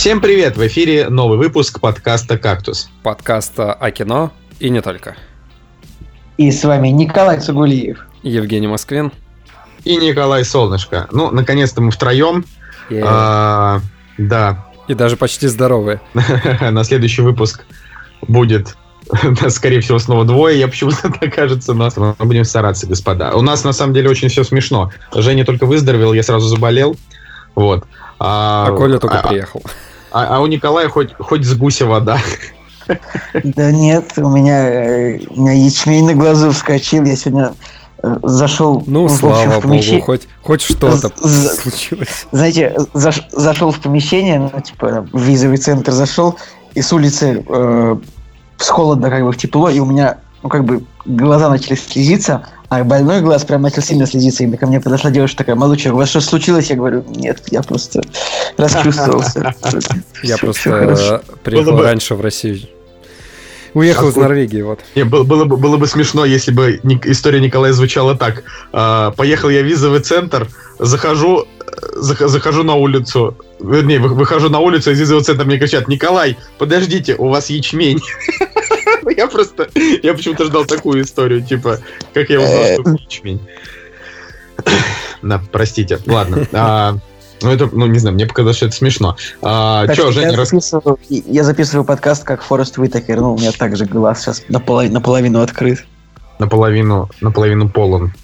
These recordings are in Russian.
Всем привет! В эфире новый выпуск подкаста «Кактус». Подкаста о кино и не только. И с вами Николай Цугулиев. Евгений Москвин. И Николай Солнышко. Ну, наконец-то мы втроем. Yeah. А, да. И даже почти здоровые. На следующий выпуск будет скорее всего, снова двое, я почему-то так кажется, но мы будем стараться, господа. У нас, на самом деле, очень все смешно. Женя только выздоровел, я сразу заболел. Вот. А, а Коля только а, приехал. А, а у Николая хоть, хоть с гуся вода. Да нет, у меня, э, у меня ячмень на глазу вскочил, я сегодня э, зашел ну, в, слава в помещение. Богу, хоть, хоть что-то случилось. Знаете, заш, зашел в помещение, ну, типа, в визовый центр зашел, и с улицы э, с холодно как бы в тепло, и у меня, ну, как бы, глаза начали слезиться, а больной глаз прям начал сильно слезиться, и ко мне подошла девушка такая, Малуча, у вас что случилось? Я говорю, нет, я просто расчувствовался. Я просто приехал раньше в Россию. Уехал из Норвегии, вот. Не, было, было, бы, было бы смешно, если бы история Николая звучала так. А, поехал я в визовый центр, захожу, захожу на улицу, вернее, выхожу на улицу из визового центра, мне кричат, Николай, подождите, у вас ячмень. Я просто, я почему-то ждал такую историю, типа, как я узнал, что ячмень. Да, простите, ладно. А, ну, это, ну, не знаю, мне показалось, что это смешно. А, так, что, Женя, я, рас... записываю, я записываю подкаст как Форест Уитакер. Ну, у меня также глаз сейчас наполовину, наполовину открыт. Наполовину, наполовину полон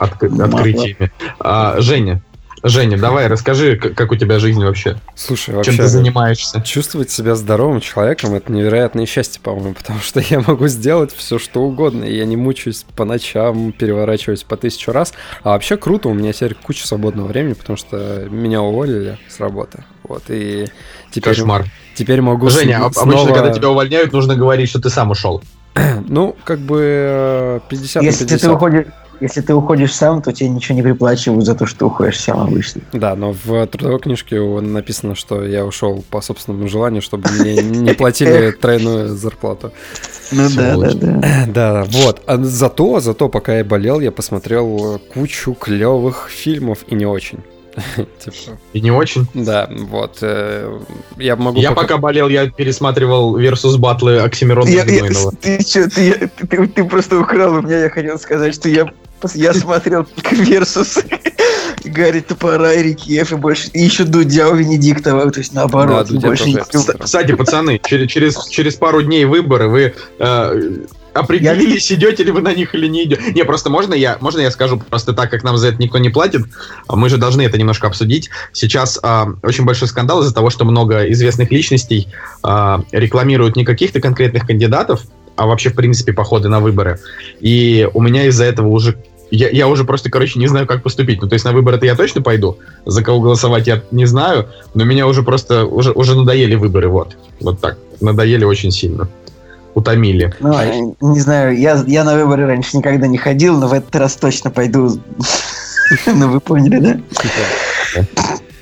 от, открытиями. А, Женя, Женя, давай расскажи, как у тебя жизнь вообще. Слушай, вообще... Чем ты занимаешься? Чувствовать себя здоровым человеком – это невероятное счастье, по-моему, потому что я могу сделать все, что угодно, и я не мучаюсь по ночам, переворачиваюсь по тысячу раз. А вообще круто, у меня теперь куча свободного времени, потому что меня уволили с работы. Вот, и теперь... Кошмар. Теперь могу Женя, снова... обычно, когда тебя увольняют, нужно говорить, что ты сам ушел. Ну, как бы 50 Если 50. ты уходишь если ты уходишь сам, то тебе ничего не приплачивают за то, что уходишь сам обычно. Да, но в трудовой книжке написано, что я ушел по собственному желанию, чтобы мне не платили тройную зарплату. Ну да, да, да. Да, вот. А зато, зато, пока я болел, я посмотрел кучу клевых фильмов и не очень. типа. И не очень? Да, вот. Э, я могу... Я пока... болел, я пересматривал Versus батлы Оксимирона Ты что, ты, просто украл у меня, я хотел сказать, что я я смотрел Версус Гарри Топора и Рикьев, и больше... И еще Дудя у Венедиктова, то есть наоборот. Да, больше не... Кстати, пацаны, через, через, через пару дней выборы вы э, определились, я... идете ли вы на них или не идете. Не, просто можно я, можно я скажу просто так, как нам за это никто не платит. А мы же должны это немножко обсудить. Сейчас э, очень большой скандал из-за того, что много известных личностей э, рекламируют не каких-то конкретных кандидатов, а вообще, в принципе, походы на выборы. И у меня из-за этого уже я, я уже просто, короче, не знаю, как поступить. Ну, то есть на выборы-то я точно пойду. За кого голосовать я не знаю. Но меня уже просто, уже, уже надоели выборы, вот. Вот так. Надоели очень сильно. Утомили. Ну, не знаю, я, я на выборы раньше никогда не ходил, но в этот раз точно пойду. Ну, вы поняли, да?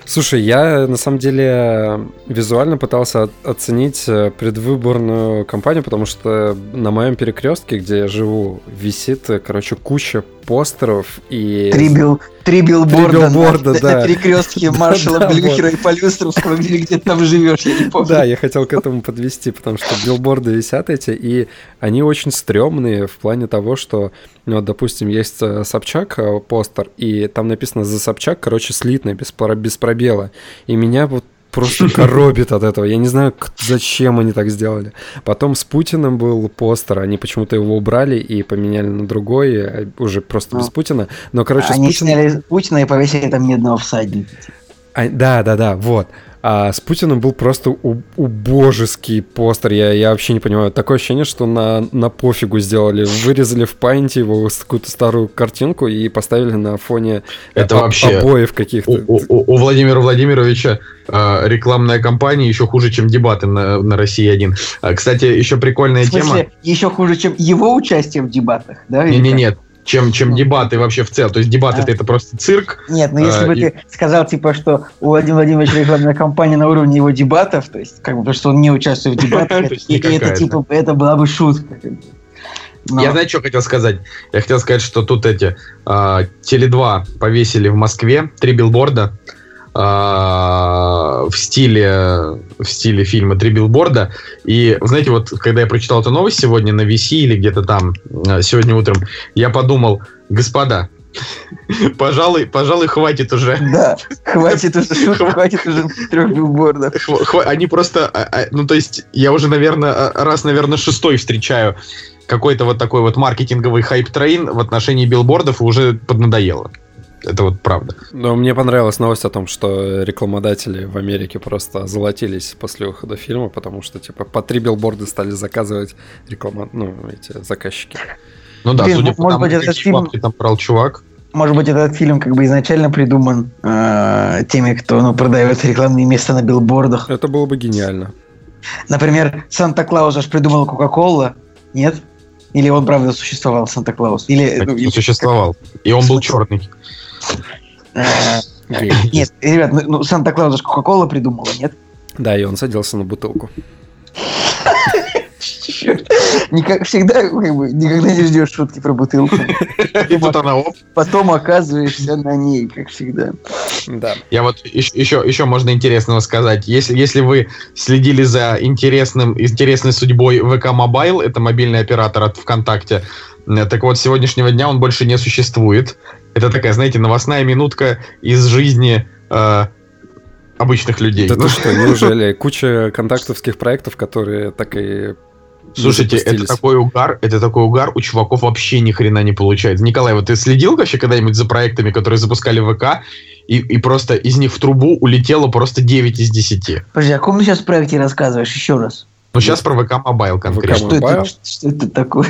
Слушай, я на самом деле визуально пытался оценить э, предвыборную кампанию, потому что на моем перекрестке, где я живу, висит, э, короче, куча постеров и... Три, бил... Три билборда, Три билборда на, да. на перекрестке маршала Блюхера и Полюстровского, где, где там живешь, я не помню. Да, я хотел к этому подвести, потому что билборды висят эти, и они очень стрёмные в плане того, что, ну, вот, допустим, есть э, Собчак постер, и там написано «За Собчак», короче, слитно, без, без пробела. И меня вот просто коробит от этого. Я не знаю, зачем они так сделали. Потом с Путиным был постер, они почему-то его убрали и поменяли на другой, э, уже просто без ну, Путина. Но, короче, они Путиным... сняли Путина и повесили там медного всадника. А, да, да, да, вот. А с Путиным был просто убожеский постер. Я, я вообще не понимаю. Такое ощущение, что на, на пофигу сделали. Вырезали в паинте его какую-то старую картинку и поставили на фоне Это об, вообще обоев каких-то. У, у, у Владимира Владимировича э, рекламная кампания еще хуже, чем дебаты на, на России один. А, кстати, еще прикольная в смысле, тема. Еще хуже, чем его участие в дебатах, да? Не, не, нет чем, чем дебаты вообще в целом. То есть дебаты а. это просто цирк. Нет, ну если а, бы и... ты сказал, типа, что у Владимира Владимировича рекламная кампания на уровне его дебатов, то есть, как бы, потому что он не участвует в дебатах, и это, типа, это была бы шутка. Я знаю, что хотел сказать. Я хотел сказать, что тут эти Теле2 повесили в Москве три билборда в стиле в стиле фильма «Три билборда». И, знаете, вот когда я прочитал эту новость сегодня на VC или где-то там э, сегодня утром, я подумал, господа, Пожалуй, пожалуй, хватит уже. Да, хватит уже шуток, хватит уже трех билбордов. Они просто, а, а, ну то есть, я уже, наверное, а, раз, наверное, шестой встречаю какой-то вот такой вот маркетинговый hype train в отношении билбордов и уже поднадоело. Это вот правда. Но мне понравилась новость о том, что рекламодатели в Америке просто озолотились после выхода фильма, потому что, типа, по три билборда стали заказывать реклама... ну, эти заказчики. Ну да, Блин, судя по тому, быть, этот фильм... там брал чувак. Может быть, этот фильм как бы изначально придуман э, теми, кто ну, продает рекламные места на билбордах. Это было бы гениально. Например, Санта-Клаус аж придумал Кока-Кола, нет? Или он правда существовал, Санта-Клаус? Или, ну, или существовал. И он был черный. Нет, ребят, ну, ну Санта-Клаус Кока-Кола придумала, нет? Да, и он садился на бутылку. Никак, всегда, как бы, никогда не ждешь шутки про бутылку. И тут она оп. Потом оказываешься на ней, как всегда. Да. Я вот еще, еще можно интересного сказать. Если, если вы следили за интересным, интересной судьбой ВК Mobile, это мобильный оператор от ВКонтакте, э, так вот, с сегодняшнего дня он больше не существует. Это такая, знаете, новостная минутка из жизни э, обычных людей. Да ты что, неужели? Куча контактовских проектов, которые так и Слушайте, это такой угар, это такой угар, у чуваков вообще ни хрена не получается. Николай, вот ты следил вообще когда-нибудь за проектами, которые запускали ВК, и, и просто из них в трубу улетело просто 9 из 10? Подожди, о каком ты сейчас проекте рассказываешь еще раз? Ну, сейчас про VK Mobile конкретно. ВК что, это, что это такое?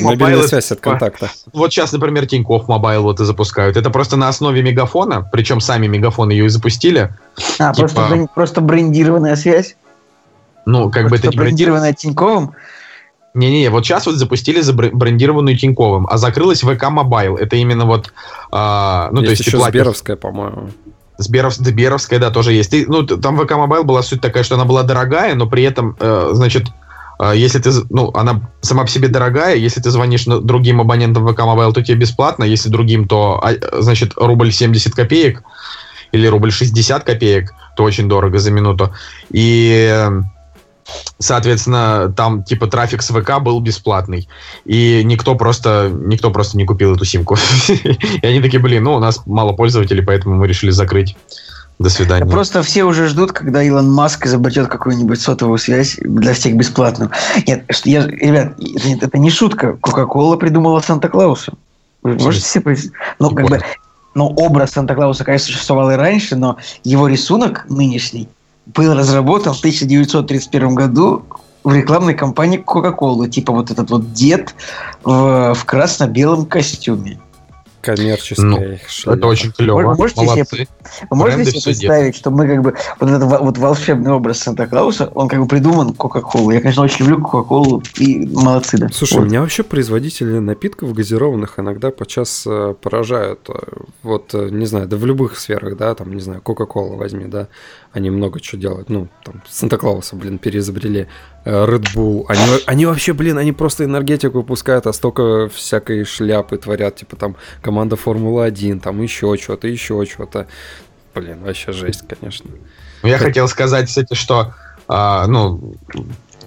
Мобильная связь от контакта. Вот сейчас, например, Тинькофф Mobile вот и запускают. Это просто на основе Мегафона, причем сами Мегафон ее и запустили. А, типа... просто, просто брендированная связь? Ну, как бы это не брендированная Тиньковым? Не-не, вот сейчас вот запустили брендированную Тиньковым, а закрылась VK Mobile. Это именно вот... А, ну, есть то есть еще платишь... Сберовская, по-моему. Сберов, Сберовская, да, тоже есть. И, ну, там VK Mobile была суть такая, что она была дорогая, но при этом, э, значит, э, если ты, ну, она сама по себе дорогая, если ты звонишь другим абонентам VK Mobile, то тебе бесплатно, если другим, то, а, значит, рубль 70 копеек или рубль 60 копеек, то очень дорого за минуту. И Соответственно, там типа трафик с ВК был бесплатный. И никто просто, никто просто не купил эту симку. И они такие, блин, ну у нас мало пользователей, поэтому мы решили закрыть. До свидания. Просто все уже ждут, когда Илон Маск изобретет какую-нибудь сотовую связь для всех бесплатную. Нет, я, ребят, это не шутка. Кока-кола придумала Санта-Клауса. Вы можете себе представить? Ну, как бы, ну, образ Санта-Клауса, конечно, существовал и раньше, но его рисунок нынешний был разработан в 1931 году в рекламной кампании Coca-Cola. Типа вот этот вот дед в, в красно-белом костюме коммерческая ну, шляпа. Это очень клево. Вы можете Молодцы. себе, можете себе представить, что мы как бы вот этот вот волшебный образ Санта-Клауса, он как бы придуман Кока-Колу. Я, конечно, очень люблю Кока-Колу и молодцы, да. Слушай, вот. меня вообще производители напитков газированных иногда подчас э, поражают. Э, вот, э, не знаю, да в любых сферах, да, там, не знаю, Кока-Кола возьми, да, они много чего делают. Ну, там, Санта-Клауса, блин, переизобрели. Э, Red Bull. Они, они вообще, блин, они просто энергетику выпускают, а столько всякой шляпы творят. Типа там команда Формула-1, там еще что-то, еще что-то. Блин, вообще жесть, конечно. Ну, я хотел сказать, кстати, что, а, ну,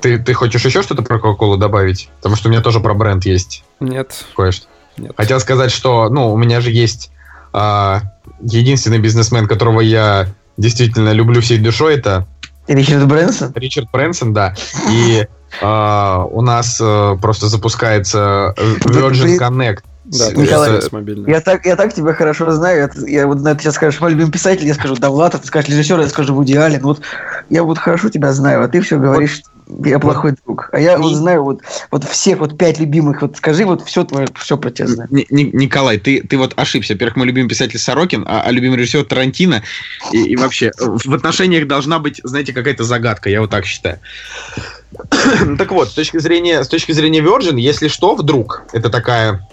ты, ты хочешь еще что-то про Кока-Колу добавить? Потому что у меня тоже про бренд есть. Нет. Кое-что. Нет. Хотел сказать, что, ну, у меня же есть а, единственный бизнесмен, которого я действительно люблю всей душой, это... Ричард Брэнсон? Ричард Брэнсон, да. И э, у нас э, просто запускается Virgin Connect. Да, Николай, с я так, я так тебя хорошо знаю. Я, я вот на это сейчас скажешь, мой любимый писатель, я скажу Давлатов, ты скажешь режиссер, я скажу Вуди Аллен. Вот я вот хорошо тебя знаю, а ты все говоришь, я плохой друг. А я вот знаю вот, вот всех вот пять любимых. Вот скажи вот все твое, все про тебя знаю. Николай, ты, ты вот ошибся. Во-первых, мой любимый писатель Сорокин, а, а любимый режиссер Тарантино. И, и вообще, в отношениях должна быть, знаете, какая-то загадка, я вот так считаю. так вот, с точки зрения, с точки зрения Virgin, если что, вдруг, это такая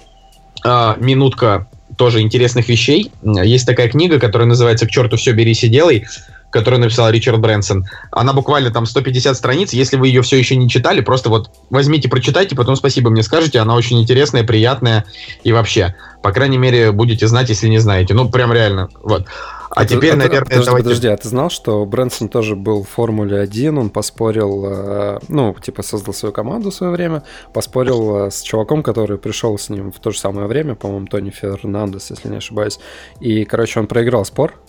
э, минутка тоже интересных вещей. Есть такая книга, которая называется «К черту все, берись и делай», которую написал Ричард Брэнсон. Она буквально там 150 страниц. Если вы ее все еще не читали, просто вот возьмите, прочитайте, потом спасибо мне скажете. Она очень интересная, приятная и вообще. По крайней мере, будете знать, если не знаете. Ну, прям реально. Вот. А, теперь, а, наверное, подожди, давайте... подожди, а ты знал, что Брэнсон тоже был в Формуле 1, он поспорил, э, ну, типа создал свою команду в свое время, поспорил э, с чуваком, который пришел с ним в то же самое время, по-моему, Тони Фернандес, если не ошибаюсь. И, короче, он проиграл спор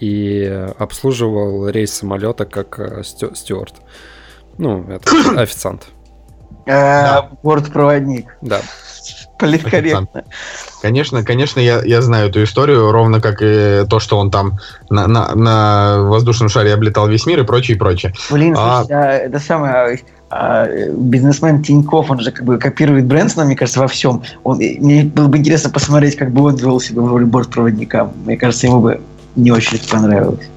и обслуживал рейс самолета как стю- стюарт. Ну, это официант. Э, Бортпроводник. Да. Политкорректно. Конечно, конечно, я, я знаю эту историю, ровно как и то, что он там на, на, на воздушном шаре облетал весь мир и прочее, и прочее. Блин, А- слушай, а это самое... а, бизнесмен Тиньков, он же как бы копирует Брэнсона, мне кажется, во всем. Он, мне было бы интересно посмотреть, как бы он вел себя в роли бортпроводника. Мне кажется, ему бы не очень понравилось.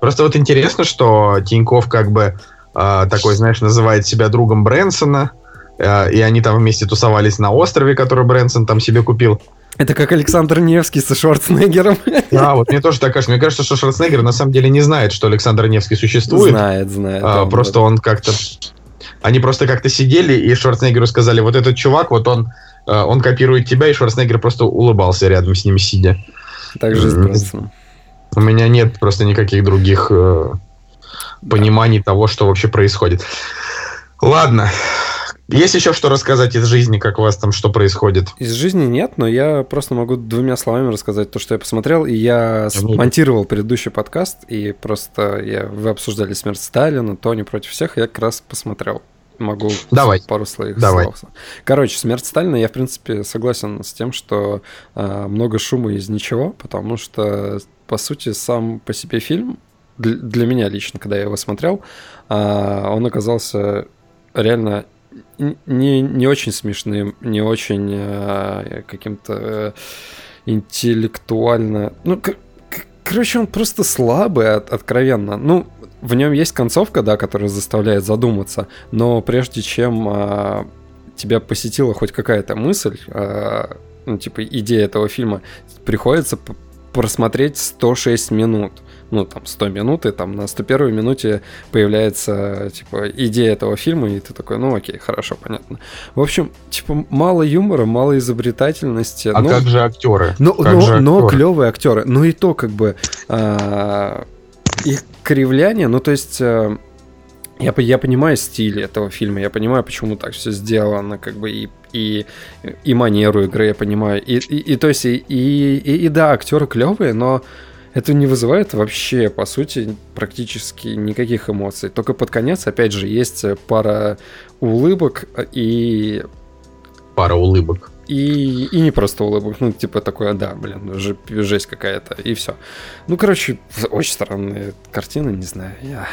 Просто вот интересно, что Тиньков как бы э, такой, знаешь, называет себя другом Брэнсона, э, и они там вместе тусовались на острове, который Брэнсон там себе купил. Это как Александр Невский со Шварценеггером. Да, вот мне тоже так кажется. Мне кажется, что Шварценеггер на самом деле не знает, что Александр Невский существует. Знает, знает. А, просто он как-то... Они просто как-то сидели, и Шварценеггеру сказали, вот этот чувак, вот он, э, он копирует тебя, и Шварценеггер просто улыбался рядом с ним сидя. Так же с. Брэнсоном. У меня нет просто никаких других э, пониманий того, что вообще происходит. Ладно. Есть еще что рассказать из жизни, как у вас там что происходит? Из жизни нет, но я просто могу двумя словами рассказать то, что я посмотрел. И я смонтировал предыдущий подкаст, и просто я, вы обсуждали смерть Сталина, Тони против всех, я как раз посмотрел. Могу Давай. пару своих Давай. слов. Короче, смерть Сталина, я, в принципе, согласен с тем, что а, много шума из ничего, потому что, по сути, сам по себе фильм, для, для меня лично, когда я его смотрел, а, он оказался реально не, не очень смешным, не очень э, каким-то э, интеллектуально. Ну, короче, он просто слабый, от- откровенно. Ну, в нем есть концовка, да, которая заставляет задуматься, но прежде чем э, тебя посетила хоть какая-то мысль, э, ну, типа, идея этого фильма, приходится просмотреть 106 минут. Ну, там, 100 минут, и там на 101 минуте появляется, типа, идея этого фильма, и ты такой, ну, окей, хорошо, понятно. В общем, типа, мало юмора, мало изобретательности. А ну, как же актеры? но, Как но, же но актеры? клевые актеры. Ну и то, как бы, а, их кривляние, ну то есть... а, я, я понимаю стиль этого фильма, я понимаю, почему так все сделано, как бы и, и, и манеру игры я понимаю. И, и, и то есть, и, и, и, и да, актеры клевые, но это не вызывает вообще, по сути, практически никаких эмоций. Только под конец, опять же, есть пара улыбок и Пара улыбок. И, и не просто улыбок, ну, типа такое, да, блин, же- жесть какая-то, и все. Ну, короче, очень странная картина, не знаю, я...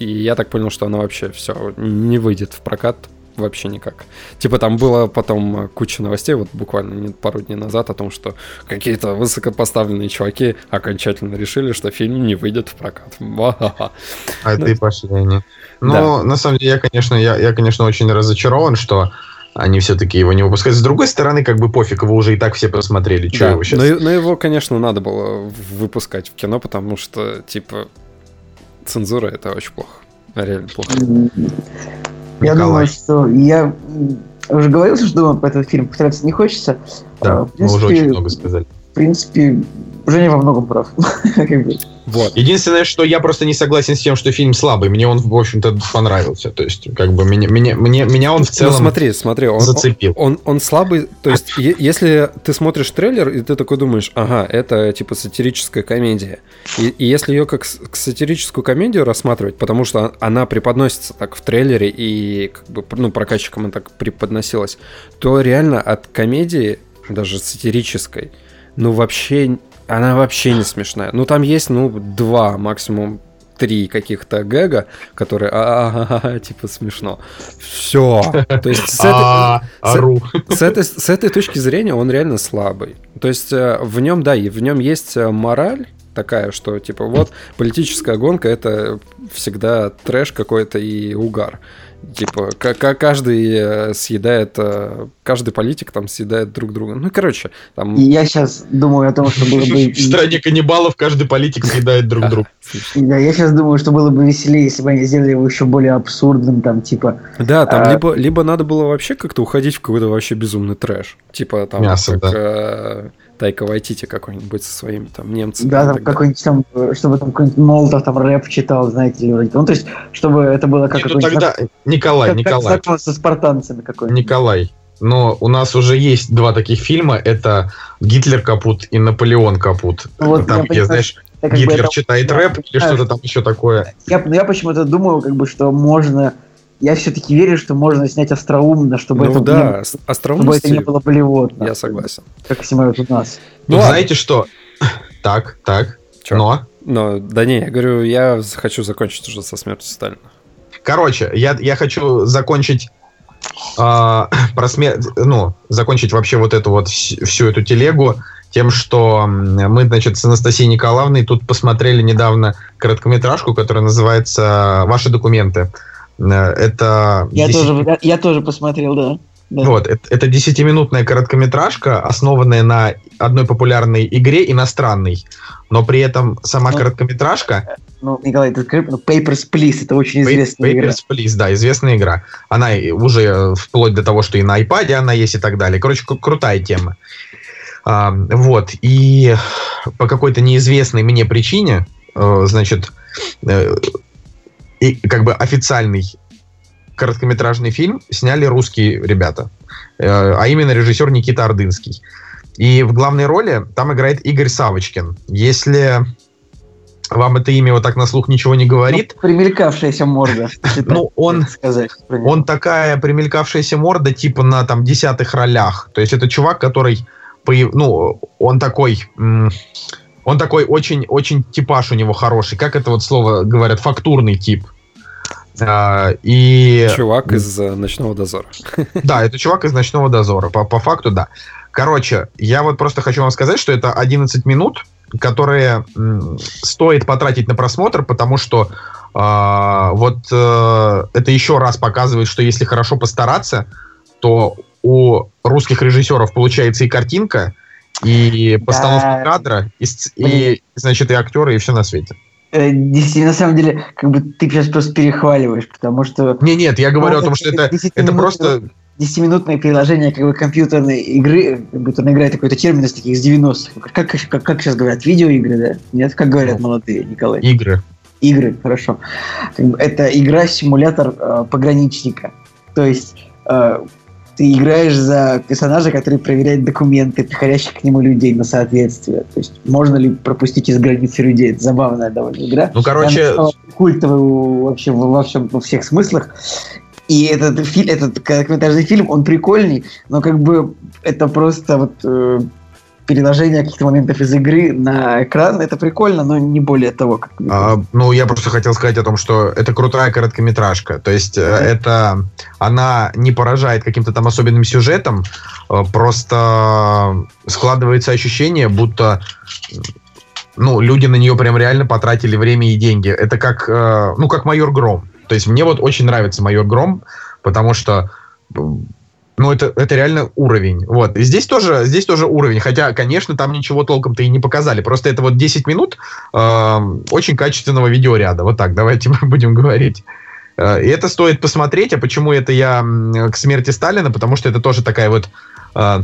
И я так понял, что она вообще все не выйдет в прокат вообще никак. Типа там было потом куча новостей, вот буквально не- пару дней назад, о том, что какие-то высокопоставленные чуваки окончательно решили, что фильм не выйдет в прокат. А Ну, ты пошли они. Ну, да. на самом деле, я, конечно, я, я, конечно, очень разочарован, что они все-таки его не выпускают. С другой стороны, как бы пофиг, его уже и так все посмотрели. Че Да, его сейчас? но, но его, конечно, надо было выпускать в кино, потому что, типа, цензура это очень плохо. Реально плохо. Я Николай. думаю, что я уже говорил, что думаю про этот фильм, повторяться не хочется. Да, А, в мы уже принципе, очень много сказали. В принципе, Женя во многом прав. Вот. Единственное, что я просто не согласен с тем, что фильм слабый. Мне он, в общем-то, понравился. То есть, как бы, меня, меня, мне, меня он в целом ну смотри, смотри, он, зацепил. Он, он слабый, то есть, если ты смотришь трейлер, и ты такой думаешь, ага, это типа сатирическая комедия. И, и если ее как к сатирическую комедию рассматривать, потому что она преподносится так в трейлере, и как бы, ну, прокатчикам она так преподносилась, то реально от комедии, даже сатирической, ну, вообще, она вообще не смешная. Ну, там есть, ну, два, максимум три каких-то гэга, которые, а типа, смешно. Все. То есть с этой, А, с- с этой, с этой точки зрения он реально слабый. То есть э, в нем, да, и в нем есть э, мораль такая, что типа вот политическая гонка это всегда трэш какой-то и угар. Типа, каждый э, съедает, э, каждый политик там съедает друг друга. Ну, короче, там... Я сейчас думаю о том, что было бы... В стране каннибалов каждый политик съедает друг друга. Да, я сейчас думаю, что было бы веселее, если бы они сделали его еще более абсурдным, там, типа... Да, там а... либо, либо надо было вообще как-то уходить в какой-то вообще безумный трэш. Типа там... Мясо, да. Тайка Вайтити какой-нибудь со своими там немцами. Да, там какой-нибудь там, чтобы там какой-нибудь Молотов там рэп читал, знаете ли, вроде. Ну, то есть, чтобы это было как ну, тогда... Николай, как, Николай. Как со спартанцами какой-нибудь. Николай, но у нас уже есть два таких фильма, это «Гитлер капут» и «Наполеон капут». Вот, там, где, знаешь, Гитлер это, читает рэп или что-то там еще такое. Я, я почему-то думаю, как бы, что можно я все-таки верю, что можно снять остроумно, чтобы, ну, это, да, не, чтобы это не было болевотно. Я согласен. Как снимают у нас. Ну, знаете что? Так, так. Чё? Но? Но, да не, я говорю, я хочу закончить уже со смертью Сталина. Короче, я, я хочу закончить э, про смерть, ну, закончить вообще вот эту вот всю эту телегу тем, что мы, значит, с Анастасией Николаевной тут посмотрели недавно короткометражку, которая называется «Ваши документы». Э, это... Я, 10... тоже, я, тоже посмотрел, да. Да. Вот, это, это десятиминутная короткометражка, основанная на одной популярной игре иностранной, но при этом сама ну, короткометражка... Ну, Николай, ты скажи, ну, Papers, Please, это очень известная Papers, игра. Papers, Please, да, известная игра. Она уже вплоть до того, что и на iPad она есть и так далее. Короче, крутая тема. А, вот, и по какой-то неизвестной мне причине, э, значит, э, и как бы официальный короткометражный фильм сняли русские ребята, э, а именно режиссер Никита Ордынский. И в главной роли там играет Игорь Савочкин. Если вам это имя вот так на слух ничего не говорит. Ну, примелькавшаяся морда. Ну, он, сказать, он такая примелькавшаяся морда, типа на там десятых ролях. То есть это чувак, который, ну, он такой, он такой очень, очень типаж у него хороший. Как это вот слово говорят, фактурный тип. А, и... Чувак из э, «Ночного дозора». Да, это чувак из «Ночного дозора», по, по факту, да. Короче, я вот просто хочу вам сказать, что это 11 минут, которые стоит потратить на просмотр, потому что э, вот э, это еще раз показывает, что если хорошо постараться, то у русских режиссеров получается и картинка, и постановка да. кадра, и, и, значит, и актеры, и все на свете. Э, действительно, на самом деле, как бы ты сейчас просто перехваливаешь, потому что... Не, нет, я говорю о том, что это, это просто... 10-минутное приложение как бы компьютерной игры, компьютерная игра это какой-то термин из таких из 90-х. Как, как, как сейчас говорят, видеоигры, да? Нет, как говорят молодые, Николай? Игры. Игры, хорошо. Как бы, это игра-симулятор э, пограничника. То есть э, ты играешь за персонажа, который проверяет документы приходящих к нему людей на соответствие. То есть можно ли пропустить из границы людей. Это забавная довольно игра. Ну, короче... Культовый вообще во всем, во всех смыслах. И этот, фильм, этот короткометражный фильм, он прикольный, но как бы это просто вот э, переложение каких-то моментов из игры на экран, это прикольно, но не более того. Как... А, ну, я просто хотел сказать о том, что это крутая короткометражка. То есть mm-hmm. это она не поражает каким-то там особенным сюжетом, э, просто складывается ощущение, будто ну, люди на нее прям реально потратили время и деньги. Это как, э, ну, как майор Гром. То есть мне вот очень нравится майор Гром, потому что ну, это, это реально уровень. Вот. И здесь тоже, здесь тоже уровень. Хотя, конечно, там ничего толком-то и не показали. Просто это вот 10 минут э, очень качественного видеоряда. Вот так, давайте мы будем говорить. Э, и это стоит посмотреть. А почему это я к смерти Сталина? Потому что это тоже такая вот э,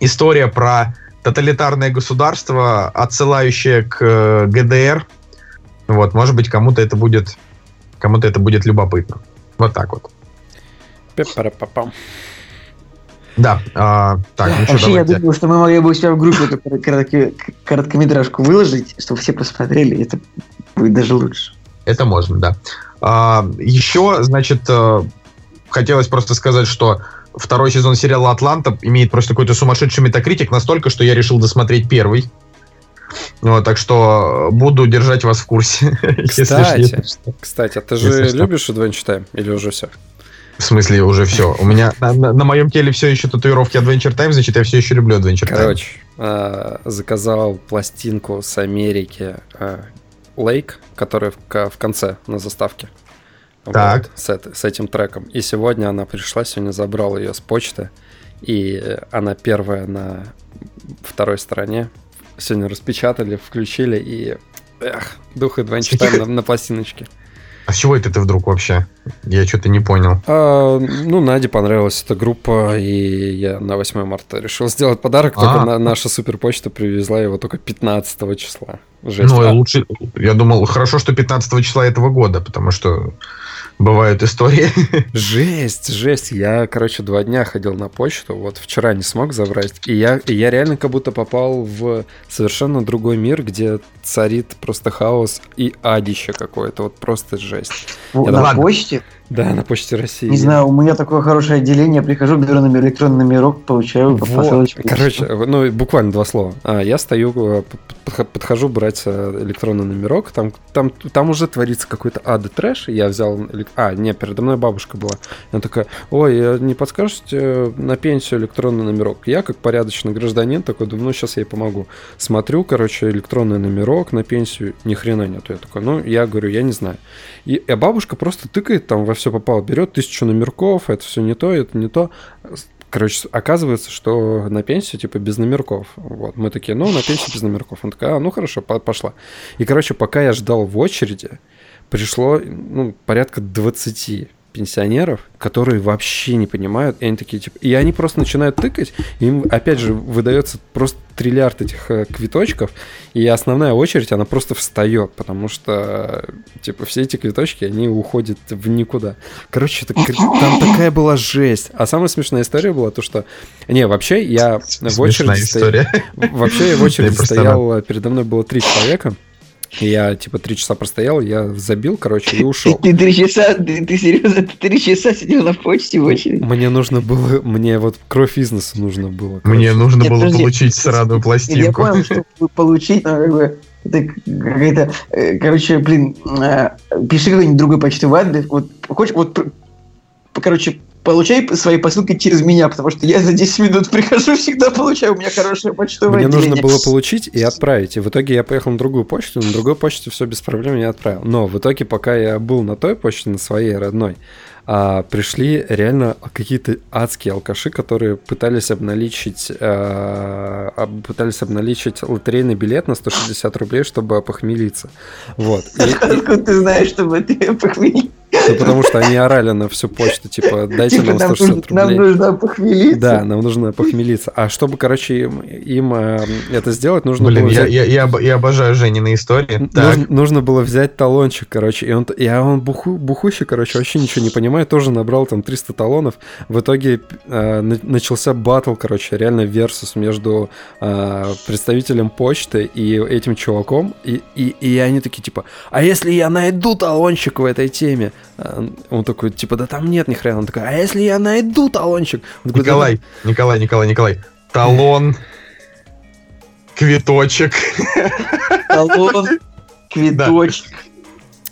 история про тоталитарное государство, отсылающее к э, ГДР. Вот, может быть, кому-то это будет, кому-то это будет любопытно. Вот так вот. Пеппара-папам. Да, а, так, ну что, Вообще, я думаю, что мы могли бы у себя в группе эту короткометражку выложить, чтобы все посмотрели, это будет даже лучше. Это можно, да. А, еще, значит, э, хотелось просто сказать, что второй сезон сериала «Атланта» имеет просто какой-то сумасшедший метакритик, настолько, что я решил досмотреть первый. Вот, так что буду держать вас в курсе. Кстати, если, если кстати, а ты же любишь Adventure Time или уже все? В смысле, уже все. У меня на, на, на моем теле все еще татуировки Adventure Time, значит, я все еще люблю Adventure Time. Короче, э, заказал пластинку с Америки э, Lake, которая в, в конце на заставке. Так. Вот, с, с этим треком. И сегодня она пришла, сегодня забрал ее с почты. И она первая на второй стороне. Сегодня распечатали, включили и... Эх, дух два читаем на, на пластиночке. А с чего это ты вдруг вообще? Я что-то не понял. А, ну, Наде понравилась эта группа, и я на 8 марта решил сделать подарок. А. Только на- наша суперпочта привезла его только 15 числа. Жесть. Ну, А, лучше... Я думал, хорошо, что 15 числа этого года, потому что бывают истории. Жесть, жесть. Я, короче, два дня ходил на почту. Вот вчера не смог забрать. И я, и я реально как будто попал в совершенно другой мир, где царит просто хаос и адище какое-то. Вот просто жесть. Я На ладно. почте. Да, на почте России. Не знаю, у меня такое хорошее отделение. Прихожу, беру номер, электронный номерок, получаю по Вот. посылочке. Короче, ну буквально два слова. А, Я стою, э, подх- подхожу брать э, электронный номерок, там, там, там уже творится какой-то ад и трэш. Я взял... А, не, передо мной бабушка была. Она такая, ой, э, не подскажете на пенсию электронный номерок? Я, как порядочный гражданин, такой, думаю, ну, сейчас я ей помогу. Смотрю, короче, электронный номерок на пенсию, ни хрена нету. Я такой, ну, я говорю, я не знаю. И, и бабушка просто тыкает там во все попало, берет тысячу номерков, это все не то, это не то. Короче, оказывается, что на пенсию, типа, без номерков. Вот, мы такие, ну, на пенсию без номерков. Он такая, а, ну, хорошо, по- пошла. И, короче, пока я ждал в очереди, пришло, ну, порядка 20 пенсионеров, которые вообще не понимают, и они такие, типа, и они просто начинают тыкать, им, опять же, выдается просто триллиард этих э, квиточков, и основная очередь, она просто встает, потому что, типа, все эти квиточки, они уходят в никуда. Короче, это там такая была жесть. А самая смешная история была то, что... Не, вообще, я в очереди история. Вообще я в очереди стоял, передо мной было три человека. Я типа три часа простоял, я забил, короче, и ушел. ты три часа, ты, ты серьезно, ты три часа сидел на почте в очереди? Мне нужно было, мне вот кровь бизнеса нужно было. Мне нужно Нет, было подожди. получить сраную Я пластинку. понял, что получить, но как бы это какая-то, э, короче, блин, э, пиши какой-нибудь другой почтовый адрес, вот хочешь, вот, короче, получай свои посылки через меня, потому что я за 10 минут прихожу, всегда получаю, у меня хорошее почтовое Мне нужно отделение. было получить и отправить. И в итоге я поехал на другую почту, на другой почте все без проблем я отправил. Но в итоге, пока я был на той почте, на своей родной, а, пришли реально какие-то адские алкаши, которые пытались обналичить, а, пытались обналичить лотерейный билет на 160 рублей, чтобы опохмелиться. Вот. Откуда ты знаешь, чтобы ты похмелиться? Ну, потому что они орали на всю почту, типа, дайте Типа, нам нам, 160 нужно, нам рублей. нужно похмелиться. Да, нам нужно похмелиться. А чтобы, короче, им, им, э, это сделать, нужно Блин, было я, взять... я, я, об- я обожаю Женины истории. Нужно, нужно было взять талончик, короче, и он, и он буху, бухущий, короче, вообще ничего не понимает, тоже набрал там 300 талонов. В итоге э, на- начался батл, короче, реально версус между э, представителем почты и этим чуваком, и, и, и они такие, типа, а если я найду талончик в этой теме? А, Он такой, типа, да там нет ни хрена. Он такой, а если я найду талончик? Он такой, «Да Николай, Николай, Николай, Николай. Талон, квиточек. Талон, квиточек,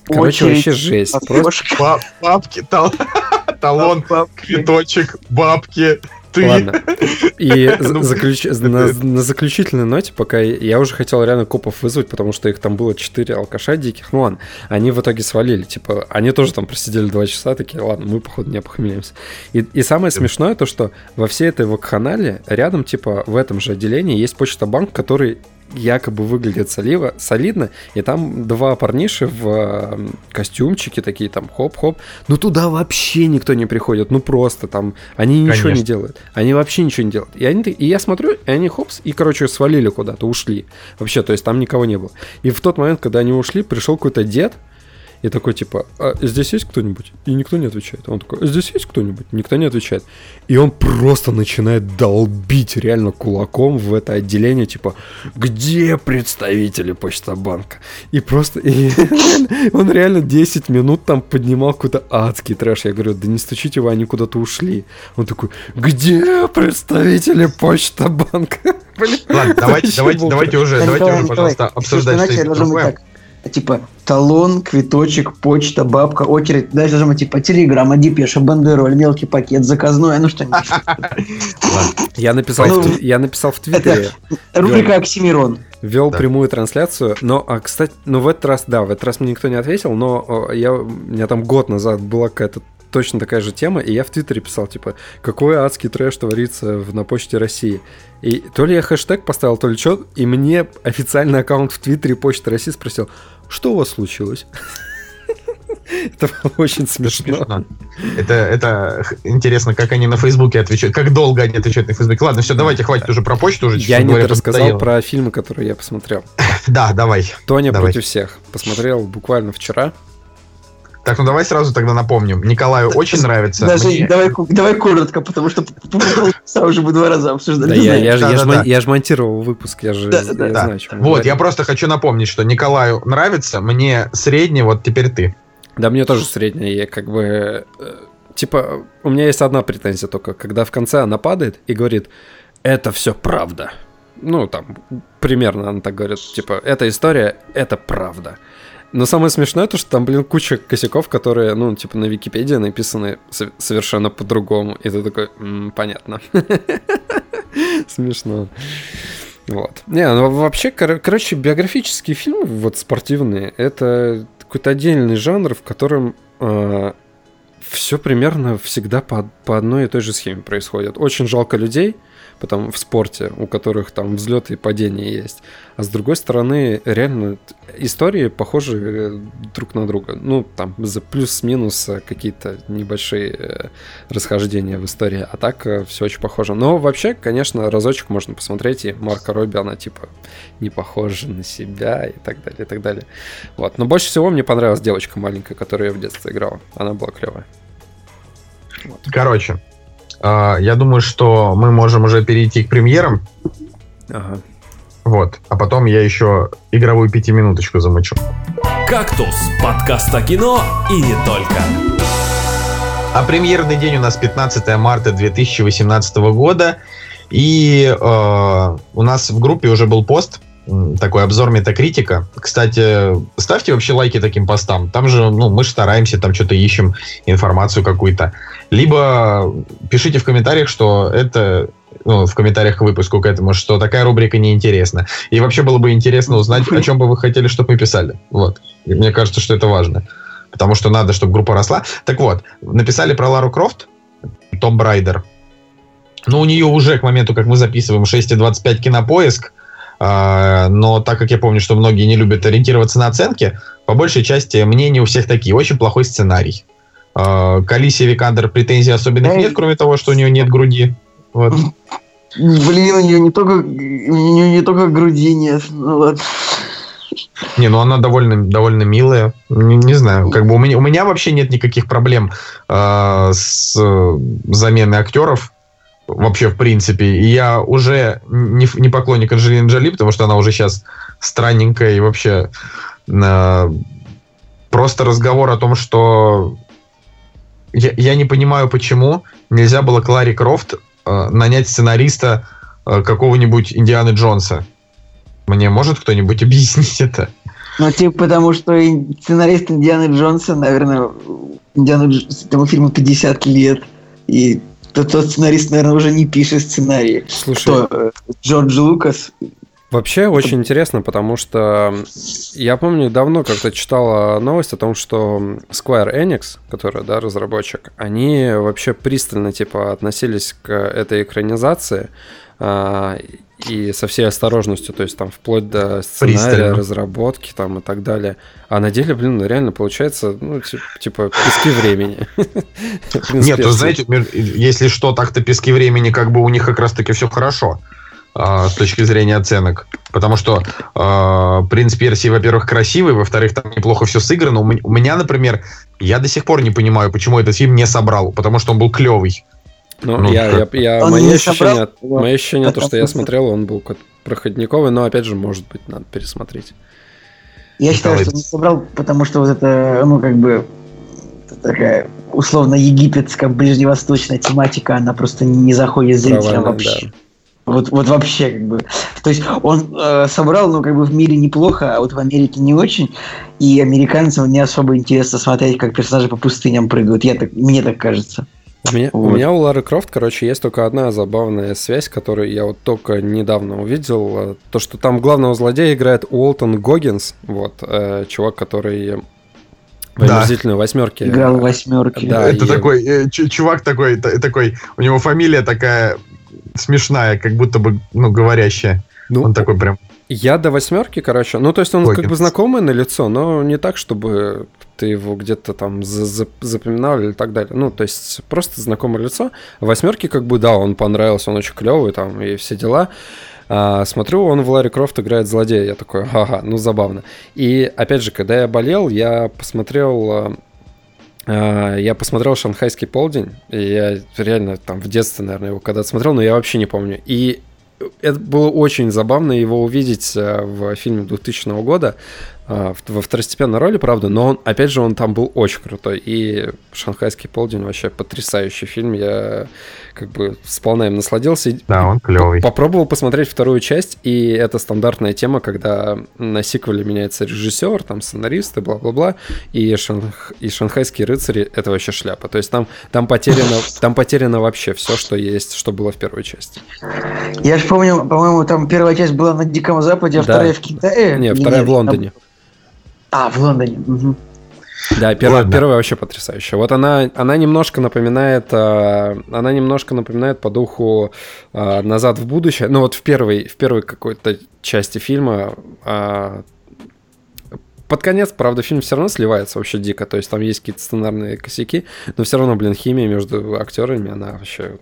Короче, очередь, вообще жесть. Просто Бабки, тал- талон, бабки. квиточек, бабки. Ты. Ладно. И заключ- на, на заключительной ноте, пока я, уже хотел реально копов вызвать, потому что их там было 4 алкаша диких. Ну ладно, они в итоге свалили. Типа, они тоже там просидели 2 часа, такие, ладно, мы, походу, не опохмелимся. И, и самое смешное то, что во всей этой вакханале рядом, типа, в этом же отделении есть почта банк, который якобы выглядит соливо, солидно, и там два парниши в э, костюмчике такие там хоп-хоп, ну туда вообще никто не приходит, ну просто там, они ничего не Конечно. делают, они вообще ничего не делают. И, они, и я смотрю, и они хопс, и, короче, свалили куда-то, ушли. Вообще, то есть там никого не было. И в тот момент, когда они ушли, пришел какой-то дед, и такой, типа, а здесь есть кто-нибудь? И никто не отвечает. Он такой, «А здесь есть кто-нибудь? Никто не отвечает. И он просто начинает долбить реально кулаком в это отделение, типа, где представители Почтобанка? И просто, и он реально 10 минут там поднимал какой-то адский трэш. Я говорю, да не стучите вы, они куда-то ушли. Он такой, где представители Почтобанка? Ладно, давайте, давайте, давайте уже, Да, давайте уже, пожалуйста, обсуждать что-нибудь другое. Типа талон, квиточек, почта, бабка, очередь. Дальше быть типа телеграмма, депеша, бандероль, мелкий пакет, заказное, ну что-нибудь. Я написал, Ну, я написал в Твиттере. Рубрика Оксимирон. вел да. прямую трансляцию, но, а, кстати, ну в этот раз, да, в этот раз мне никто не ответил, но я, у меня там год назад была какая-то точно такая же тема, и я в Твиттере писал, типа, какой адский трэш творится в, на почте России. И то ли я хэштег поставил, то ли что, и мне официальный аккаунт в Твиттере Почты России спросил, что у вас случилось? Это очень смешно. Это, это интересно, как они на Фейсбуке отвечают, как долго они отвечают на Фейсбуке. Ладно, все, давайте, хватит уже про почту уже. Я не рассказал про фильмы, которые я посмотрел. Да, давай. Тоня против всех. Посмотрел буквально вчера. Так, ну давай сразу тогда напомним. Николаю очень нравится. Даже мне... давай, давай коротко, потому что уже мы два раза обсуждали. Да, я, я, да, я, да, я, же монтировал выпуск, я же да, я да, знаю, да. Вот, я просто хочу напомнить, что Николаю нравится, мне средний, вот теперь ты. Да, мне тоже средний, я как бы... Э, типа, у меня есть одна претензия только, когда в конце она падает и говорит, это все правда. Ну, там, примерно она так говорит, типа, эта история, это правда. Но самое смешное то, что там, блин, куча косяков, которые, ну, типа на Википедии написаны совершенно по-другому. И ты такой, м-м, понятно. Смешно. Вот. Не, ну вообще, кор- короче, биографические фильмы, вот спортивные, это какой-то отдельный жанр, в котором э, все примерно всегда по, по одной и той же схеме происходит. Очень жалко людей, потом в спорте, у которых там взлеты и падения есть. А с другой стороны, реально истории похожи э, друг на друга. Ну, там за плюс-минус э, какие-то небольшие э, расхождения в истории. А так все очень похоже. Но вообще, конечно, разочек можно посмотреть, и Марка Робби, она типа не похожа на себя и так далее, и так далее. Вот. Но больше всего мне понравилась девочка маленькая, которую я в детстве играл. Она была клевая. Вот. Короче, я думаю, что мы можем уже перейти к премьерам. Ага. Вот. А потом я еще игровую пятиминуточку замычу. «Кактус» — подкаст о кино и не только. А премьерный день у нас 15 марта 2018 года. И э, у нас в группе уже был пост, такой обзор метакритика. Кстати, ставьте вообще лайки таким постам. Там же, ну, мы же стараемся, там что-то ищем, информацию какую-то. Либо пишите в комментариях, что это ну, в комментариях к выпуску к этому, что такая рубрика неинтересна. И вообще было бы интересно узнать, о чем бы вы хотели, чтобы мы писали. Вот. И мне кажется, что это важно. Потому что надо, чтобы группа росла. Так вот, написали про Лару Крофт, Том Брайдер. Ну, у нее уже к моменту, как мы записываем, 6,25 кинопоиск. А, но так как я помню, что многие не любят ориентироваться на оценки, по большей части мнения у всех такие. Очень плохой сценарий. А, к Алисе Викандер претензий особенных нет, кроме того, что у нее нет груди. Вот. Блин, у нее не только, у нее не только груди нет. Ну ладно. Не, ну она довольно, довольно милая. Не, не знаю, как бы у меня, у меня вообще нет никаких проблем э, с заменой актеров вообще в принципе. И я уже не, не поклонник Анджелины Джоли, потому что она уже сейчас странненькая и вообще э, просто разговор о том, что я, я не понимаю, почему нельзя было Клари Крофт э, нанять сценариста э, какого-нибудь Индианы Джонса. Мне может кто-нибудь объяснить это? Ну, типа, потому что сценарист Индианы Джонса, наверное, Индиану этому фильму 50 лет. И тот, тот сценарист, наверное, уже не пишет сценарии. Слушай, Кто? Э, Джордж Лукас. Вообще очень интересно, потому что я помню, давно как-то читала новость о том, что Square Enix, который, да, разработчик, они вообще пристально, типа, относились к этой экранизации, и со всей осторожностью, то есть там вплоть до сценария, Пристально. разработки там и так далее. А на деле, блин, ну, реально получается, ну, типа, пески времени. Нет, знаете, если что, так-то пески времени, как бы у них как раз-таки все хорошо а, с точки зрения оценок. Потому что э, «Принц Персии», во-первых, красивый, во-вторых, там неплохо все сыграно. У меня, например, я до сих пор не понимаю, почему этот фильм не собрал, потому что он был клевый. Ну, ну я, я, я, он мои ощущения, собрал, мои ощущения то, что я смотрел, он был проходниковый, но опять же, может быть, надо пересмотреть. Я считаю, что он не собрал, потому что вот это, ну, как бы, такая условно египетская, ближневосточная тематика, она просто не заходит зрителям вообще. Да. Вот, вот вообще, как бы. То есть он э, собрал, ну, как бы в мире неплохо, а вот в Америке не очень. И американцам не особо интересно смотреть, как персонажи по пустыням прыгают. Я так, мне так кажется. У меня, у Вот. меня у Лары Крофт, короче, есть только одна забавная связь, которую я вот только недавно увидел. э, То, что там главного злодея играет Уолтон Гоггинс, вот, э, чувак, который в Да. омерзительной восьмерке. Играл в восьмерке. Да, это и- такой, э, чу- чувак такой, та- такой, у него фамилия такая смешная, как будто бы, ну, говорящая. Ну, Он такой прям, Я до восьмерки, короче. Ну, то есть он как бы знакомый на лицо, но не так, чтобы ты его где-то там за- за- запоминал или так далее. Ну, то есть просто знакомое лицо. В восьмерке, как бы, да, он понравился, он очень клевый там и все дела. А, смотрю, он в Ларри Крофт играет злодея. Я такой, ага, ну забавно. И опять же, когда я болел, я посмотрел а, а, я посмотрел «Шанхайский полдень», и я реально там в детстве, наверное, его когда-то смотрел, но я вообще не помню. И это было очень забавно его увидеть а, в фильме 2000 года во второстепенной роли, правда, но он, опять же, он там был очень крутой. И «Шанхайский полдень» вообще потрясающий фильм. Я как бы сполна им насладился. И да, он клевый. Попробовал посмотреть вторую часть, и это стандартная тема, когда на сиквеле меняется режиссер, там сценаристы, бла-бла-бла, и, шанх... и шанхайские рыцари — это вообще шляпа. То есть там, там, потеряно, там потеряно вообще все, что есть, что было в первой части. Я же помню, по-моему, там первая часть была на Диком Западе, а Да. вторая в Китае. Не, вторая в Лондоне. А, в Лондоне. мгм. Да, первая, Ладно. первая вообще потрясающая. Вот она, она немножко напоминает, а, она немножко напоминает по духу а, «Назад в будущее». Ну вот в первой, в первой какой-то части фильма а, под конец, правда, фильм все равно сливается вообще дико, то есть там есть какие-то сценарные косяки, но все равно, блин, химия между актерами, она вообще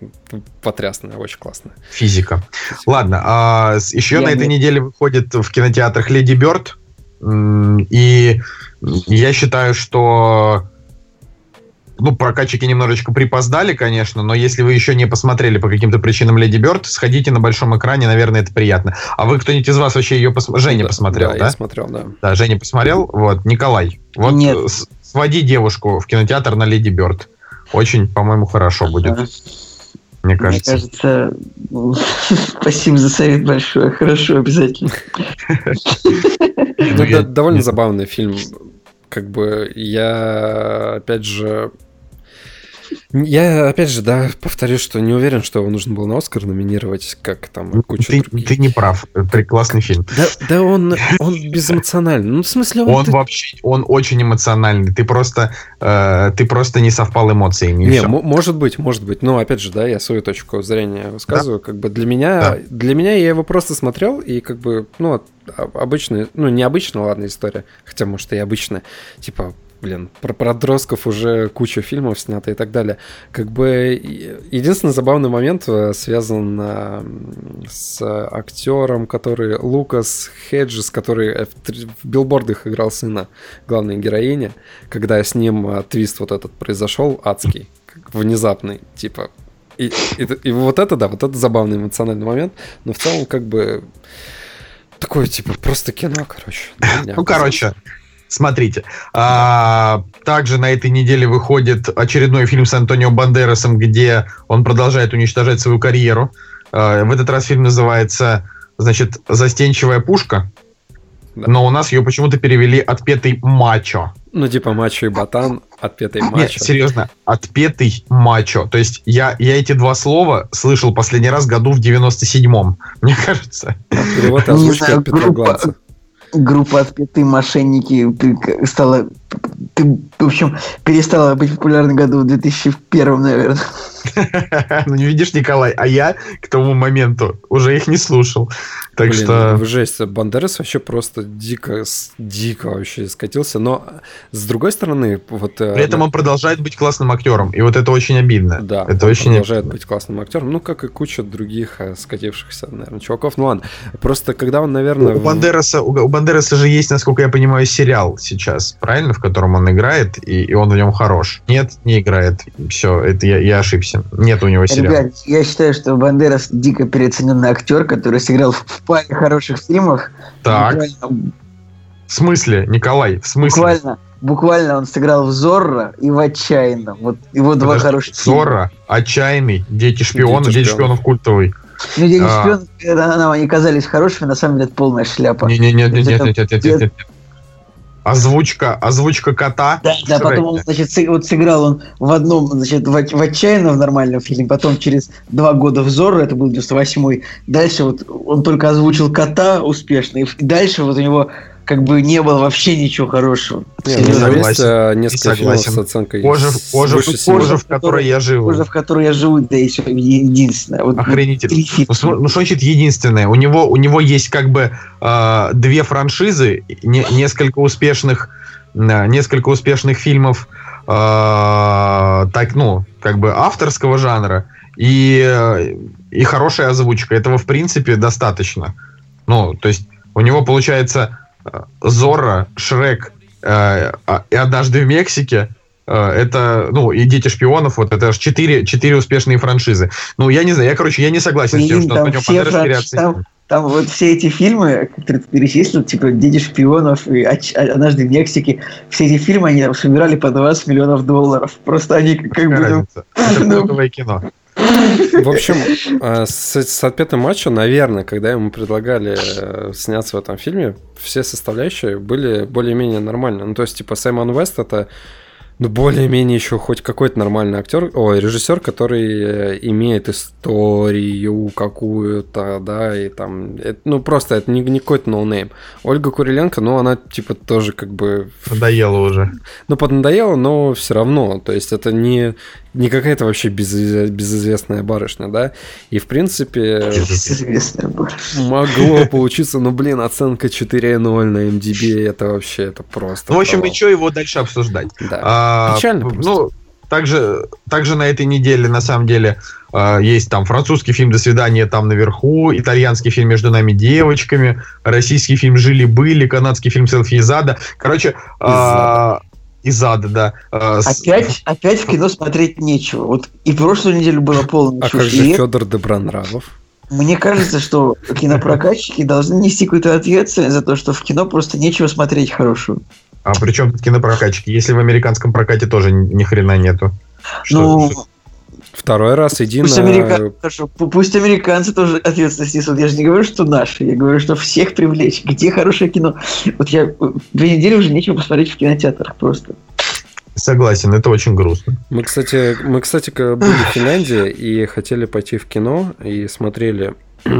потрясная, очень классная. Физика. Ладно, а, еще Я на этой не- неделе выходит в кинотеатрах Леди Бёрд. И я считаю, что ну, прокатчики немножечко припоздали, конечно, но если вы еще не посмотрели по каким-то причинам Леди Бёрд, сходите на большом экране, наверное, это приятно. А вы кто-нибудь из вас вообще ее посмотрел? Женя Да, посмотрел, да? я смотрел, да. Да, Женя посмотрел. Вот, Николай, вот Нет. с- своди девушку в кинотеатр на Леди Бёрд. Очень, по-моему, хорошо будет, Мне Мне кажется. кажется, спасибо за совет большое. Хорошо, обязательно. Ну, Ну, довольно забавный фильм. Как бы я, опять же... Я, опять же, да, повторюсь, что не уверен, что его нужно было на Оскар номинировать, как там и куча Ты, других. ты не прав. Прекрасный фильм. Да, да он, он безэмоциональный. Ну, в смысле, он... Он ты- вообще, он очень эмоциональный. Ты просто, э, ты просто не совпал эмоциями. Не, м- может быть, может быть. Но опять же, да, я свою точку зрения высказываю. Как бы для меня, Да. для меня я его просто смотрел и как бы, ну, а- обычная, ну, необычная, ладно, история. Хотя, может, и обычная. Типа, блин, про подростков уже куча фильмов снято и так далее. Как бы единственный забавный момент э, связан м, с актером, который Лукас Хеджес, который э, в в билбордах играл сына главной героини, когда с ним а, твист вот этот произошел адский, внезапный, типа. И, и, и вот это, да, вот это забавный эмоциональный момент, но в целом как бы такое, типа, просто кино, короче. Ну, короче, смотрите. А, также на этой неделе выходит очередной фильм с Антонио Бандерасом, где он продолжает уничтожать свою карьеру. А, в этот раз фильм называется, значит, «Застенчивая пушка». Но у нас ее почему-то перевели «Отпетый мачо». Ну, типа мачо и ботан, отпетый Нет, мачо. серьезно, «Отпетый мачо». То есть я, я эти два слова слышал последний раз году в 97-м, мне кажется. Перевод и Не озвучка знаю, от Петра Гланца. Группа отпетые мошенники стала... Ты, в общем, перестала быть популярной году в 2001, наверное. Ну, не видишь, Николай, а я к тому моменту уже их не слушал. Так Блин, что... вы жесть, Бандерас вообще просто дико, с- дико вообще скатился, но с другой стороны, вот... э, При этом он продолжает быть классным актером, и вот это очень обидно. Да, это он очень продолжает обидно. быть классным актером, ну, как и куча других э, скатившихся, наверное, чуваков. Ну ладно, просто когда он, наверное... У в- Бандераса, у Бандераса же есть, насколько я понимаю, сериал сейчас, правильно, в котором он играет, и, и он в нем хорош. Нет, не играет. Все, это я, я ошибся. Нет у него сериала. Ребят, я считаю, что Бандерас дико переоцененный актер, который сыграл в, в паре хороших фильмов. Так, Буквально, в смысле, Николай, в смысле? буквально, буквально он сыграл в Зорро и в Отчаянном. Вот его два Подожди, хороших фильма. Зорро, Отчаянный, Дети шпионов, Дети Дети шпионов. культовый. Ну, Дети А. шпионов, они казались хорошими, на самом деле это полная шляпа. Не, не, нет, нет, Это- нет, нет, нет, нет, нет. Озвучка, озвучка кота. Да, да, потом он, значит, вот сыграл он в одном, значит, в, в отчаянном в нормальном фильме, потом через два года в Зорро, это был 98-й, дальше вот он только озвучил кота успешно, и дальше вот у него как бы не было вообще ничего хорошего. Не, ну, есть а, несколько фильмов с оценкой кожа, кожа, кожа, кожа, в которой я живу. Кожа, в которой я живу, да, еще единственное. Вот Охренительно. Ну, ну, что значит единственное? У него, у него есть как бы э, две франшизы, не, несколько успешных, э, несколько успешных фильмов, э, так, ну, как бы авторского жанра и, и хорошая озвучка. Этого, в принципе, достаточно. Ну, то есть у него получается Зорро, Шрек э, а, и «Однажды в Мексике» э, это, ну, и «Дети шпионов», вот это аж четыре, четыре успешные франшизы. Ну, я не знаю, я, короче, я не согласен Блин, с тем, что Антонио Бандерас переоценил. Там, там вот все эти фильмы, которые ты перечислил, типа «Дети шпионов» и «Однажды в Мексике», все эти фильмы, они там собирали по 20 миллионов долларов. Просто они как бы... Ну, это кино. В общем, э, с, с отпетым матчем, наверное, когда ему предлагали э, сняться в этом фильме, все составляющие были более-менее нормальные. Ну, то есть, типа, Саймон Вест это ну, более-менее еще хоть какой-то нормальный актер, ой, режиссер, который э, имеет историю какую-то, да, и там, это, ну, просто это не, не какой-то no-name. Ольга Куриленко, ну, она, типа, тоже как бы... Надоела уже. Ну, поднадоело, но все равно, то есть это не, не какая-то вообще безы- безызвестная барышня, да, и, в принципе... Безызвестная барышня. Могло получиться, ну, блин, оценка 4.0 на IMDb, это вообще, это просто... Ну, в общем, и что его дальше обсуждать? Да. А, Печально просто. Ну, также, также на этой неделе, на самом деле, э, есть там французский фильм «До свидания там наверху», итальянский фильм «Между нами девочками», российский фильм «Жили-были», канадский фильм «Селфи из ада». Короче, э, из ада, да. Э, опять, с... опять в кино смотреть нечего. Вот и прошлую неделю было полно. А как же Федор Добронравов? Мне кажется, что кинопрокатчики должны нести какую-то ответственность за то, что в кино просто нечего смотреть хорошего. А при чем тут кинопрокатчики? Если в американском прокате тоже ни хрена нету. Что, ну, что... Второй раз иди пусть на... Американ... Хорошо, пусть американцы тоже ответственность несут. Я же не говорю, что наши. Я говорю, что всех привлечь. Где хорошее кино? Вот я две недели уже нечего посмотреть в кинотеатрах просто. Согласен, это очень грустно. Мы, кстати, мы, кстати, были в Финляндии и хотели пойти в кино и смотрели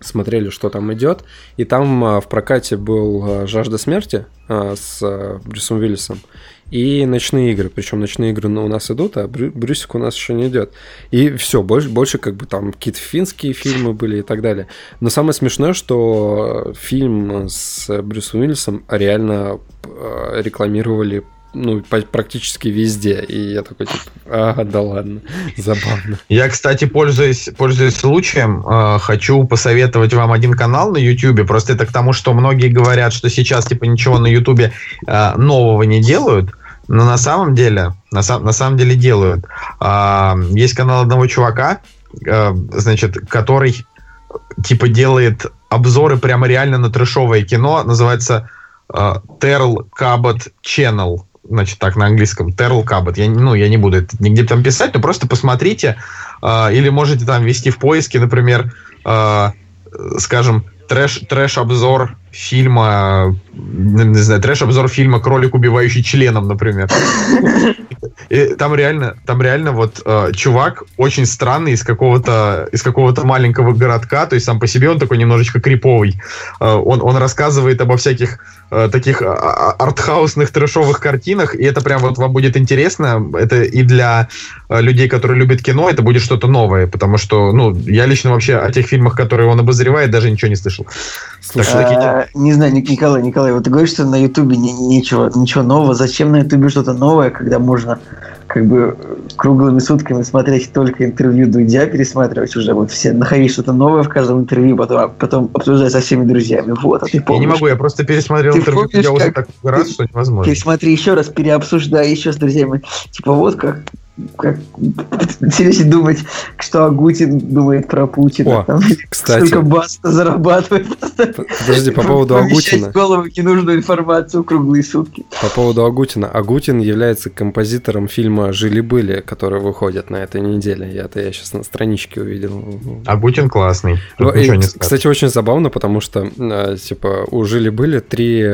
смотрели, что там идет. И там а, в прокате был а, «Жажда смерти» а, с Брюсом Уиллисом и «Ночные игры». Причем «Ночные игры» у нас идут, а Брюсик у нас еще не идет. И все, больше, больше как бы там какие-то финские фильмы были и так далее. Но самое смешное, что фильм с Брюсом Уиллисом реально рекламировали ну, практически везде. И я такой, типа, а, да ладно, забавно. Я, кстати, пользуясь, пользуясь случаем, э, хочу посоветовать вам один канал на YouTube. Просто это к тому, что многие говорят, что сейчас, типа, ничего на YouTube э, нового не делают. Но на самом деле, на, на самом деле делают. Э, есть канал одного чувака, э, значит, который, типа, делает обзоры прямо реально на трешовое кино. Называется Terl Cabot Channel значит, так, на английском, Terrell Cabot. Я, ну, я не буду это нигде там писать, но просто посмотрите, э, или можете там ввести в поиске, например, э, скажем, трэш, трэш-обзор фильма, не знаю, трэш-обзор фильма «Кролик, убивающий членом», например. И там реально, там реально вот э, чувак очень странный из какого-то из какого-то маленького городка, то есть сам по себе он такой немножечко криповый. Э, он он рассказывает обо всяких э, таких э, артхаусных трэшовых картинах, и это прям вот вам будет интересно. Это и для э, людей, которые любят кино, это будет что-то новое, потому что, ну, я лично вообще о тех фильмах, которые он обозревает, даже ничего не слышал. Слушай, не знаю, Николай, Николай, вот ты говоришь, что на Ютубе ничего, ничего нового. Зачем на Ютубе что-то новое, когда можно как бы круглыми сутками смотреть только интервью Дудя, пересматривать уже вот все, находить что-то новое в каждом интервью, потом, а потом обсуждать со всеми друзьями. Вот, а ты помнишь? Я не могу, я просто пересмотрел ты интервью Дудя уже так раз, что невозможно. Пересмотри еще раз, переобсуждай еще с друзьями. Типа вот как как, если думать, что Агутин думает про Путина. О, там, кстати. Сколько Баста зарабатывает. Подожди, по поводу Агутина. голову ненужную информацию круглые сутки. По поводу Агутина. Агутин является композитором фильма «Жили-были», который выходит на этой неделе. Я-то я сейчас на страничке увидел. Агутин классный. Ну, и, кстати, очень забавно, потому что, э, типа, у жили-были три,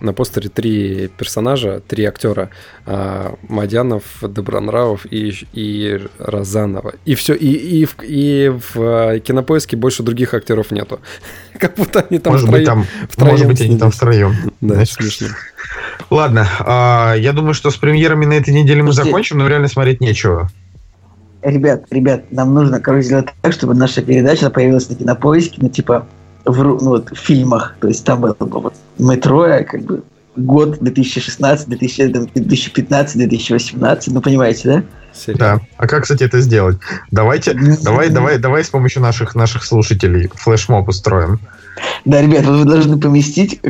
на постере три персонажа, три актера. а, Мадянов, Добронравов и, и Розанова. И все, и, и, в, и в э, кинопоиске больше других актеров нету. Как будто они там Может быть, втроем- там, втроем может быть, они там втроем. Да, смешно. Ладно, а, я думаю, что с премьерами на этой неделе мы закончим, но реально смотреть нечего. Ребят, ребят, нам нужно, короче, сделать так, чтобы наша передача появилась на кинопоиске, ну, типа, в, ну, вот, в фильмах. То есть там было бы вот метро, как бы год 2016, 2015, 2018, ну, понимаете, да? Сериал. Да. А как, кстати, это сделать? Давайте, давай, давай, давай с помощью наших наших слушателей флешмоб устроим. Да, ребят, вот вы должны поместить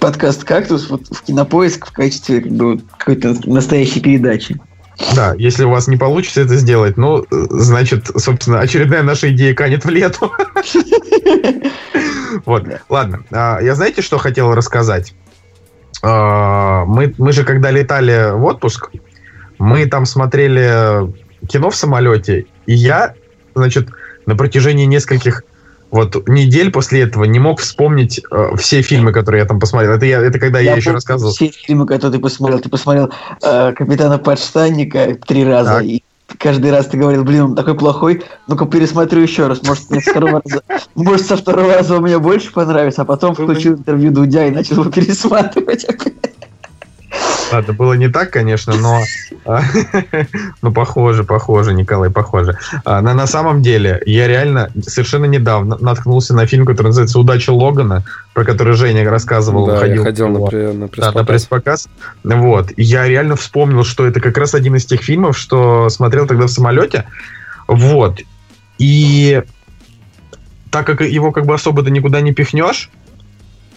подкаст «Кактус» вот в кинопоиск в качестве как бы, какой-то настоящей передачи. Да, если у вас не получится это сделать, ну, значит, собственно, очередная наша идея канет в лету. Вот, ладно. А, Я знаете, что хотел рассказать? А, Мы, мы же, когда летали в отпуск, мы там смотрели кино в самолете, и я, значит, на протяжении нескольких вот недель после этого не мог вспомнить э, все фильмы, которые я там посмотрел. Это, я, это когда я, еще помню рассказывал. Все фильмы, которые ты посмотрел. Ты посмотрел э, «Капитана Подштанника» три раза. Так. И каждый раз ты говорил, блин, он такой плохой, ну-ка пересмотрю еще раз. Может, мне со второго раза, может, со второго раза он мне больше понравится, а потом включил интервью Дудя и начал его пересматривать. Ладно, было не так, конечно, но... а, Ну, похоже, похоже, Николай, похоже. А, На, на самом деле, я реально совершенно недавно наткнулся на фильм, который называется «Удача Логана», про который Женя рассказывал. Да, я ходил на, да, на пресс-показ. пресс-показ. Вот. И я реально вспомнил, что это как раз один из тех фильмов, что смотрел тогда в самолете. Вот. И так как его как бы особо-то никуда не пихнешь,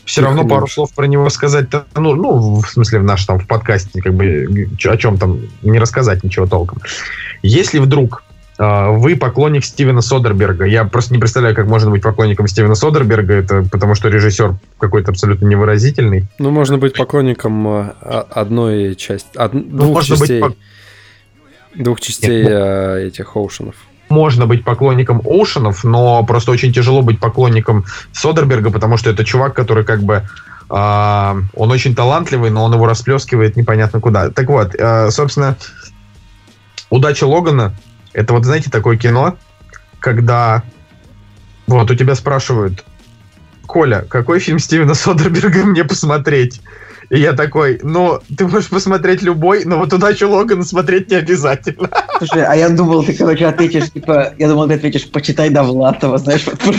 все равно пару слов про него сказать, ну, ну, в смысле, в наш там в подкасте, как бы о чем там не рассказать ничего толком. Если вдруг э, вы поклонник Стивена Содерберга, я просто не представляю, как можно быть поклонником Стивена Содерберга, это потому что режиссер какой-то абсолютно невыразительный. Ну, можно быть поклонником э, о- одной части, од- двух Ну, можно быть частей, пок- двух частей э, этих Оушенов. Можно быть поклонником Оушенов, но просто очень тяжело быть поклонником Содерберга, потому что это чувак, который как бы а, он очень талантливый, но он его расплескивает непонятно куда. Так вот, а, собственно, удача Логана это вот, знаете, такое кино, когда вот у тебя спрашивают, Коля, какой фильм Стивена Содерберга мне посмотреть? И я такой, ну, ты можешь посмотреть любой, но вот удачу Логана смотреть не обязательно. Слушай, а я думал, ты, короче, ответишь, типа, я думал, ты ответишь, почитай Довлатова, знаешь, вот.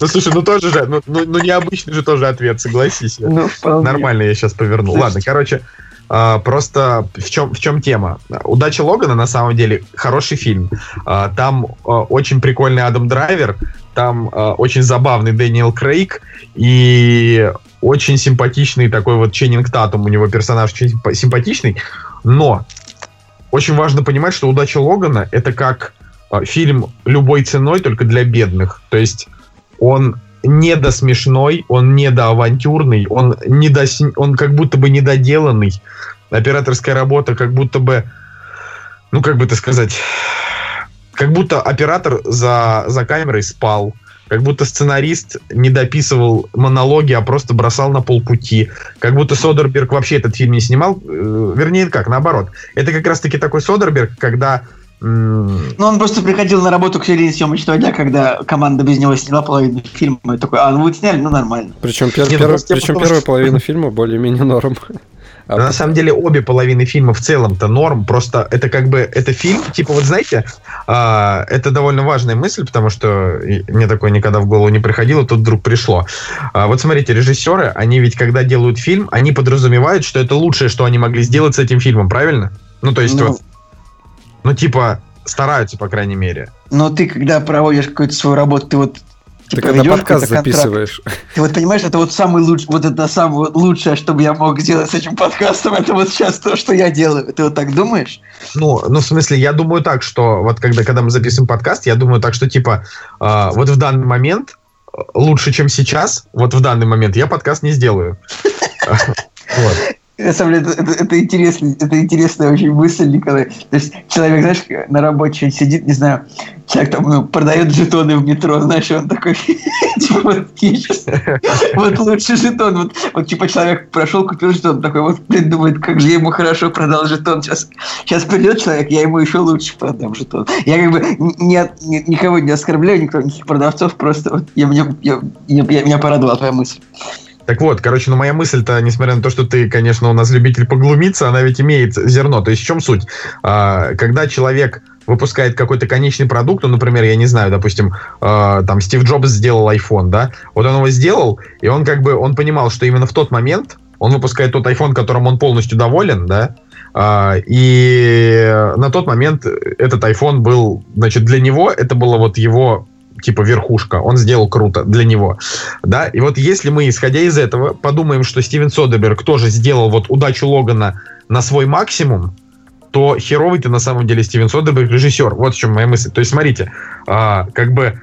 Ну, слушай, ну тоже же, ну, ну, ну необычный же тоже ответ, согласись. Ну. Нормально я сейчас повернул. Ладно, короче, а, просто в чем, в чем тема? Удача Логана на самом деле хороший фильм. А, Там а, очень прикольный Адам Драйвер, там очень забавный Дэниел Крейг и очень симпатичный такой вот Ченнинг Татум, у него персонаж симпатичный, но очень важно понимать, что «Удача Логана» — это как а, фильм любой ценой, только для бедных. То есть он не до смешной, он не до авантюрный, он не до, он как будто бы недоделанный. Операторская работа как будто бы, ну как бы это сказать, как будто оператор за, за камерой спал, как будто сценарист не дописывал монологи, а просто бросал на полпути, как будто Содерберг вообще этот фильм не снимал, э, вернее как, наоборот. Это как раз-таки такой Содерберг, когда Ну, он просто приходил на работу к середине съемочного дня, когда команда без него сняла половину фильма. И такой, а, ну вы сняли, ну нормально. Причем, пер- Не, ну я причем потому первая половина фильма более-менее норм. А Но на самом деле обе половины фильма в целом-то норм, просто это как бы, это фильм, типа вот знаете, а, это довольно важная мысль, потому что мне такое никогда в голову не приходило, тут вдруг пришло. А, вот смотрите, режиссеры, они ведь когда делают фильм, они подразумевают, что это лучшее, что они могли сделать с этим фильмом, правильно? Ну то есть Ну, вот, ну типа стараются, по крайней мере. Но ты, когда проводишь какую-то свою работу, ты вот Ты Типа, когда ведёшь подкаст записываешь. Ты вот понимаешь, это вот самый лучший, вот это самое лучшее, что бы я мог сделать с этим подкастом, это вот сейчас то, что я делаю. Ты вот так думаешь? Ну, ну, в смысле, я думаю так, что вот когда, когда мы записываем подкаст, я думаю так, что типа а, вот в данный момент э, лучше, чем сейчас, вот в данный момент я подкаст не сделаю. Вот. На самом это, это, это интересно, это интересная очень мысль, Николай. То есть человек, знаешь, на работе сидит, не знаю, человек там ну, продает жетоны в метро, знаешь, он такой, типа, вот, вот лучший жетон, вот, вот, типа, человек прошел, купил жетон, такой, вот, блин, думает, как же я ему хорошо продал жетон, сейчас, сейчас придет человек, я ему еще лучше продам жетон. Я как бы от- ни- никого не оскорбляю, никого, никаких продавцов, просто вот, я, я, я- я- меня порадовала твоя мысль. Так вот, короче, ну моя мысль-то, несмотря на то, что ты, конечно, у нас любитель поглумиться, она ведь имеет зерно. То есть в чем суть? А, Когда человек выпускает какой-то конечный продукт, ну, например, я не знаю, допустим, а, там Стив Джобс сделал iPhone, да, вот он его сделал, и он как бы, он понимал, что именно в тот момент он выпускает тот iPhone, которым он полностью доволен, да, а, и на тот момент этот iPhone был, значит, для него это было вот его типа верхушка, он сделал круто для него, да, и вот если мы, исходя из этого, подумаем, что Стивен Содерберг тоже сделал вот удачу Логана на свой максимум, то херовый ты на самом деле Стивен Содерберг режиссер. Вот в чем моя мысль. То есть, смотрите, а, как бы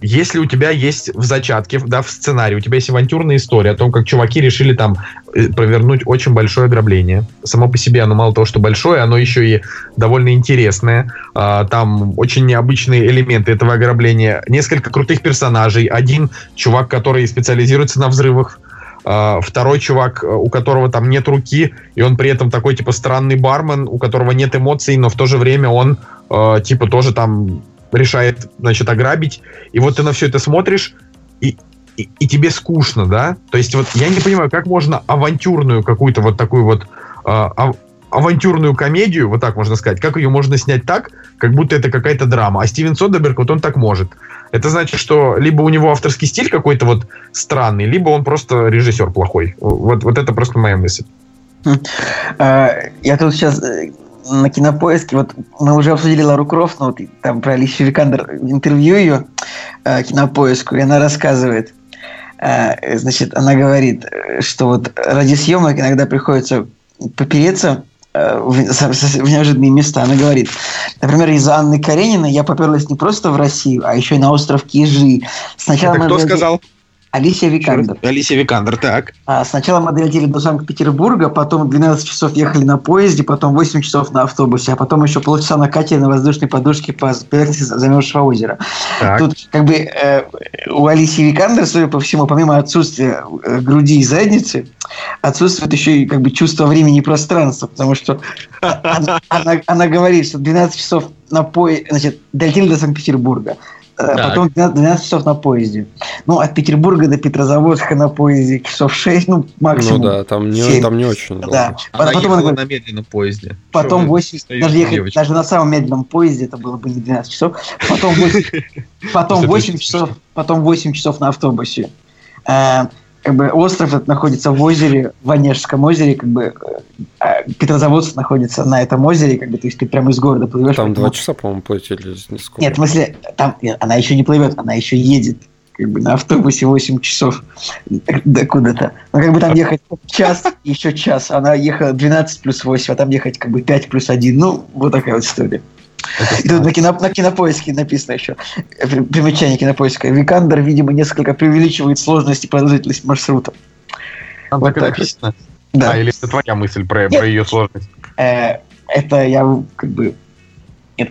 если у тебя есть в зачатке, да, в сценарии, у тебя есть авантюрная история о том, как чуваки решили там э, провернуть очень большое ограбление. Само по себе оно мало того, что большое, оно еще и довольно интересное. А, Там очень необычные элементы этого ограбления. Несколько крутых персонажей. Один чувак, который специализируется на взрывах. А, Второй чувак, э, у которого там нет руки, и он при этом такой, типа, странный бармен, у которого нет эмоций, но в то же время он, э, типа, тоже там решает, значит, ограбить. И вот ты на все это смотришь, и, и, и тебе скучно, да? То есть вот я не понимаю, как можно авантюрную какую-то вот такую вот а, ав- авантюрную комедию, вот так можно сказать, как ее можно снять так, как будто это какая-то драма. А Стивен Содерберг, вот он так может. Это значит, что либо у него авторский стиль какой-то вот странный, либо он просто режиссер плохой. Вот, вот это просто моя мысль. А, Я тут сейчас э, на кинопоиске, вот мы уже обсудили Лару Крофт, ну, вот там про Алисию Викандер интервью ее э, кинопоиску, и она рассказывает, э, значит, она говорит, что вот ради съемок иногда приходится попереться э, в, неожиданные места. Она говорит, например, из-за Анны Карениной я поперлась не просто в Россию, а еще и на остров Кижи. Сначала Это кто долетели- сказал? Алисия Викандер. Алисия Викандер, так. А, Сначала мы долетели до Санкт-Петербурга, потом 12 часов ехали на поезде, потом 8 часов на автобусе, а потом еще полчаса на катере на воздушной подушке по поверхности замерзшего озера. Так. Тут как бы э, у Алисии Викандер, судя по всему, помимо отсутствия э, груди и задницы, отсутствует еще и как бы чувство времени и пространства, потому что она, она- она говорит, что 12 часов на поезде, значит, долетели до Санкт-Петербурга, Так. потом 12, 12 часов на поезде. Ну, от Петербурга до Петрозаводска на поезде часов 6, ну, максимум. Ну да, там не, семь. там не очень долго. Да. Она потом, она ехала говорит, на медленном поезде. потом вы 8, стоите, даже, ехать, даже на самом медленном поезде это было бы не 12 часов. Потом 8, потом Это 8 очень часов, потом 8 часов на автобусе. Как бы остров этот находится в озере, в Онежском озере, как бы э, Петрозаводск находится на этом озере, как бы, то есть ты прямо из города плывешь. Там два часа, по-моему, плыть или сколько. Нет, в смысле, там нет, она еще не плывет, она еще едет. Как бы на автобусе 8 часов до куда-то. Ну, как бы там ехать час, еще час. Она ехала 12 плюс 8, а там ехать как бы 5 плюс 1. Ну, вот такая вот история. И тут на, кино, на кинопоиске написано еще. при- Примечание кинопоиска. Викандер, видимо, несколько преувеличивает сложность и продолжительность маршрута. Там Вот так написано. Да. А, или это твоя мысль про, Нет. про ее сложность? Э, это я как бы... Нет.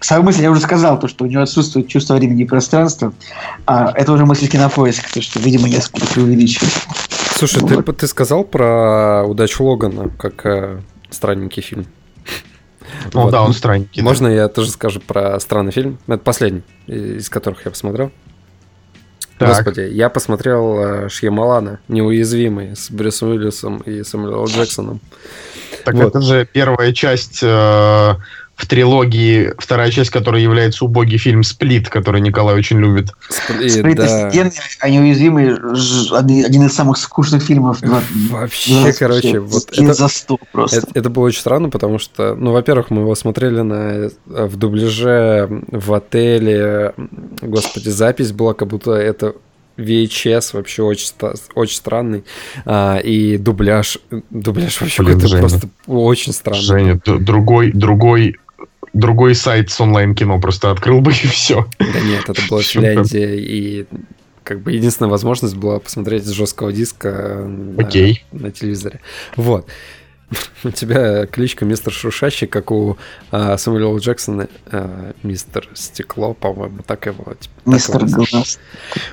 Свою мысль я уже сказал, то, что у нее отсутствует чувство времени и пространства. А это уже мысль кинопоиска, то, что, видимо, несколько преувеличивает. Слушай, ты, ты сказал про удачу Логана, как э, странненький фильм. Ну Вот. да, он странненький. да. Можно я тоже скажу про странный фильм? Это последний, из которых я посмотрел. Так. Господи, я посмотрел э, Шьямалана, «Неуязвимый», с Брюсом Уиллисом и Сэмюэлом. Джексоном. Так Вот. это же первая часть э, в трилогии вторая часть, которая является убогий фильм «Сплит», который Николай очень любит. Сплит, Сплит да. офигенный, а неуязвимый ж- один из самых скучных фильмов. Вообще, двадцать короче, лет. вот это, за сто просто. это, это было очень странно, потому что, ну, во-первых, мы его смотрели на, в дубляже в отеле. Господи, запись была, как будто это VHS вообще очень, очень странный. А, и дубляж, дубляж вообще Блин, какой-то Женя. просто очень странный. Женя, д- другой, другой, другой сайт с онлайн-кино просто открыл бы и все. Да нет, это была. Финляндия, и как бы единственная возможность была посмотреть с жесткого диска на, Окей. на телевизоре. Вот. У тебя кличка мистер Шуршащий, как у а. Джексона, а, мистер Стекло, по-моему, так его. типа, Мистер. Глаз.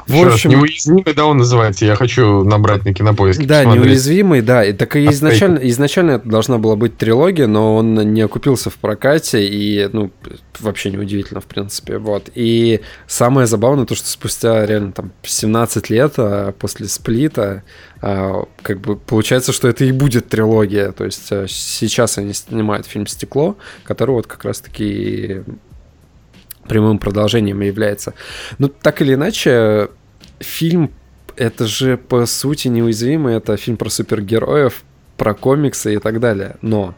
В общем, неуязвимый, да, он называется. Я хочу набрать на кинопоиске. да, посмотреть. неуязвимый, да. И так и изначально, изначально это должна была быть трилогия, но он не окупился в прокате, и, ну, вообще неудивительно, в принципе. Вот. И самое забавное, то, что спустя реально там 17 лет а, после сплита, как бы получается, что это и будет трилогия. То есть а, сейчас они снимают фильм «Стекло», который вот как раз-таки прямым продолжением является. Ну, так или иначе, фильм это же по сути неуязвимый, это фильм про супергероев, про комиксы и так далее. Но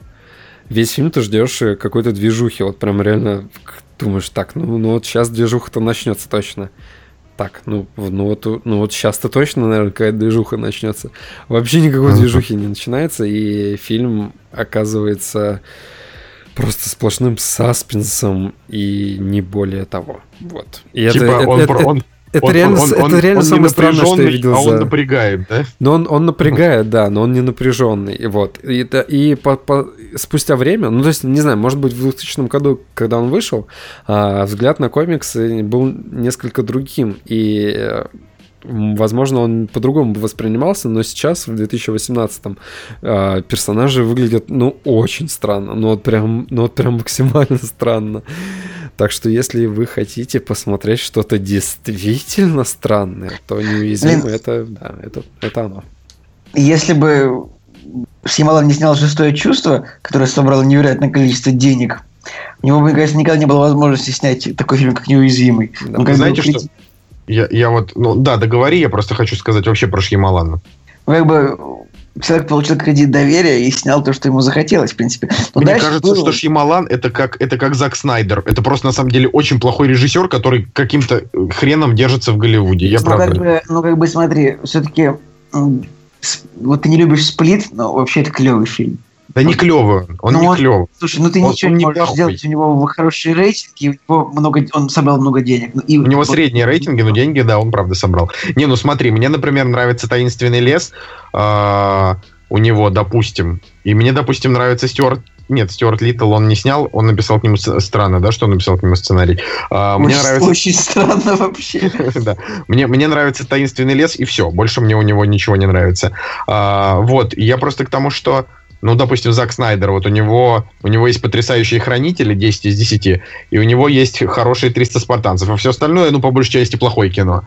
весь фильм ты ждешь э, какой-то движухи, вот прям реально думаешь, так, ну, ну вот сейчас движуха-то начнется точно. Так, ну, ну вот, ну вот сейчас-то точно, наверное, какая-то движуха начнется. Вообще никакой движухи не начинается, и фильм оказывается просто сплошным саспенсом и не более того. Вот. И Типа это- он, это- он, это он- реально, он- с- это он- реально он самое странное, что я видел а он за... напрягает, да? Но он, он напрягает, да, но он не напряженный. И вот. И, это- и по- по- спустя время, ну, то есть, не знаю, может быть, в 2000 году, когда он вышел, а, взгляд на комиксы был несколько другим. И, э, возможно, он по-другому воспринимался, но сейчас, в 2018-м, а, персонажи выглядят, ну, очень странно. Ну, вот прям, ну, вот прям максимально странно. Так что, если вы хотите посмотреть что-то действительно странное, то неуязвимо это, да, это, это оно. Если бы Сималан не снял «Шестое чувство», которое собрало невероятное количество денег, у него мне кажется, никогда не было возможности снять такой фильм, как «Неуязвимый». Да. Ну, как Знаете, что? крити- Я, я вот, ну да, договори, я просто хочу сказать вообще про Шьямалана. Ну, как бы человек получил кредит доверия и снял то, что ему захотелось, в принципе. Но Мне дальше кажется, было- что Шьямалан это как, это как Зак Снайдер. Это просто на самом деле очень плохой режиссер, который каким-то э, хреном держится в Голливуде. Я ну, правда. как бы, ну, как бы, смотри, все-таки вот ты не любишь «Сплит», но вообще это клевый фильм. Да не клевый он, Ну, не клевый. Слушай, ну ты Он- ничего он не можешь плохой. сделать, у него хороший рейтинг, и у него много, он собрал много денег. Ну, и У него вот- средние рейтинги, но деньги, да, он правда собрал. Не, ну смотри, мне, например, нравится «Таинственный лес». а, у него, допустим. И мне, допустим, нравится Стюарт... Нет, Стюарт Литтл он не снял, он написал к нему... Странно, да, что он написал к нему сценарий. А, мне очень, нравится... очень странно вообще. Да. Мне, мне нравится таинственный лес, и все. Больше мне у него ничего не нравится. А, вот, я просто к тому, что. Ну, допустим, Зак Снайдер, вот у него, у него есть потрясающие хранители 10 из 10, и у него есть хорошие 300 спартанцев, а все остальное, ну, по большей части, плохое кино.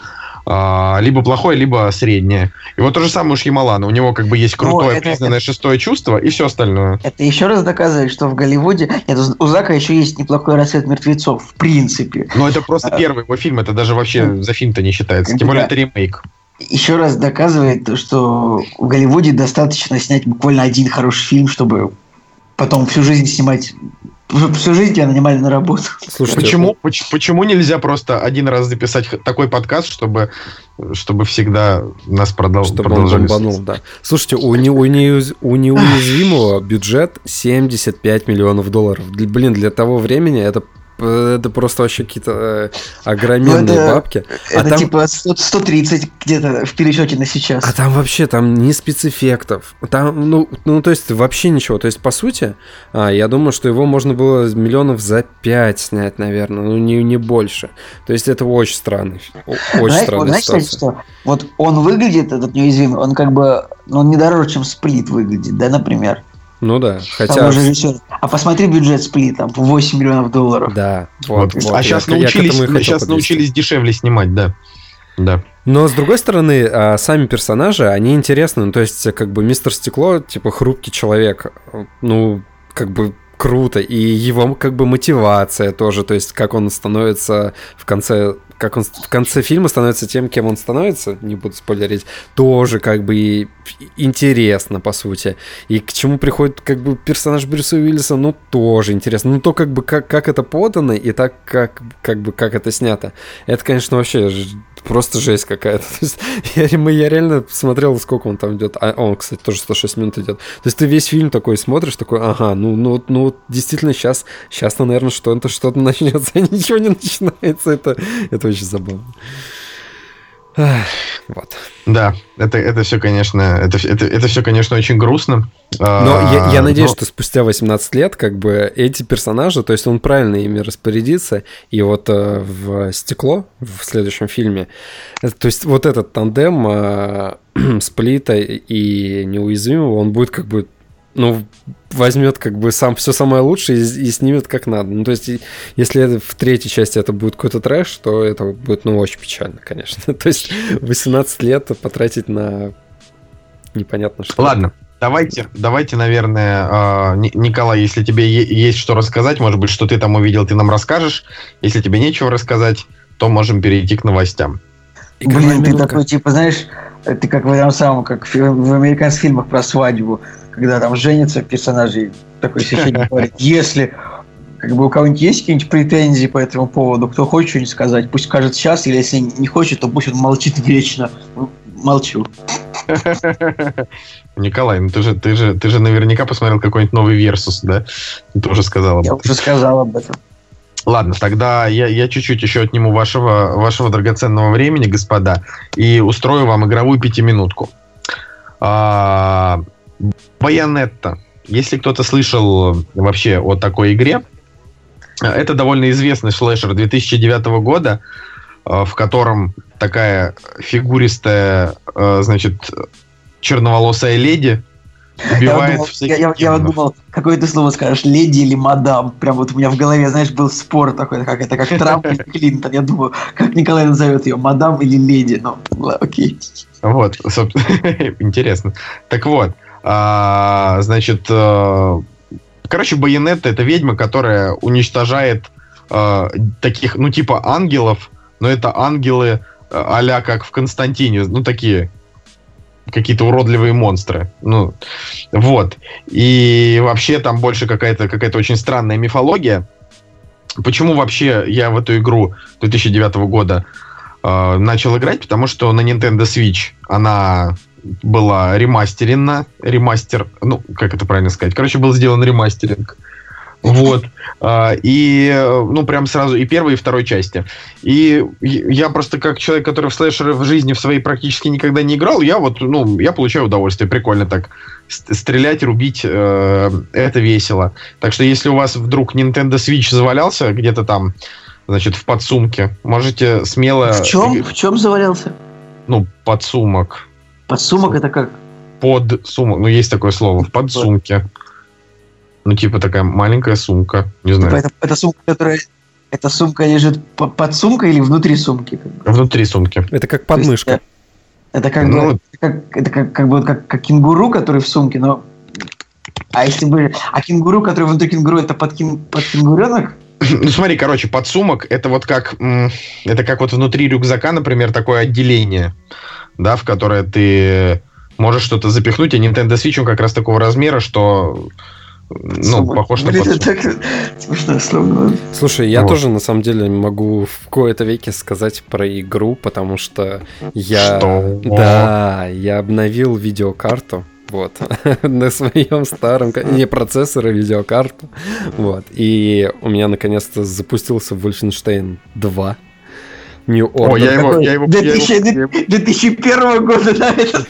А, либо плохое, либо среднее. И вот то же самое у Шьямалана. У него как бы есть крутое, это- признанное шестое чувство, и все остальное. Это еще раз доказывает, что в Голливуде... Нет, у Зака еще есть неплохой рассвет мертвецов, в принципе. Но это просто А. первый его фильм, это даже вообще за фильм-то не считается. Тем Да. более это ремейк. Еще раз доказывает, что в Голливуде достаточно снять буквально один хороший фильм, чтобы потом всю жизнь снимать... Всю жизнь тебя нанимали на работу. Слушайте, Почему, поч- почему нельзя просто один раз записать такой подкаст, чтобы, чтобы всегда нас продол- чтобы он продолжали бомбанул, да. Слушайте, у, не, у, неуяз- у неуязвимого бюджет 75 миллионов долларов. Блин, для того времени это, это просто вообще какие-то э, огроменные Ну, это- бабки. А Это там- типа 100 130 где-то в пересчете на сейчас. А там вообще там ни спецэффектов. Там, ну, ну, то есть вообще ничего. То есть, по сути, а, я думаю, что его можно было миллионов за 5 снять, наверное, ну не, не больше. То есть это очень странный, очень вот странная кстати, ситуация. что вот он выглядит, этот неуязвимый, он как бы, ну, он не дороже, чем сплит выглядит, да, например. Ну да, хотя... А посмотри бюджет сплит, там, 8 миллионов долларов. Да, Вот. вот, а я- сейчас я научились, хотел сейчас научились дешевле снимать, да. Да. Но с другой стороны, а, сами персонажи, они интересны. Ну, то есть, как бы мистер Стекло, типа, хрупкий человек. Ну, как бы круто. И его как бы мотивация тоже, то есть как он становится в конце как он в конце фильма становится тем, кем он становится, не буду спойлерить, тоже как бы интересно, по сути. И к чему приходит как бы персонаж Брюса Уиллиса, ну, тоже интересно. Ну, то как бы как, как это подано и так, как, как бы как это снято. Это, конечно, вообще просто жесть какая-то. То есть, я, я реально смотрел, сколько он там идет. А он, кстати, тоже 106 минут идет. То есть ты весь фильм такой смотришь, такой, ага, ну, ну, ну действительно, сейчас, сейчас, наверное, что-то что-то начнется, ничего не начинается. Это, это очень забавно. Вот. Да, это, это все, конечно, это, это, это все, конечно, очень грустно. Но а, я, я надеюсь, но... что спустя 18 лет, как бы, эти персонажи, то есть он правильно ими распорядится, и вот э, в «Стекло», в следующем фильме, э, то есть вот этот тандем э, Сплита и Неуязвимого, он будет как бы ну, возьмет как бы сам все самое лучшее и, и снимет как надо. Ну, то есть, если в третьей части это будет какой-то трэш, то это будет, ну, очень печально, конечно. то есть, 18 лет потратить на непонятно что. Ладно, давайте, давайте, наверное, э, Николай, если тебе есть что рассказать, может быть, что ты там увидел, ты нам расскажешь. Если тебе нечего рассказать, то можем перейти к новостям. Блин, ты такой, типа, знаешь, ты как в этом самом, как в, в американских фильмах про свадьбу когда там женятся персонажи, такой священник говорит, если как бы у кого-нибудь есть какие-нибудь претензии по этому поводу, кто хочет что-нибудь сказать, пусть скажет сейчас, или если не хочет, то пусть он молчит вечно. Молчу. Николай, ну ты же, ты же, ты же наверняка посмотрел какой-нибудь новый Версус, да? Ты тоже сказал об этом. Я уже сказал об этом. Ладно, тогда я, я чуть-чуть еще отниму вашего, вашего драгоценного времени, господа, и устрою вам игровую пятиминутку. А, Байонетта. Если кто-то слышал вообще о такой игре, это довольно известный слэшер 2009 года, э, в котором такая фигуристая, э, значит, черноволосая леди убивает я, думал, я, я, я вот думал, какое ты слово скажешь, леди или мадам. Прям вот у меня в голове, знаешь, был спор такой, как это, как Трамп или Клинтон. Я думаю, как Николай назовет ее, мадам или леди. Ну, окей. Вот, интересно. Так вот, а, значит, а, короче, Байонетта это ведьма, которая уничтожает а, таких, ну, типа ангелов, но это ангелы а как в Константине, ну, такие какие-то уродливые монстры. Ну, вот. И вообще там больше какая-то какая очень странная мифология. Почему вообще я в эту игру 2009 года э, начал играть? Потому что на Nintendo Switch она была ремастерена, ремастер, ну, как это правильно сказать, короче, был сделан ремастеринг. Вот. А, и, ну, прям сразу и первой, и второй части. И я просто как человек, который в слэшеры в жизни в своей практически никогда не играл, я вот, ну, я получаю удовольствие. Прикольно так стрелять, рубить, э, это весело. Так что если у вас вдруг Nintendo Switch завалялся где-то там, значит, в подсумке, можете смело... В чем? В чем завалялся? Ну, подсумок. Подсумок это как? Под сумок. Ну, есть такое слово. В подсумке. Ну, типа такая маленькая сумка. Не знаю. Типа это, это сумка, которая... Эта сумка лежит под сумкой или внутри сумки? Внутри сумки. Это как подмышка. Есть, это как ну, бы, как, это как, как бы как, как кенгуру, который в сумке, но... А если бы... А кенгуру, который внутри кенгуру, это под, кин, под кенгуренок? Ну смотри, короче, подсумок это вот как это как вот внутри рюкзака, например, такое отделение да, в которое ты можешь что-то запихнуть, а Nintendo Switch он как раз такого размера, что ну, Сумма. похож на Блин, так смешное слово. Слушай, я вот. тоже на самом деле могу в кои-то веке сказать про игру, потому что я... Что? Да, я обновил видеокарту. Вот, на своем старом, не процессор, а видеокарту. Вот, и у меня наконец-то запустился Wolfenstein 2. New Order. О, я его, я его, 2000, я его, 2001 года, да, это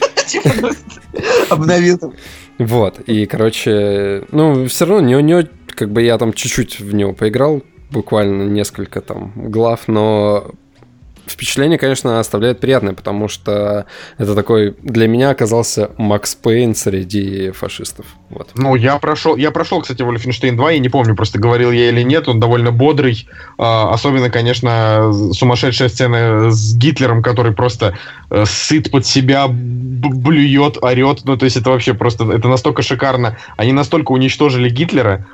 обновил. Вот, и, короче, ну, все равно не, не, как бы я там чуть-чуть в него поиграл, буквально несколько там глав, но впечатление, конечно, оставляет приятное, потому что это такой для меня оказался Макс Пейн среди фашистов. Вот. Ну, я прошел, я прошел, кстати, Wolfenstein 2, я не помню, просто говорил я или нет, он довольно бодрый, а, особенно, конечно, сумасшедшая сцена с Гитлером, который просто э, сыт под себя, блюет, орет, ну, то есть это вообще просто, это настолько шикарно, они настолько уничтожили Гитлера,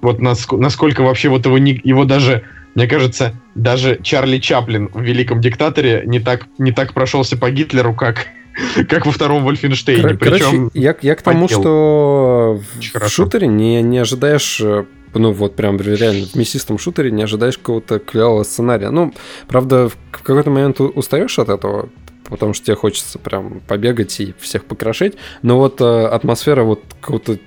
вот наск- насколько вообще вот его, его даже, мне кажется, даже Чарли Чаплин в «Великом диктаторе» не так, не так прошелся по Гитлеру, как, как во втором Вольфенштейне. Кор- Короче, Причем я, я к тому, что в- Очень в хорошо. шутере не, не ожидаешь, э, ну вот прям реально в мясистом шутере не ожидаешь какого-то клевого сценария. Ну, правда, в какой-то момент устаешь от этого, потому что тебе хочется прям побегать и всех покрошить. Но вот э, атмосфера вот какого-то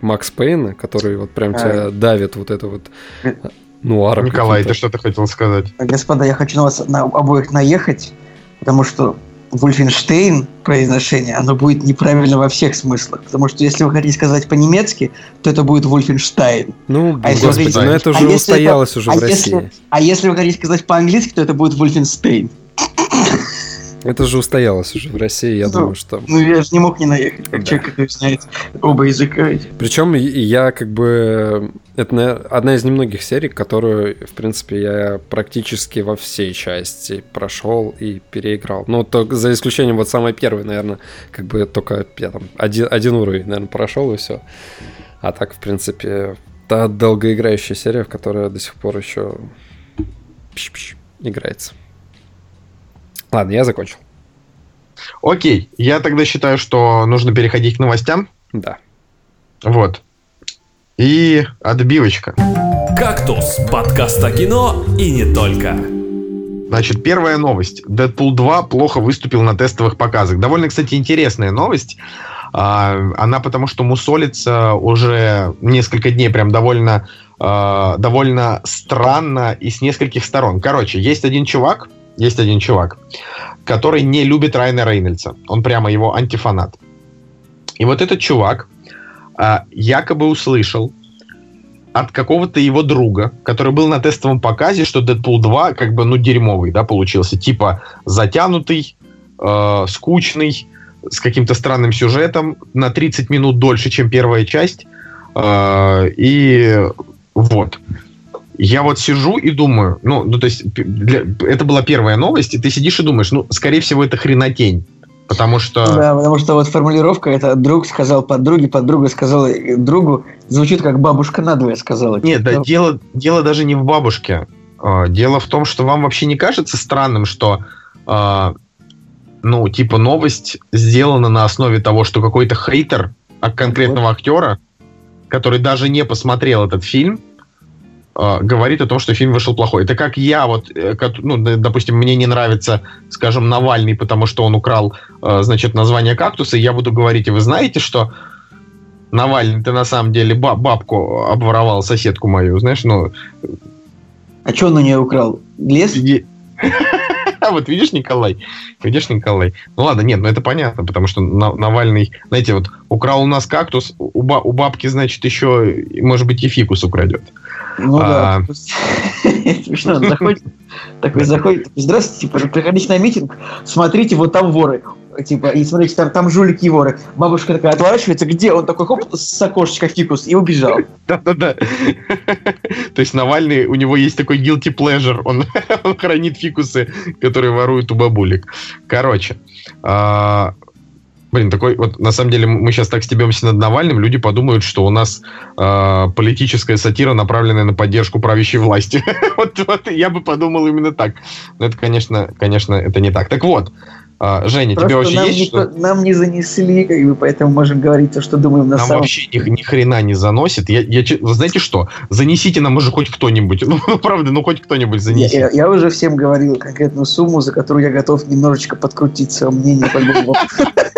Макс Пейна, который вот прям А. тебя давит вот это вот Э, нуаром. Николай, ты что-то хотел сказать? Господа, я хочу на вас на обоих наехать, потому что Вольфенштейн произношение, оно будет неправильно во всех смыслах. Потому что если вы хотите сказать по-немецки, то это будет Вольфенштайн. Ну, А если господи, вы- ну это а уже если устоялось уже а в если- России. А если вы хотите сказать по-английски, то это будет Вольфенстейн. Это же устоялось уже в России, я Ну, думаю, что... Ну, я же не мог не наехать, как Да. человек, который знает оба языка. Причем я как бы... Это на- одна из немногих серий, которую, в принципе, я практически во всей части прошел и переиграл. Ну, только за исключением вот самой первой, наверное, как бы только я там один, один уровень, наверное, прошел и все. А так, в принципе, та долгоиграющая серия, в которой до сих пор еще играется. Ладно, я закончил. Окей, я тогда считаю, что нужно переходить к новостям. Да. Вот. И отбивочка. «Кактус» – подкаст о кино и не только. Значит, первая новость. Дэдпул 2 плохо выступил на тестовых показах. Довольно, кстати, интересная новость. А, Она потому что мусолится уже несколько дней прям довольно, а, довольно странно и с нескольких сторон. Короче, есть один чувак, есть один чувак, который не любит Райана Рейнольдса. Он прямо его антифанат. И вот этот чувак а, якобы услышал от какого-то его друга, который был на тестовом показе, что Дэдпул 2 как бы, ну, дерьмовый, да, получился. Типа затянутый, э, скучный, с каким-то странным сюжетом, на 30 минут дольше, чем первая часть. Э, и вот. Я вот сижу и думаю, ну, ну то есть для- это была первая новость, и ты сидишь и думаешь, ну, скорее всего, это хренотень. Потому что... Да, потому что вот формулировка это друг сказал подруге, подруга сказала другу, звучит как бабушка надвое сказала. Нет, да, Ну, дело, дело даже не в бабушке. А, Дело в том, что вам вообще не кажется странным, что, а, ну, типа, новость сделана на основе того, что какой-то хейтер от конкретного актера, который даже не посмотрел этот фильм, а, говорит о том, что фильм вышел плохой. Это как я, вот, э, ну, допустим, мне не нравится, скажем, Навальный, потому что он украл, э, значит, название кактуса, и я буду говорить, и вы знаете, что Навальный, ты на самом деле ба- бабку обворовал, соседку мою, знаешь, ну... А что он у нее украл? Лес? А вот видишь, Николай? Видишь, Николай? Ну ладно, нет, ну это понятно, потому что На- Навальный, знаете, вот украл у нас кактус, у, ба- у бабки, значит, еще, может быть, и фикус украдет. Ну А. да. Смешно, он заходит, такой заходит, здравствуйте, типа, приходите на митинг, смотрите, вот там воры. Типа, и смотрите, там, там жулики и воры. Бабушка такая отворачивается, где? Он такой, хоп, с окошечка фикус, и убежал. Да-да-да. То есть Навальный, у него есть такой guilty pleasure. Он, он хранит фикусы, которые воруют у бабулек. Короче. Блин, такой вот, на самом деле, мы сейчас так стебемся над Навальным, люди подумают, что у нас а, политическая сатира, направленная на поддержку правящей власти. вот, вот я бы подумал именно так. Но это, конечно, конечно, это не так. Так вот, а, Женя, тебе Просто вообще нам, есть никто- что? нам не занесли, как бы, поэтому можем говорить то, что думаем на Нам самом вообще ни, ни хрена не заносит. Я, я, вы знаете что? Занесите нам уже хоть кто-нибудь. Ну, правда, ну хоть кто-нибудь занесите. я- я уже всем говорил конкретную сумму, за которую я готов немножечко подкрутить свое мнение по.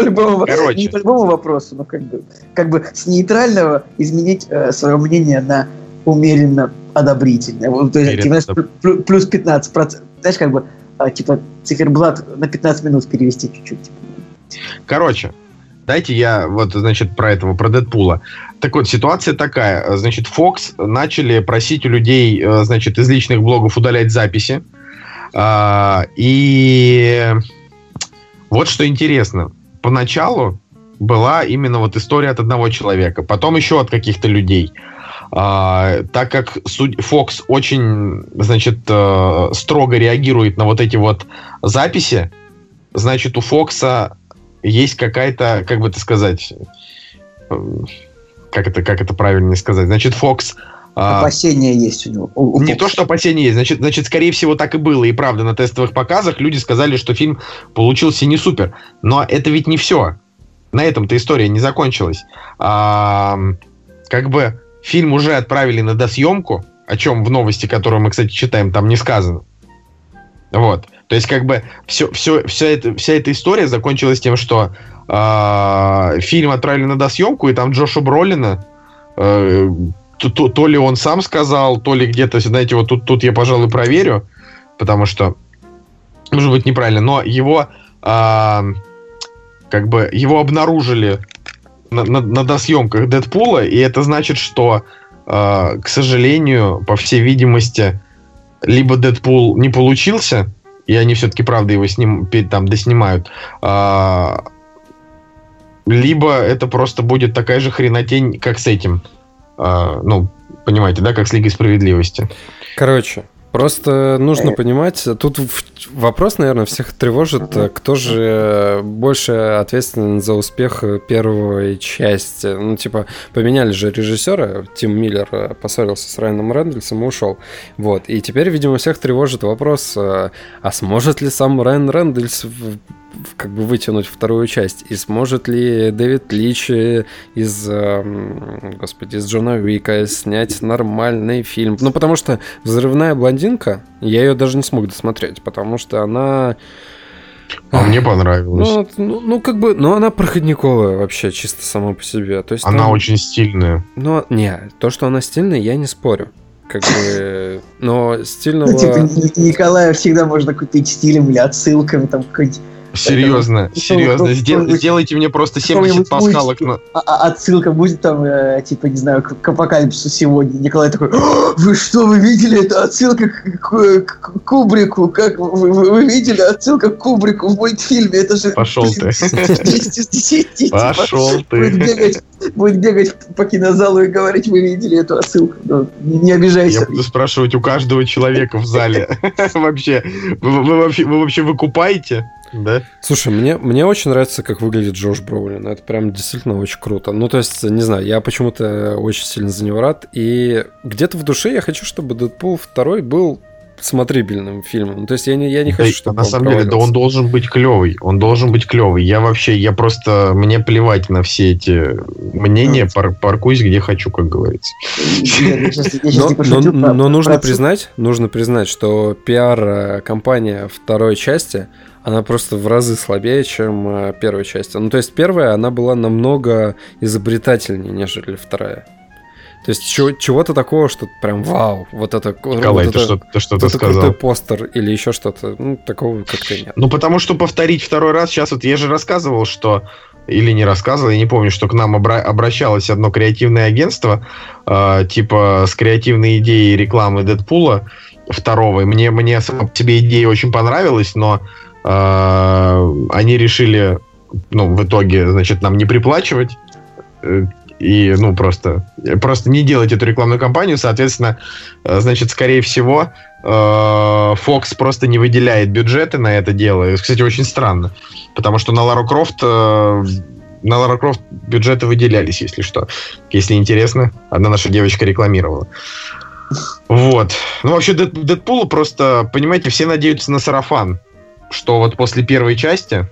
По любому, Короче. не по любому вопросу, но как бы, как бы с нейтрального изменить свое мнение на умеренно одобрительное. Вот, то есть, типа, плю- плюс 15 Знаешь, как бы, а, типа, циферблат на 15 минут перевести чуть-чуть. типа. Короче, дайте я вот, значит, про этого, про Дэдпула. Так вот, ситуация такая. Значит, Fox начали просить у людей, э, значит, из личных блогов удалять записи. А, И вот что интересно. Поначалу была именно вот история от одного человека, потом еще от каких-то людей. А, так как суд- Fox очень, значит, э, строго реагирует на вот эти вот записи, значит, у Фокса есть какая-то, как бы это сказать, э, как это, как это правильно сказать? Значит, Fox а, опасения есть у него. У, у не то, что опасения есть, значит, значит, скорее всего, так и было. И правда, на тестовых показах люди сказали, что фильм получился не супер. Но это ведь не все. На этом-то история не закончилась. А, как бы фильм уже отправили на досъемку, о чем в новости, которую мы, кстати, читаем, там не сказано. Вот. То есть, как бы, все, все, вся, эта, вся эта история закончилась тем, что э, фильм отправили на досъемку, и там Джоша Бролина э, то, то, то ли он сам сказал, то ли где-то, знаете, вот тут, тут я, пожалуй, проверю, потому что, может быть, неправильно, но его, а, как бы, его обнаружили на, на, на досъемках Дэдпула, и это значит, что, а, к сожалению, по всей видимости, либо Дэдпул не получился, и они все-таки, правда, его сним, там доснимают, а, либо это просто будет такая же хренотень, как с этим ну, понимаете, да, как с Лигой Справедливости. Короче, Просто нужно понимать, тут вопрос, наверное, всех тревожит, кто же больше ответственен за успех первой части. Ну, типа, поменяли же режиссера, Тим Миллер поссорился с Райаном Рэндальсом и ушел. Вот. И теперь, видимо, всех тревожит вопрос, а сможет ли сам Райан Рэндальс как бы вытянуть вторую часть. И сможет ли Дэвид Лич из, эм, господи, из Джона Уика снять нормальный фильм? Ну, потому что «Взрывная блондинка», я ее даже не смог досмотреть, потому что она... А мне понравилось. Ну, ну, ну, как бы, ну, она проходниковая вообще, чисто сама по себе. То есть она там... очень стильная. Ну, не, то, что она стильная, я не спорю. Как бы, но стильного... Ну, типа, Николая всегда можно купить стилем или отсылками, там, какой-нибудь Серьезно, серьезно. сделайте мне просто 70 пасхалок. На... А, а, отсылка будет там, э, типа, не знаю, к, апокалипсису сегодня. Николай такой, вы что, вы видели? Это отсылка к, Кубрику. Как вы, видели? Отсылка к Кубрику в мультфильме. Это же... Пошел ты. Пошел ты. Будет бегать по кинозалу и говорить, вы видели эту отсылку. Ну, не обижайся. Я буду спрашивать у каждого человека в зале. Вообще, вы вообще выкупаете? Да? Слушай, мне, мне очень нравится, как выглядит Джош Броулин. Это прям действительно очень круто. Ну, то есть, не знаю, я почему-то очень сильно за него рад. И где-то в душе я хочу, чтобы Дэдпул 2 был смотрибельным фильмом. То есть я не, я не хочу, чтобы На самом деле, да он должен быть клевый. Он должен быть клевый. Я вообще, я просто, мне плевать на все эти мнения, пар, паркуюсь где хочу, как говорится. Но нужно признать, нужно признать, что пиар-компания второй части она просто в разы слабее, чем э, первая часть. Ну, то есть первая, она была намного изобретательнее, нежели вторая. То есть чего- чего-то такого, что прям вау, вот это... Николай, вот ты, это, что, ты что-то сказал. крутой постер или еще что-то. Ну, такого как-то нет. Ну, потому что повторить второй раз, сейчас вот я же рассказывал, что или не рассказывал, я не помню, что к нам обра- обращалось одно креативное агентство, э, типа с креативной идеей рекламы Дэдпула второго. мне, мне сама себе идея очень понравилась, но они решили, ну, в итоге, значит, нам не приплачивать э, и, ну, просто, просто не делать эту рекламную кампанию, соответственно, э, значит, скорее всего, э, Fox просто не выделяет бюджеты на это дело. кстати, очень странно, потому что на Лару Крофт на Лара Крофт бюджеты выделялись, если что. Если интересно, одна наша девочка рекламировала. Вот. Ну, вообще, Дэдпулу просто, понимаете, все надеются на сарафан что вот после первой части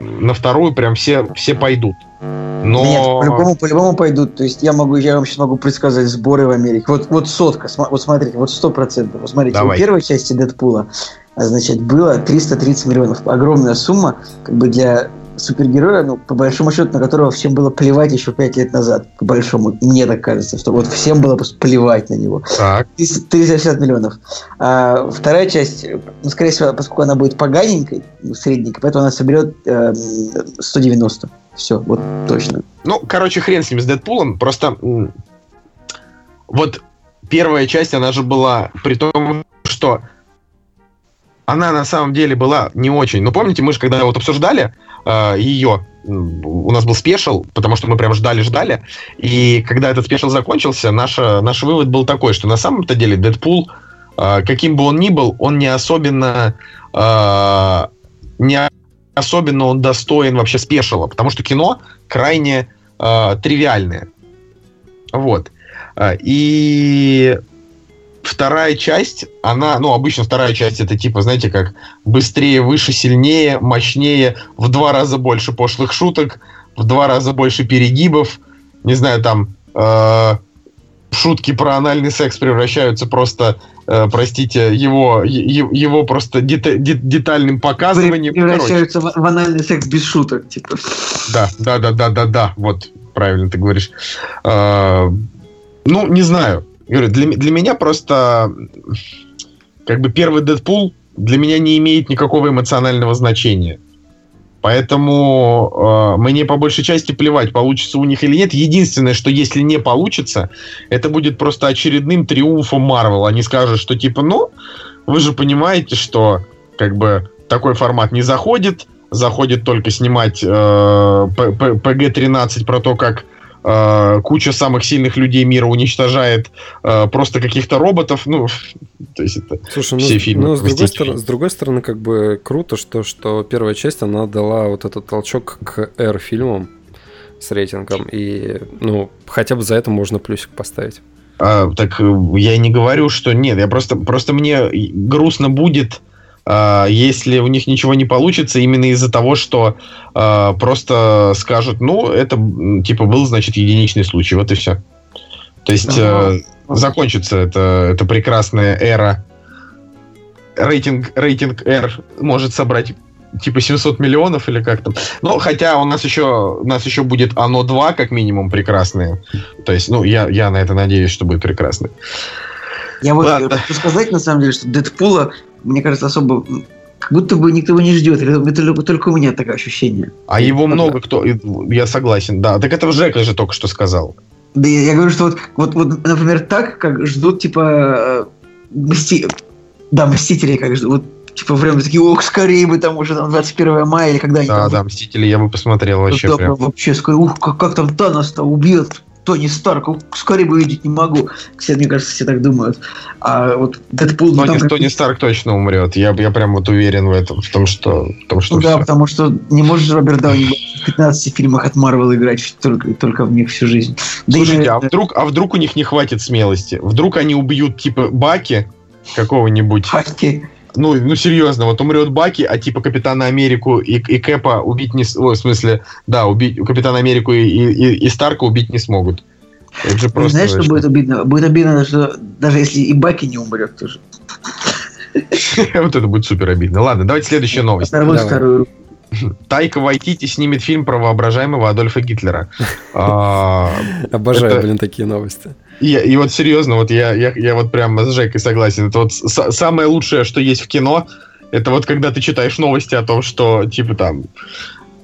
на вторую прям все, все пойдут. Но... Нет, по-любому, по-любому пойдут. То есть я могу, я вам сейчас могу предсказать сборы в Америке. Вот, вот сотка, вот смотрите, вот сто процентов. Вот смотрите, Давай. у первой части Дэдпула, значит, было 330 миллионов. Огромная сумма, как бы для супергероя, ну, по большому счету, на которого всем было плевать еще пять лет назад. По большому, мне так кажется, что вот всем было просто плевать на него. Так. 360 миллионов. А вторая часть, ну, скорее всего, поскольку она будет поганенькой, ну, средненькой, поэтому она соберет э, 190. Все, вот точно. Ну, короче, хрен с ним, с Дэдпулом. Просто вот первая часть, она же была, при том, что она на самом деле была не очень. Но помните, мы же когда вот обсуждали, э, ее. У нас был special, потому что мы прям ждали-ждали. И когда этот special закончился, наш, наш вывод был такой, что на самом-то деле Дэдпул, э, каким бы он ни был, он не особенно... Э, не особенно он достоин вообще спешила, потому что кино крайне э, тривиальное. Вот. А, И вторая часть, она, ну, обычно вторая часть это типа, знаете, как быстрее, выше, сильнее, мощнее, в два раза больше пошлых шуток, в два раза больше перегибов, не знаю, там э, шутки про анальный секс превращаются просто, э, простите, его, е- его просто дета- де- детальным показыванием. Короче, Превращаются в в анальный секс без шуток, типа. да, да, да, да, да, да, вот, правильно ты говоришь. А, ну, не знаю. Говорю, для, для меня просто как бы первый Дэдпул для меня не имеет никакого эмоционального значения. Поэтому э, мне по большей части плевать, получится у них или нет. Единственное, что если не получится, это будет просто очередным триумфом Марвел. Они скажут, что типа, ну, вы же понимаете, что как бы такой формат не заходит, заходит только снимать э, П- П- PG-13 про то, как э, куча самых сильных людей мира уничтожает э, просто каких-то роботов. Ну, то есть это Слушай, ну, все с- фильмы ну, с, другой стороны, с другой стороны, как бы круто, что, что первая часть, она дала вот этот толчок к R -фильмам с рейтингом, и, ну, хотя бы за это можно плюсик поставить. А, так э, я не говорю, что нет. Я просто, просто мне грустно будет, если у них ничего не получится, именно из-за того, что а, просто скажут, ну, это типа был, значит, единичный случай, вот и все. То есть э, закончится эта, эта прекрасная эра. Рейтинг, рейтинг R может собрать типа 700 миллионов или как там. Ну, хотя у нас еще, у нас еще будет оно 2, как минимум, прекрасное. То есть, ну, я, я на это надеюсь, что будет прекрасно. Я вот Ладно. хочу сказать, на самом деле, что Дэдпула, мне кажется, особо... Как будто бы никто его не ждет. Или Это только, у меня такое ощущение. А его много кто... Я согласен, да. Так это Жека же только что сказал. Да я, я говорю, что вот, вот, вот, например, так, как ждут, типа, э, мсти... да, Мстители, как ждут. Вот, типа, прям такие, ох, скорее бы там уже там 21 мая или когда они Да, там да, Мстители я бы посмотрел вообще Да, прям. вообще, скорее, ух, как, как там Танос-то убьет Тони Старк, скорее бы видеть не могу. Все, мне кажется, все так думают. А вот Дэдпул, ну, Тони, там как- Тони Старк точно умрет. Я, я прям вот уверен в этом, в том, что, в том, что Ну да, всё. потому что не может же Роберт Дауни в 15 фильмах от Марвел играть только, только в них всю жизнь. Да Слушайте, а наверное, вдруг, а вдруг у них не хватит смелости? Вдруг они убьют, типа, Баки какого-нибудь? Хаки. Ну, ну серьезно, вот умрет Баки, а типа Капитана Америку и, и Кэпа убить не... Ой, в смысле, да, убить Капитана Америку и, и, и Старка убить не смогут. Это же Ну, просто... Знаешь, что будет обидно? Будет обидно, что даже если и Баки не умрет тоже. Вот это будет супер обидно. Ладно, давайте следующая новость. Оторвут вторую руку. Тайка Вайтити снимет фильм про воображаемого Адольфа Гитлера. А, Обожаю, блин, такие новости. И, и вот серьезно, вот я, я, я вот прям с Жекой согласен. Это вот с- самое лучшее, что есть в кино, это вот когда ты читаешь новости о том, что, типа там,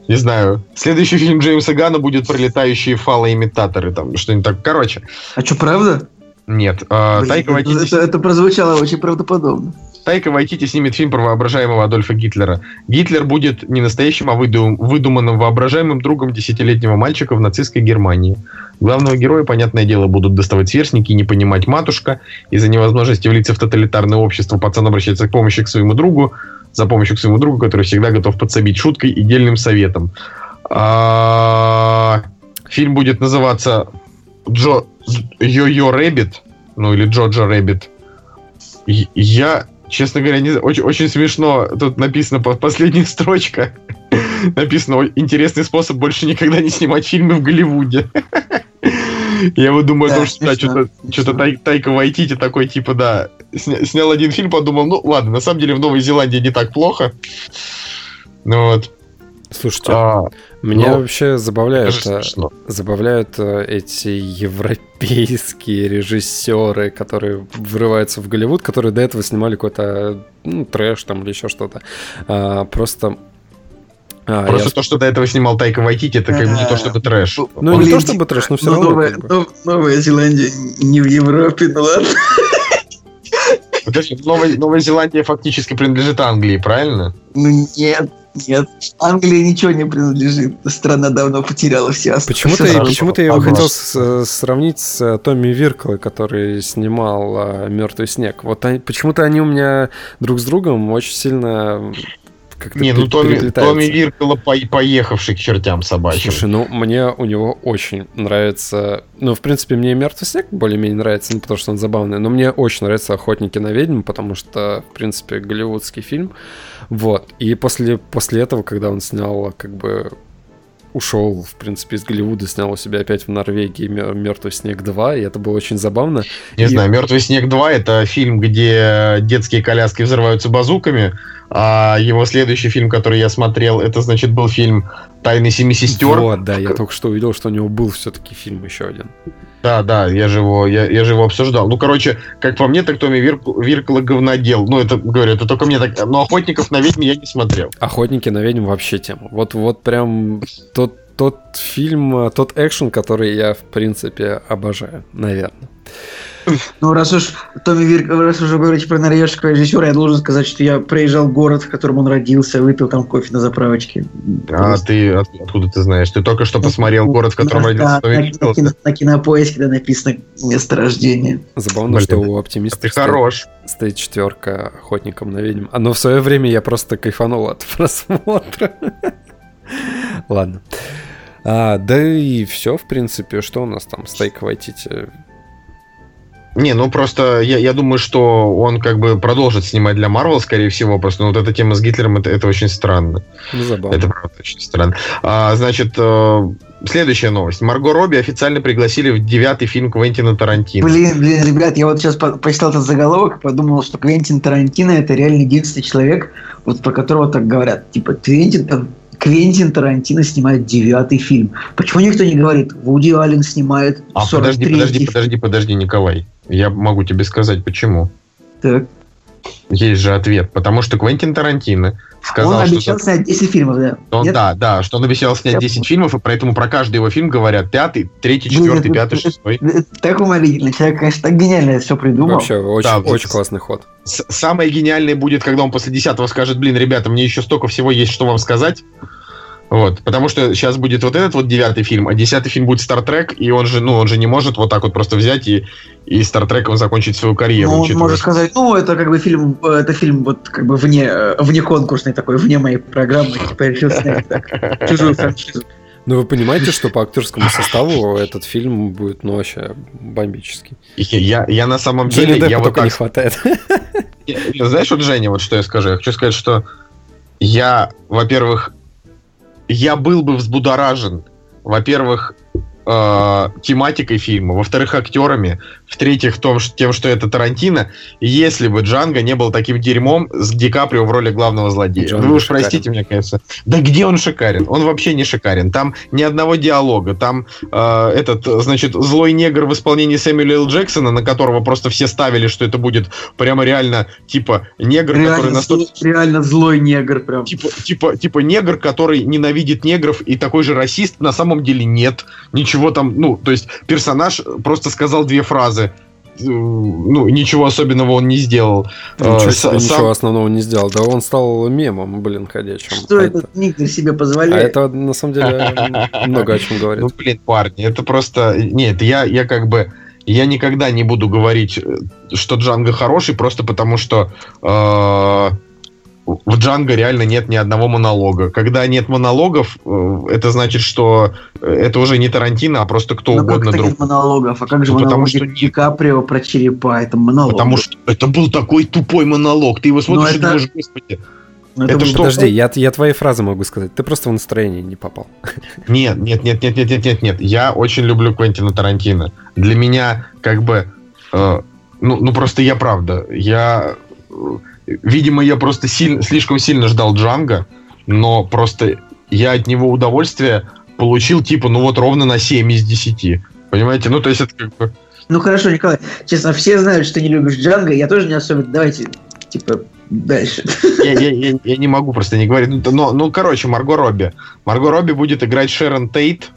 не знаю, следующий фильм Джеймса Гана будет про летающие фалоимитаторы, там, что-нибудь так. Короче, А что, правда? нет. а, Блин, Тайка, Вайтити, это, это прозвучало очень правдоподобно. Тайка Вайтити снимет фильм про воображаемого Адольфа Гитлера. Гитлер будет не настоящим, а выду- выдуманным воображаемым другом десятилетнего мальчика в нацистской Германии. Главного героя, понятное дело, будут доставать сверстники и не понимать матушка. Из-за невозможности влиться в тоталитарное общество пацан обращается к помощи к своему другу, за помощью к своему другу, который всегда готов подсобить шуткой и дельным советом. А, Фильм будет называться Джо Йо-Йо Rabbit, ну или Jojo Rabbit. И- Я, честно говоря, не очень, очень смешно. Тут написано по- последняя строчка. Написано «Ой, интересный способ больше никогда не снимать фильмы в Голливуде. Я вот думаю, Да, том, что да, что-то что-то Тай- Тайка Вайтити такой, типа, да, сня- снял один фильм, подумал, ну ладно, на самом деле в Новой Зеландии не так плохо. Ну вот. Слушайте, А, меня ну, вообще э, забавляют э, эти европейские режиссеры, которые врываются в Голливуд, которые до этого снимали какой-то ну, трэш там или еще что-то. А, просто... а, Просто я- то, что до этого снимал Тайка Вайтити, это как бы не то, чтобы трэш. Ну, не то чтобы трэш, но все Ну, равно. Новая, Зеландия не в Европе, ну ладно. Подожди, Новая, Новая Зеландия фактически принадлежит Англии, правильно? Ну нет, нет. Англии ничего не принадлежит. Страна давно потеряла все Почему-то, все я- почему-то я его хотел с- э, сравнить с э, Томми Вирклой, который снимал «Мертвый снег». Вот почему-то они у меня друг с другом очень сильно как-то Не, ну Томми. Томми Виркола по- поехавший к чертям собачьим. Слушай, ну мне у него очень нравится. Ну, в принципе, мне и мертвый снег более-менее нравится, ну, потому что он забавный. Но мне очень нравится Охотники на ведьм, потому что, в принципе, голливудский фильм. Вот. И после, после этого, когда он снял, как бы ушел, в принципе, из Голливуда, снял у себя опять в Норвегии Мертвый снег 2, и это было очень забавно. Не И- знаю, Мертвый снег 2 это фильм, где детские коляски взрываются базуками. А его следующий фильм, который я смотрел, это, значит, был фильм Тайны семи сестер. Вот, да, я только что увидел, что у него был все-таки фильм еще один. Да, да, я же его, я, я же его обсуждал. Ну, короче, как по мне, так Томми Вирк- Виркла говнодел. Ну, это, говорю, это только мне так. Но охотников на ведьм я не смотрел. Охотники на ведьм вообще тема. Вот, вот прям тот, тот фильм, тот экшен, который я, в принципе, обожаю, наверное. Ну, раз уж Томми Вирк, раз уже говорите про норвежского режиссера, я должен сказать, что я проезжал в город, в котором он родился, выпил там кофе на заправочке. А ты от- откуда ты знаешь? Ты только что посмотрел город, в котором На- родился на, Томми на, на кинопоиске, да, написано место рождения. Забавно, Блин, что у оптимиста Ты хорош. стоит четверка охотником на ведьм. А но в свое время я просто кайфанул от просмотра. Ладно. А, да и все, в принципе, что у нас там? Стейк Вайтити. Не, ну просто я, я думаю, что он как бы продолжит снимать для Марвел, скорее всего. Просто ну, вот эта тема с Гитлером, это, это очень странно. Ну, забавно. Это правда очень странно. А, значит, э, следующая новость. Марго Робби официально пригласили в девятый фильм Квентина Тарантино. Блин, блин, ребят, я вот сейчас по- почитал этот заголовок, подумал, что Квентин Тарантино это реально единственный человек, вот про которого так говорят. Типа, Квентин, Квентин Тарантино снимает девятый фильм. Почему никто не говорит, Вуди Аллен снимает А 43 подожди, подожди, подожди, подожди, Николай. Я могу тебе сказать, почему. Так. Есть же ответ. Потому что Квентин Тарантино сказал, он что... обещал снять 10 фильмов, да? Он, Нет? да, да, что он обещал снять Я 10 фильмов, и поэтому про каждый его фильм говорят пятый, третий, Блин, четвертый, это- пятый, это- шестой. Это Так уморительно. Человек, конечно, так гениально все придумал. Вообще, очень, Да, очень классный ход. С- Самое гениальное будет, когда он после десятого скажет, блин, ребята, мне еще столько всего есть, что вам сказать. Вот, потому что сейчас будет вот этот вот девятый фильм, а десятый фильм будет Стартрек, и он же, ну, он же не может вот так вот просто взять и, и Стартреком закончить свою карьеру. Ну, он учитывая, может что- сказать, ну, это как бы фильм, это фильм вот как бы вне, э, вне конкурсной такой, вне моей программы, типа решил снять так, чужую франшизу. Ну, вы понимаете, что по актерскому составу этот фильм будет, ну, вообще бомбический. Я, я на самом деле, я вот только не так хватает. Я- Знаешь, вот, Женя, вот что я скажу? Я хочу сказать, что я, во-первых, я был бы взбудоражен, во-первых, э, тематикой фильма, во-вторых, актерами, в-третьих, том, что- тем, что это Тарантино, если бы Джанго не был таким дерьмом с Ди Каприо в роли главного злодея. Джанго Вы уж шикарен. простите меня, конечно. Да где он шикарен? Он вообще не шикарен. Там ни одного диалога. Там э, этот, значит, злой негр в исполнении Сэмюэля Л. Джексона, на которого просто все ставили, что это будет прямо реально, типа, негр, который Реально, настолько... злой, реально злой негр прям. Типа, типа, типа негр, который ненавидит негров и такой же расист, на самом деле нет. Ничего там, ну, то есть персонаж просто сказал две фразы. Э, Ну, ничего особенного он не сделал. Ничего Э, себе, ничего сам- основного не сделал. Да он стал мемом, блин, ходячим. Что А этот негр себе А позволяет? это, на самом деле, много о чем говорит. Ну, блин, парни, это просто... Нет, я, я как бы... Я никогда не буду говорить, э, что Джанго хороший, просто потому что э, в Джанго реально нет ни одного монолога. Когда нет монологов, э, это значит, что э, это уже не Тарантино, а просто кто Ну угодно как друг. таких монологов? А как же Ну, потому что не- Ди Каприо про черепа? Это монолог. Потому что это был такой тупой монолог. Ты его смотришь и это- думаешь, господи. Ну, это был что? Подожди, я, я твои фразы могу сказать. Ты просто в настроение не попал. Нет, нет, нет, нет, нет, нет, нет, нет. Я очень люблю Квентина Тарантино. Для меня, как бы, э, ну, ну просто я правда, я, э, видимо, я просто силь- слишком сильно ждал Джанга, но просто я от него удовольствие получил, типа, ну вот ровно на 7 из 10. Понимаете? Ну, то есть это как бы... Ну хорошо, Николай, честно, все знают, что не любишь Джанго, я тоже не особенно. Давайте, типа, дальше. Я, я- я- я не могу просто не говорить. Ну, Но, ну, короче, Марго Робби. Марго Робби будет играть Шерон Тейт,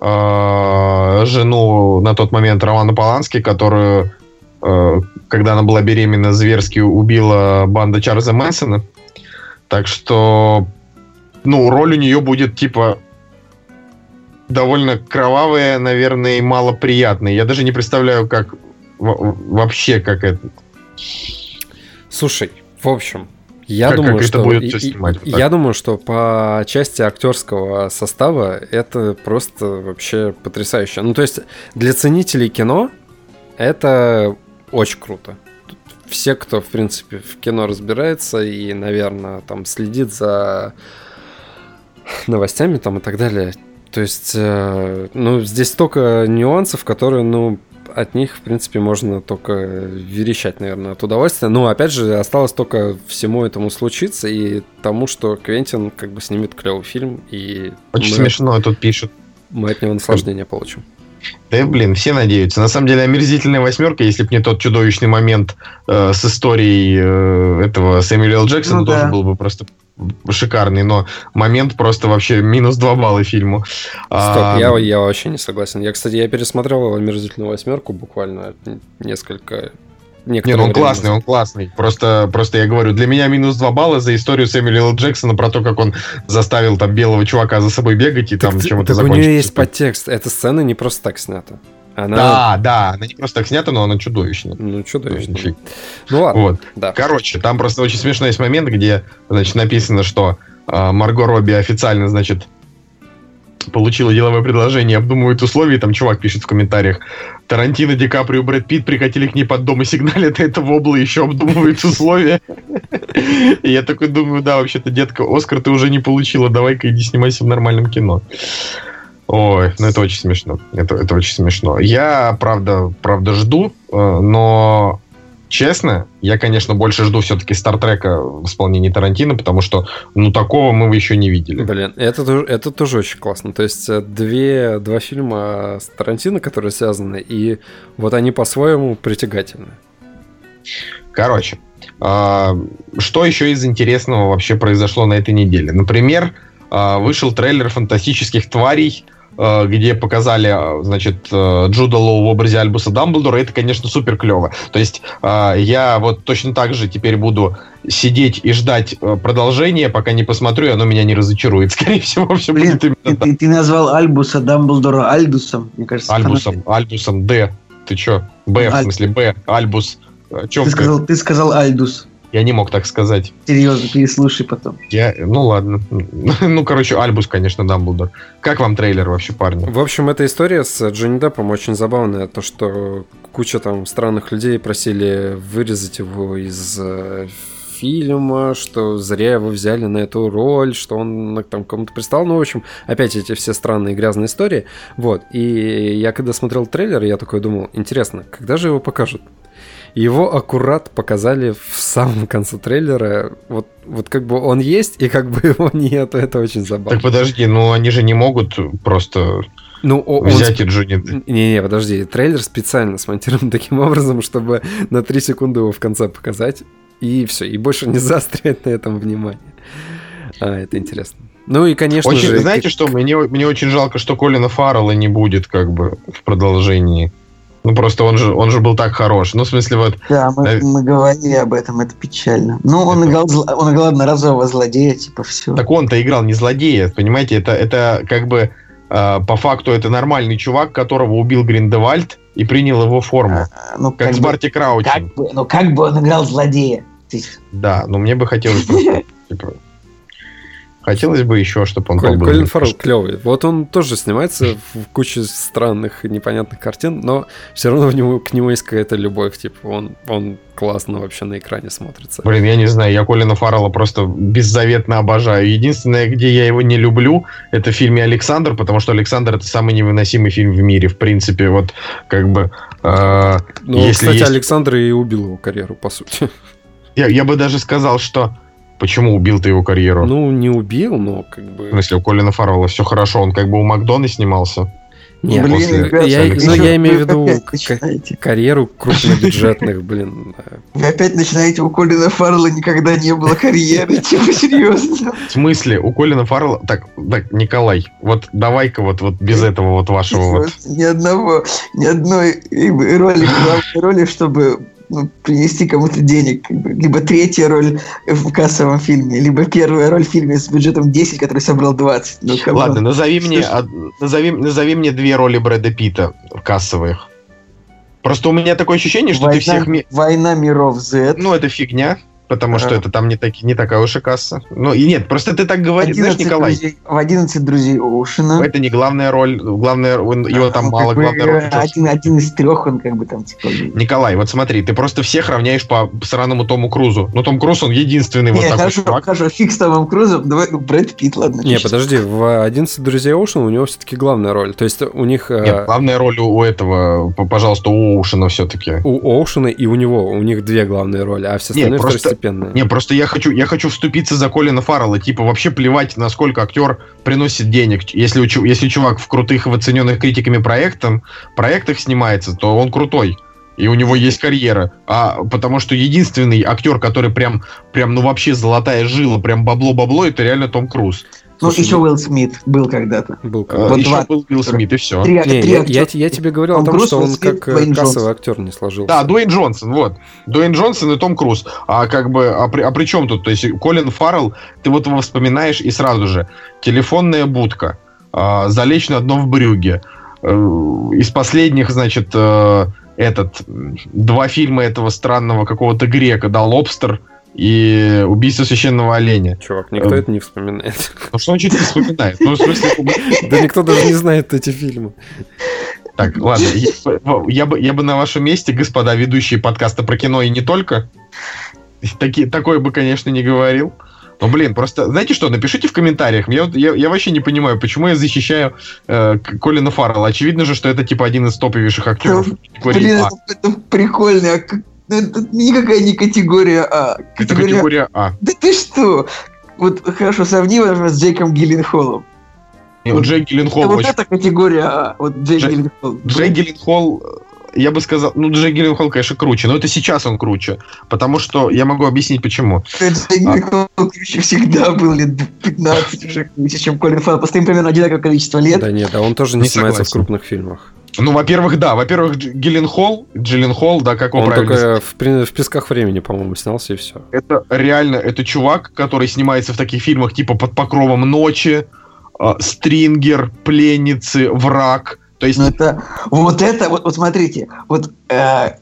э, жену на тот момент Романа Полански, которую, когда она была беременна, зверски убила банда Чарльза Мэнсона. Так что, ну, роль у нее будет, типа, довольно кровавая, наверное, и малоприятная. Я даже не представляю, как во- вообще, как это... Слушай, в общем, Я Как- думаю, как это что будет и- снимать, вот так. я думаю, что по части актерского состава это просто вообще потрясающе. Ну, то есть для ценителей кино это очень круто. Тут Все, кто, в принципе, в кино разбирается и, наверное, там следит за новостями там и так далее. То есть, э, ну, здесь столько нюансов, которые, ну, от них, в принципе, можно только верещать, наверное, от удовольствия. Ну, опять же, осталось только всему этому случиться и тому, что Квентин как бы снимет клевый фильм, и Очень мы, смешно тут пишут. мы от него наслаждение получим. Да, блин, все надеются. На самом деле, омерзительная восьмерка, если бы не тот чудовищный момент э, с историей э, этого Сэмюэля Л. Джексона, Ну тоже да. был бы просто шикарный. Но момент просто вообще минус два балла фильму. Стоп, А, я, я вообще не согласен. Я, кстати, я пересмотрел «Омерзительную восьмерку» буквально несколько... Не, некоторое ну он классный, назад. он классный. Просто, просто я говорю, для меня минус два балла за историю Сэмюэля Л. Джексона про то, как он заставил там белого чувака за собой бегать и там Так, чем-то так у нее закончить. есть подтекст. Эта сцена не просто так снята. Она... Да, да, она не просто так снята, но она чудовищная. Ну, чудовищно. Фиг. Ну ладно, Вот. да. Короче, там просто очень смешной есть момент, где, значит, написано, что э, Марго Робби официально, значит, получила деловое предложение, обдумывает условия, там чувак пишет в комментариях, Тарантино, Ди Каприо, Брэд Питт прикатили к ней под дом и сигналят, это вобла еще обдумывает условия. И я такой думаю, да, вообще-то, детка, Оскар ты уже не получила, давай-ка иди снимайся в нормальном кино. Ой, ну это очень смешно. Это, это очень смешно. Я, правда, правда жду, э, но честно, я, конечно, больше жду все-таки Стартрека в исполнении Тарантино, потому что, ну, такого мы еще не видели. Блин, это, это тоже очень классно. То есть э, две, два фильма с Тарантино, которые связаны, и вот они по-своему притягательны. Короче, а, что еще из интересного вообще произошло на этой неделе? Например, а, вышел трейлер «Фантастических тварей», где показали, а, значит, э, Джуда Лоу в образе Альбуса Дамблдора. Это, конечно, супер клево. То есть я вот точно так же теперь буду сидеть и ждать э, продолжения, пока не посмотрю, и оно меня не разочарует. Скорее всего, все Блин, будет ты, именно так. ты- ты назвал Альбуса Дамблдора Альдусом, мне кажется. Альбусом, Альбусом, Д. Ты чё? Б, в смысле, Б, Альбус. О чем Ты сказал, ты сказал Альдус. Я не мог так сказать. Серьезно, переслушай потом. Я, ну ладно. Ну, короче, Альбус, конечно, Дамблдор. Как вам трейлер вообще, парни? В общем, эта история с Джонни Деппом очень забавная. То, что куча там странных людей просили вырезать его из э, фильма, что зря его взяли на эту роль, что он там кому-то пристал. Ну, в общем, опять эти все странные грязные истории. Вот. И я когда смотрел трейлер, я такой думал, интересно, когда же его покажут? Его аккурат показали в самом конце трейлера. Вот, вот как бы он есть, и как бы его нет. Это очень забавно. Так подожди, ну они же не могут просто Ну, о- он взять и Джонни... Не-не, подожди, трейлер специально смонтирован таким образом, чтобы на 3 секунды его в конце показать, и все, и больше не заострять на этом внимание. А, это интересно. Ну и, конечно Очень, же... знаете как- что, мне, мне очень жалко, что Колина Фаррелла не будет как бы в продолжении. Ну просто он же, он же был так хорош. Ну в смысле вот, Да, мы, Э, мы говорили об этом, это печально. Ну, он Это- играл, зло- он играл одноразового злодея, типа, все. так он-то играл не злодея, понимаете? Это, это как бы э, по факту это нормальный чувак, которого убил Гриндевальд и принял его форму. ну, Как, с бы- Барти Краучем. как бы, ну, как бы он играл злодея? Ты- Да, но мне бы хотелось типа, хотелось бы еще, чтобы он Колин, был Колин Фаррелл клевый. Вот он тоже снимается в куче странных и непонятных картин, но все равно в него, к нему есть какая-то любовь. Типа он, он классно вообще на экране смотрится. Блин, я не знаю, я Колина Фаррелла просто беззаветно обожаю. Единственное, где я его не люблю, это в фильме «Александр», потому что «Александр» — это самый невыносимый фильм в мире, в принципе. Вот, как бы... э, Ну, если кстати, есть- Александр и убил его карьеру, по сути. я, я бы даже сказал, что... Почему убил ты его карьеру? Ну, не убил, но как бы... В смысле, у Колина Фаррелла все хорошо, он как бы у Макдона снимался. Не, Блин, после- ребята, я, ну, я имею в виду карьеру крупнобюджетных, блин. Вы опять начинаете, у Колина Фаррелла никогда не было карьеры, типа, серьезно. В смысле, у Колина Фаррелла... Так, так, Николай, вот давай-ка вот, вот без этого вот вашего вот... Ни одного, ни одной роли, главной роли, чтобы принести кому-то денег. Либо третья роль в кассовом фильме, либо первая роль в фильме с бюджетом 10, который собрал 20. Ну. Ладно, назови мне, од- назови, назови мне две роли Брэда Питта кассовых. Просто у меня такое ощущение, что Война, ты всех... Война миров Z. Ну, это фигня. Потому что это там не, таки, не такая уж и касса. Ну, и нет, просто ты так говоришь, знаешь, 11 Николай, друзей- в 11 друзей Оушена. это не главная роль, главная, его там Ну, мало, главная роль. один, один из трех, он как бы там типа. Николай, вот смотри, ты просто всех равняешь по сраному Тому Крузу. Ну, Том Круз, он единственный вот Не, такой хорошо, чувак. хорошо, фиг с Томом Крузом, давай ну, Брэд Питт, ладно. Не, чуть-чуть. подожди, в 11 друзей Оушена у него все-таки главная роль. То есть у них э, Нет, главная роль у этого, пожалуйста, у Оушена все-таки. у Оушена и у него, у них две главные роли, а все остальные просто- второстепенные. Не, просто я хочу, я хочу вступиться за Колина Фаррелла. Типа, вообще плевать, насколько актер приносит денег. Если, если чувак в крутых в оцененных критиками проектам, проектах снимается, то он крутой. И у него есть карьера. А потому что единственный актер, который прям, прям, ну вообще золотая жила, прям бабло-бабло, это реально Том Круз. Ну, Слушай, еще Уилл Смит был когда-то. Был Э, Вот Еще два- был Билл Смит, и все. Три, Не, три я, актера. я, я тебе говорил Том о том, Круз, что Уилл он Смит, как э, Дуэйн кассовый Джонсон. актер не сложился. Да, Дуэйн Джонсон, вот. Дуэйн Джонсон и Том Круз. А как бы, а при, а при чем тут? То есть Колин Фаррелл, ты вот его вспоминаешь и сразу же. Телефонная будка. а, залечь на дно в брюге. Э, из последних, значит, э, этот, два фильма этого странного какого-то грека, да, Лобстер и Убийство священного оленя. Чувак, никто Э, это не вспоминает. Ну что он что-то не вспоминает? Ну, в смысле, Да никто даже не знает эти фильмы. Так, ладно, я, я бы, я бы на вашем месте, господа ведущие подкаста про кино и не только, таки, такое бы, конечно, не говорил. Но, блин, просто, знаете что, напишите в комментариях. Я, вот- я, я вообще не понимаю, почему я защищаю э, Колина Фаррелла. Очевидно же, что это, типа, один из топовейших актеров. Блин, А. это, это прикольно. а ну, Это никакая не категория А. Это категория А. Да ты что? Вот хорошо, сравни например, с Джейком Гилленхолом. И вот Джей Гилленхол вот очень... это категория А. Вот Джей Джей- Гилленхол. Джей Гилленхол, э, я бы сказал, ну, Джей Гилленхол, конечно, круче, но это сейчас он круче. Потому что я могу объяснить, почему. Джей Гилленхол круче всегда был лет 15 уже круче, чем Колин Фаррелл. Просто им примерно одинаковое количество лет. Да нет, да он тоже не, Не снимается в согласен. крупных фильмах. Ну, во-первых, да. Во-первых, Гилленхол, Джилленхол, да, как Он правильно только в, в «Песках времени», по-моему, снялся и все. Это реально, это чувак, который снимается в таких фильмах типа «Под покровом ночи», э, «Стрингер», «Пленницы», «Враг». То есть, Ну это, вот это, вот, вот смотрите, вот э,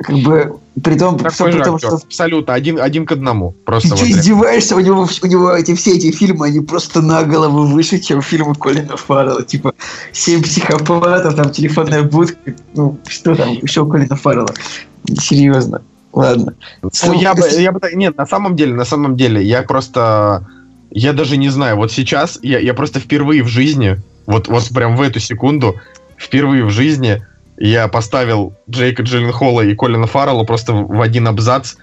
как бы при том, такой же при том, актер. что Абсолютно, один, один к одному. ты Просто что, вот реально. издеваешься, у него, у него эти все эти фильмы, они просто на голову выше, чем фильмы Колина Фаррелла. Типа «Семь психопатов», там «Телефонная будка», ну, что там, еще Колина Фаррелла. Серьезно. Ладно. Ну, я бы, я бы нет, на самом деле, на самом деле, я просто, я даже не знаю, вот сейчас я, я просто впервые в жизни, вот, вот прям в эту секунду, впервые в жизни я поставил Джейка Джилленхола и Колина Фаррелла просто в один абзац,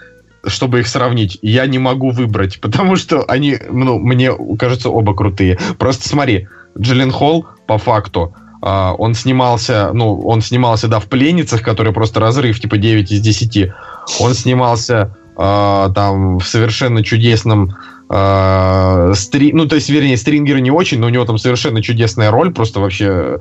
чтобы их сравнить. Я не могу выбрать, потому что они, ну, мне кажется, оба крутые. Просто смотри, Джилленхол, по факту, а, он снимался, ну, он снимался, да, в «Пленницах», который просто разрыв, типа 9 из 10. Он снимался а, там в совершенно чудесном а, стри... ну, то есть, вернее, стрингер не очень, но у него там совершенно чудесная роль, просто вообще.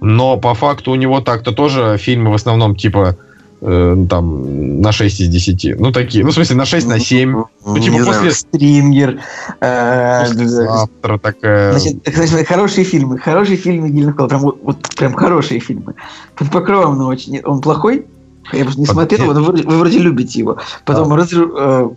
Но по факту у него так-то тоже фильмы в основном типа э, там на 6 из 10. Ну, такие, ну, в смысле, на 6, на 7. Ну, типа не после- знаю, Стрингер. э, Завтра такая... Значит, хорошие фильмы. Хорошие фильмы Гильденхолла. Прям, вот, вот прям хорошие фильмы. Под покровом ночи. Нет, Он плохой? Я просто не Под- смотрел, нет. вы, вроде- вы вроде любите его. Потом разру- э,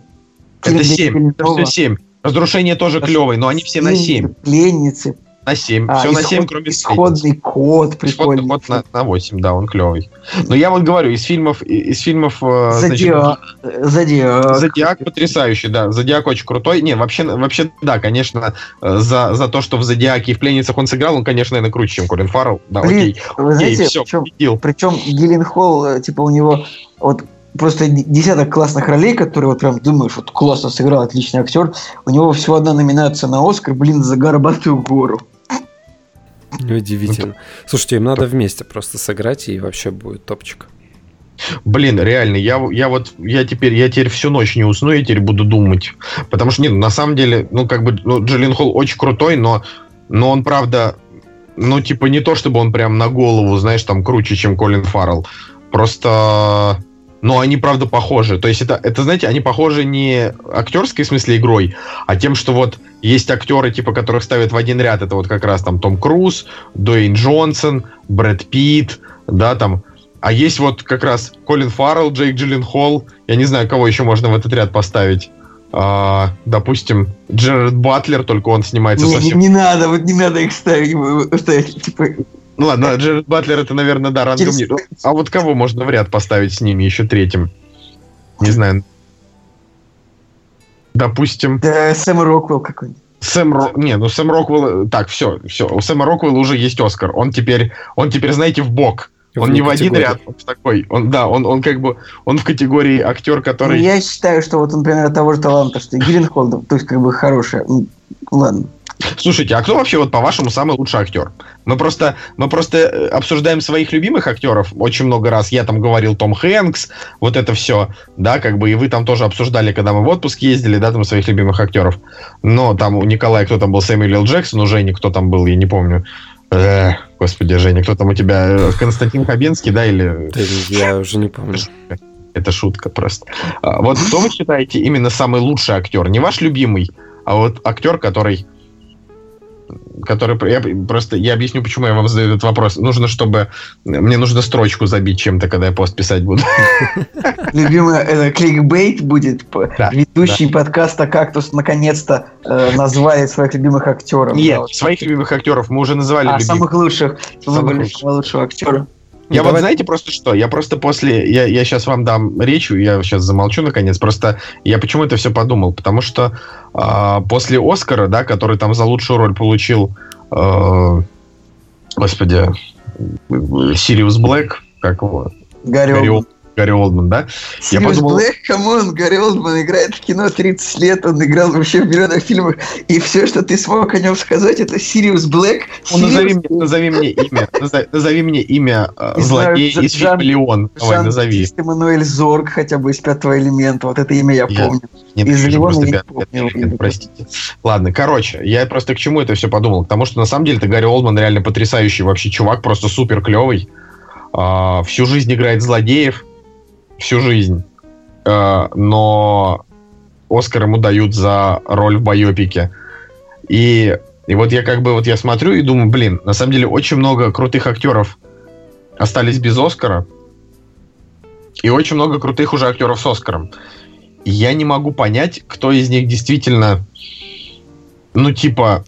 Это 7. Это Гильденхолла, все 7. Разрушение тоже клевый, но они все на 7. Пленницы. На 7. А, все на исход- 7, кроме. Исходный код Исходный прикольный. код на, на 8, да, он клевый. Но я вот говорю, из фильмов, из фильмов, э, значит, Зодиак. э, Зодиак. Зодиак потрясающий, да. Зодиак очень крутой. Не, вообще, вообще, да, конечно, э, за, за то, что в Зодиаке и в пленницах он сыграл, он, конечно, наверное, круче, чем Колин Фаррелл. Да, Блин, окей. Вы Окей, знаете, все, причем, причем Гилленхолл, э, типа, у него вот просто десяток классных ролей, которые вот прям думаешь, вот классно сыграл, отличный актер. У него всего одна номинация на Оскар, блин, за горбатую гору. Неудивительно. Слушайте, им надо вместе просто сыграть, и вообще будет топчик. Блин, реально, я, я вот, я теперь, я теперь всю ночь не усну, я теперь буду думать. Потому что, нет, на самом деле, ну, как бы, ну, Джиллин Холл очень крутой, но, но он, правда, ну, типа, не то, чтобы он прям на голову, знаешь, там, круче, чем Колин Фаррелл. Просто, ну, они, правда, похожи. То есть, это, это, знаете, они похожи не актерской, в смысле, игрой, а тем, что вот есть актеры, типа, которых ставят в один ряд. Это вот как раз там Том Круз, Дуэйн Джонсон, Брэд Питт, да, там, А есть вот как раз Колин Фаррелл, Джейк Джилленхол. Я не знаю, кого еще можно в этот ряд поставить. А, допустим, Джерард Батлер, только он снимается Не, совсем... не надо, вот не надо их ставить, ставить, типа, Ну ладно, Джерард Батлер это, наверное, да, рангом Через- ниже. А вот кого можно в ряд поставить с ними еще третьим? Не знаю. Допустим, да, Сэм Роквелл какой-нибудь. Сэм Ро... Не, ну Сэм Роквелл... Так, все, все. У Сэма Роквелла уже есть Оскар. Он теперь, он теперь, знаете, в бок. Он не в один ряд, он в такой. Он, да, он, он как бы, он в категории актер, Ну, который... я считаю, что вот, например, того же таланта, что и Гилленхолд, то есть, как бы, хорошая. Ну, Ладно. Слушайте, а кто вообще, вот по-вашему, самый лучший актер? Мы просто, мы просто э, обсуждаем своих любимых актеров очень много раз. Я там говорил Том Хэнкс, вот это все, да, как бы, и вы там тоже обсуждали, когда мы в отпуск ездили, да, там своих любимых актеров. Но там у Николая кто там был, Сэмюэл. Джексон, у Жени кто там был, я не помню. Э, господи, Женя, кто там у тебя? Э, Константин Хабенский, да, или... Я уже не помню. Это шутка просто. А, вот кто вы считаете именно самый лучший актер? Не ваш любимый, а вот актер, который... Который... Я просто... Я объясню, почему я вам задаю этот вопрос. Нужно, чтобы... Мне нужно строчку забить чем-то, когда я пост писать буду. Любимый это кликбейт будет. Да, Ведущий подкаста «Кактус» наконец-то э, назвали своих любимых актеров. Нет, Да, своих любимых актеров мы уже называли А, любимых. самых лучших. Самых лучшего актера. Я Ну, вот давай- знаете просто что? Я просто после... Я, я сейчас вам дам речь, я сейчас замолчу наконец. Просто я почему это все подумал? Потому что а, после Оскара, да, который там за лучшую роль получил... а, господи... Сириус Блэк, как его? Гарри Гарри, Олдман. Гарри Олдман, да? Я Сириус подумал- Блэк, come on, Гарри Олдман играет в кино 30 лет, он играл вообще в миллионах фильмах, и все, что ты смог о нем сказать, это Сириус Блэк. Ну, назови, мне, назови мне имя. назови, назови мне имя э, злодея из фильма «Леон». Давай, назови. Эммануэль Зорг, хотя бы из пятого элемента, вот это имя я Я- помню. Нет, Из я Леона я не помню. простите. Ладно, короче, я просто к чему это все подумал? К тому, что на самом деле-то Гарри Олдман реально потрясающий вообще чувак, просто супер клевый. всю жизнь играет злодеев. Всю жизнь. А, но Оскар ему дают за роль в байопике. И, и вот я как бы вот я смотрю и думаю, блин, на самом деле очень много крутых актеров остались без Оскара. И очень много крутых уже актеров с Оскаром. И я не могу понять, кто из них действительно, ну, типа,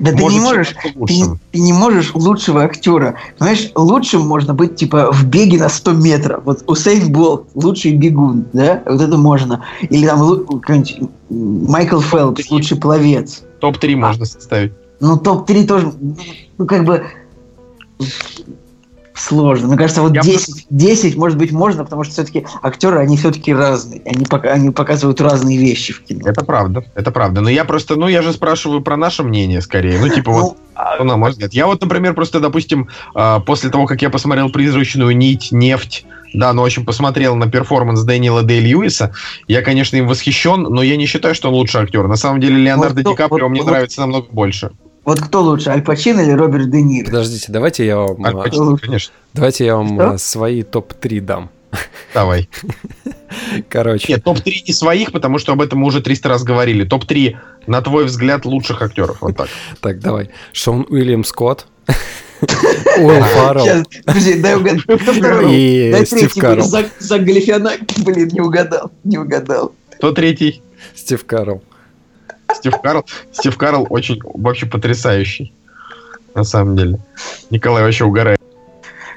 Да ты не можешь, ты, ты не можешь лучшего актера. Знаешь, лучшим можно быть типа в беге на 100 метров. Вот Усейн Болт, лучший бегун, да? Вот это можно. Или там какой-нибудь Майкл Фелпс, лучший пловец. Топ-3 можно составить. Ну, топ-3 тоже, ну, как бы сложно. Мне кажется, вот Я 10, 10, может быть, можно, потому что все-таки актеры, они все-таки разные. Они, пока, они показывают разные вещи в кино. Это правда, это правда. Но я просто, ну, я же спрашиваю про наше мнение скорее. Ну, типа, вот, Ну, а- что на мой взгляд. Я вот, например, просто, допустим, а, после того, как я посмотрел «Призрачную нить», «Нефть», да, ну, в общем, посмотрел на перформанс Дэниела Дэй Льюиса. Я, конечно, им восхищен, но я не считаю, что он лучший актер. На самом деле, Леонардо Вот, Ди Каприо вот, мне вот. нравится намного больше. Вот кто лучше, Аль Пачино или Роберт Де Ниро? Подождите, давайте я вам, Аль а, Пачино, конечно. давайте я вам Что? а, свои топ-3 дам. Давай. Короче, Нет, топ-3 не своих, потому что об этом мы уже 300 раз говорили. Топ-3, на твой взгляд, лучших актеров. Вот так. так, давай. Шон Уильям Скотт, Уилл Фаррелл подожди, дай угадаю. Кто второй? и Дай Стив третий, Карл. Зак, Галифианакис, блин, не угадал, не угадал. Кто третий? Стив Карл. Стив Карл. Стив Карл очень вообще потрясающий. На самом деле. Николай вообще угорает.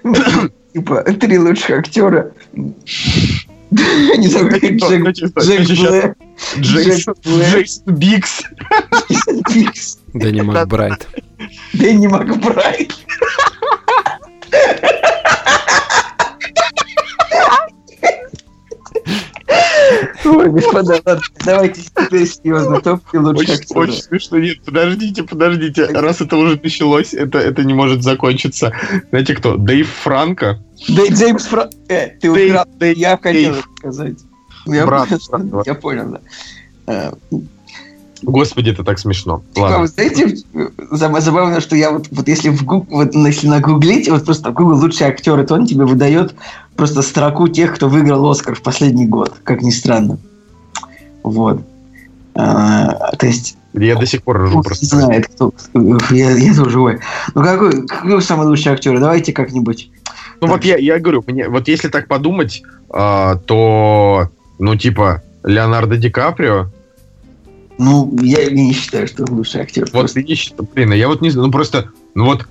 Типа, три лучших актера. Не знаю, как Джек Джек Джек Бикс. Пикс, Дэнни Макбрайт. Дэнни Макбрайт. Ой, господа, ладно, давайте теперь серьезно. Топ лучших Очень, очень смешно. Нет, подождите, подождите. Раз это уже началось, это, это не может закончиться. Знаете кто? Дэйв Франко. Да, Джеймс Фра... Э, ты Дэйв, украл. Дэйв, Я хотел Дэйв. сказать. Я Брат, понял, я понял, да. Э, Господи, это так смешно. Типа, Ладно. вы знаете, зам- забавно, что я вот, вот если в Гуг- вот если нагуглить, вот просто Google лучшие актеры, то он тебе выдает просто строку тех, кто выиграл Оскар в последний год, как ни странно. Вот. А, то есть, Я до сих пор ржу Бог просто. знает, кто. Я, я тоже, ой. Ну, какой, какой самый лучший актер? Давайте как-нибудь. Ну вот я, я говорю, мне, вот если так подумать, а, то, ну типа, Леонардо Ди Каприо, Ну, я не считаю, что он лучший актер. вот просто. не счит- блин, я вот не знаю, ну просто, ну вот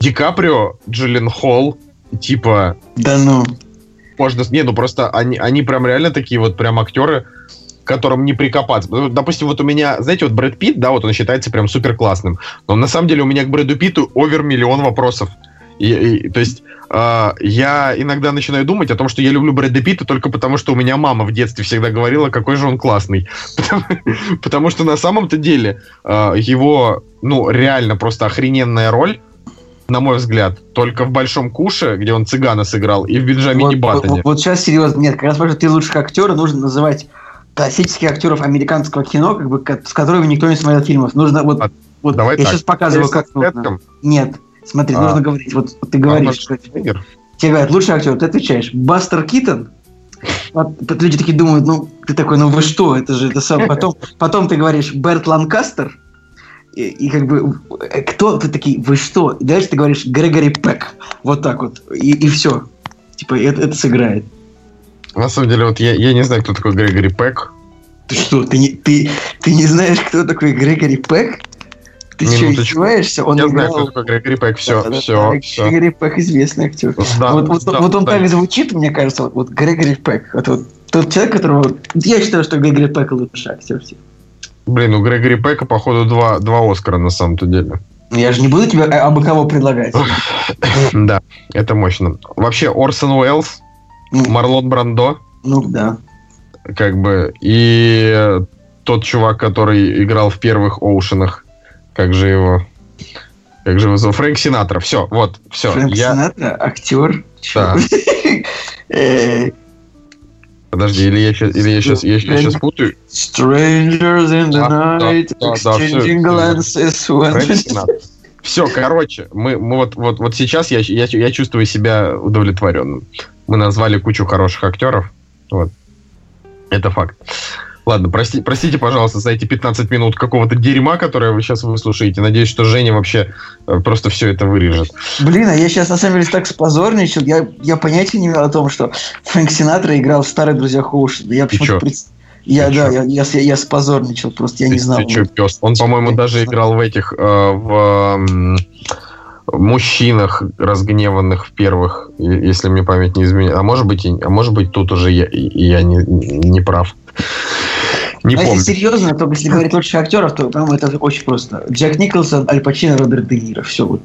Ди Каприо, Джиллен Холл, типа, Да ну. можно, не, ну просто они, они прям реально такие вот прям актеры, которым не прикопаться. Ну, Допустим, вот у меня, знаете, вот Брэд Питт, да, вот он считается прям супер классным, но на самом деле у меня к Брэду Питту овер миллион вопросов. И, и- то есть а, я иногда начинаю думать о том, что я люблю Брэда Питта только потому, что у меня мама в детстве всегда говорила, какой же он классный. Потому, потому что на самом-то деле а, его, ну, реально просто охрененная роль, на мой взгляд, только в «Большом куше», где он цыгана сыграл, и в «Бенджамине Вот, Баттоне». вот- вот сейчас серьезно. Нет, как раз потому что ты лучших актера нужно называть классических актеров американского кино, как бы, с которыми никто не смотрел фильмов. Нужно вот, А, вот давай я так. сейчас показываю, как нужно. Хэтком, Нет, смотри, А. нужно говорить. Вот ты говоришь, Шварценеггер. тебе говорят, лучший актер, ты отвечаешь, Бастер Китон. Вот, люди такие думают, ну, ты такой, ну вы что, это же это сам. Потом, потом ты говоришь Берт Ланкастер, и, и как бы, э, кто, ты такие, вы что? И дальше ты говоришь Грегори Пек, вот так вот, и, и все. Типа, это, это сыграет. На самом деле, вот я, я не знаю, кто такой Грегори Пек. Ты что, ты не, ты, ты не знаешь, кто такой Грегори Пек? Ты что, издеваешься? Он я знаю, играл- кто такой Грегори Пек. Все, Да-да-да, все, все. Грегори Пек известный актер. Да, вот, вот, да, вот он да. так звучит, мне кажется, вот, вот Грегори Пек. Вот, вот тот человек, которого... Я считаю, что Грегори Пек лучший актер всех. Блин, у Грегори Пека, походу, два, два Оскара на самом-то деле. Ну, Я же не буду тебе а- абы кого предлагать. Да, это мощно. Вообще, Орсон Уэллс, Ну, Марлон Брандо, ну да. как бы, и тот чувак, который играл в первых Оушенах, как же его... Как же его зовут? Фрэнк Синатра. Все, вот, все. Фрэнк Я... Синатра, актер. Да. Э, Подожди, или я сейчас, или я сейчас, я, сейчас путаю. Strangers in the Да, да, night, да, да, exchanging всё, glances. Все, короче, мы, мы вот, вот, вот сейчас я, я, я чувствую себя удовлетворенным. Мы назвали кучу хороших актеров. Вот. Это факт. Ладно, прости, простите, пожалуйста, за эти 15 минут какого-то дерьма, которое вы сейчас выслушаете. Надеюсь, что Женя вообще э, просто все это вырежет. Блин, а я сейчас на самом деле так спозорничал. Я, я понятия не имел о том, что Фрэнк Синатра играл в «Старых друзьях Оушена». Я почему-то чё? пред- Я, Ты да, я, я, я, я спозорничал, просто я не Ты- знал. Ты, чё, пес? Он, по-моему, даже играл в этих, э, в м, мужчинах разгневанных в первых, если мне память не изменяет. А может быть, и- а может быть тут уже я, я не, не прав. Не А помню. если серьезно, то если говорить лучших актеров, то, по-моему, это очень просто. Джек Николсон, Аль Пачино, Роберт Де Ниро. Все вот.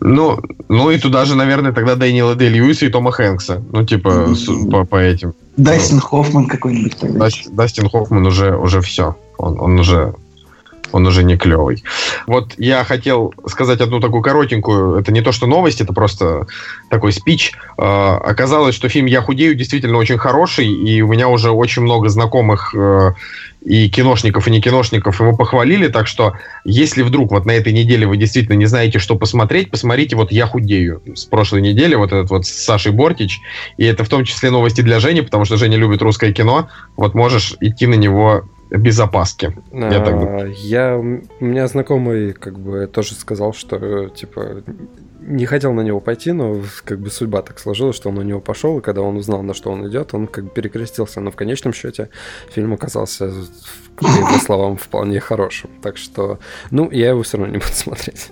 Ну, ну и туда же, наверное, тогда Дэниела Дэй Льюиса и Тома Хэнкса. Ну, типа, с- по, по этим. Дастин Хоффман какой-нибудь тогда. Дас- Дастин Хоффман уже, уже все. Он, он уже он уже не клевый. Вот я хотел сказать одну такую коротенькую, это не то, что новость, это просто такой спич. Э, оказалось, что фильм «Я худею» действительно очень хороший, и у меня уже очень много знакомых э, и киношников, и не киношников его похвалили, так что если вдруг вот на этой неделе вы действительно не знаете, что посмотреть, посмотрите вот «Я худею» с прошлой недели, вот этот вот с Сашей Бортич, и это в том числе новости для Жени, потому что Женя любит русское кино, вот можешь идти на него без опаски. Я так А, я- у меня знакомый как бы тоже сказал, что типа не хотел на него пойти, но как бы судьба так сложилась, что он на него пошел, и когда он узнал, на что он идет, он как бы перекрестился, но в конечном счете фильм оказался, по его словам, вполне хорошим. Так что, ну, я его все равно не буду смотреть.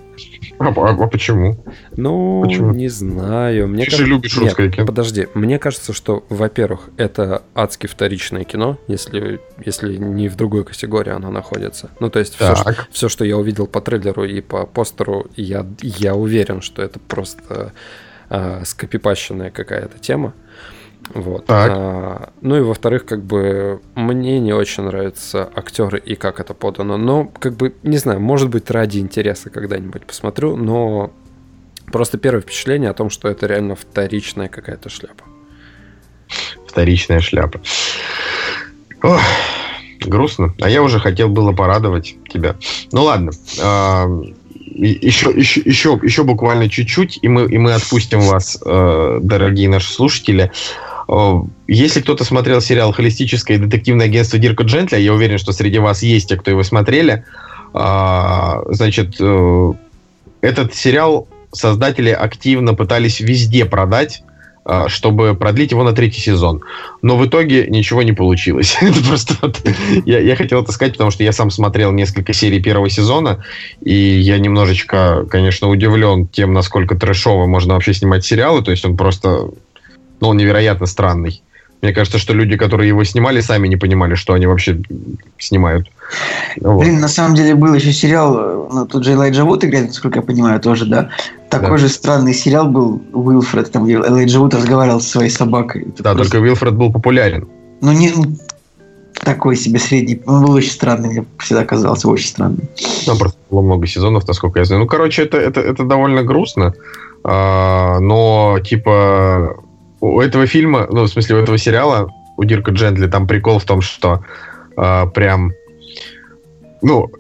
А, а- а почему? Ну, Почему? не знаю. Мне Ты же кажется- любишь Нет, русское кино. Подожди, мне кажется, что, во-первых, это адски вторичное кино, если, если не в другой категории оно находится. Ну, то есть все, что, всё, что я увидел по трейлеру и по постеру, я, я уверен, что это просто а, скопипащенная какая-то тема. Вот. Так. А, ну и во-вторых, как бы мне не очень нравятся актеры и как это подано. Но, как бы, не знаю, может быть, ради интереса когда-нибудь посмотрю, но просто первое впечатление о том, что это реально вторичная какая-то шляпа. Вторичная шляпа. Ох, грустно. А я уже хотел было порадовать тебя. Ну ладно. Еще, еще, еще, еще буквально чуть-чуть, и мы, и мы отпустим вас, э, дорогие наши слушатели. Э, Если кто-то смотрел сериал «Холистическое детективное агентство Дирка Джентля», я уверен, что среди вас есть те, кто его смотрели, а, значит, э, этот сериал создатели активно пытались везде продать, чтобы продлить его на третий сезон. Но в итоге ничего не получилось. это просто вот, я, я хотел это сказать, потому что я сам смотрел несколько серий первого сезона, и я немножечко, конечно, удивлен тем, насколько трэшово можно вообще снимать сериалы. То есть он просто, ну, он невероятно странный. Мне кажется, что люди, которые его снимали, сами не понимали, что они вообще снимают. Вот. Блин, на самом деле был еще сериал, ну, тут же Элайджа Вуд играет, насколько я понимаю, тоже, да? Такой да. же странный сериал был Уилфред, там, где Элайджа Вуд разговаривал со своей собакой. Это да, просто... только Уилфред был популярен. Ну, не ну, такой себе средний. Он был очень странный, мне всегда казался очень странный. Там просто было много сезонов, насколько я знаю. Ну, короче, это, это, это довольно грустно. А, но, типа, у этого фильма, ну, в смысле, у этого сериала, у Дирка Джентли, там прикол в том, что э, прям, ну,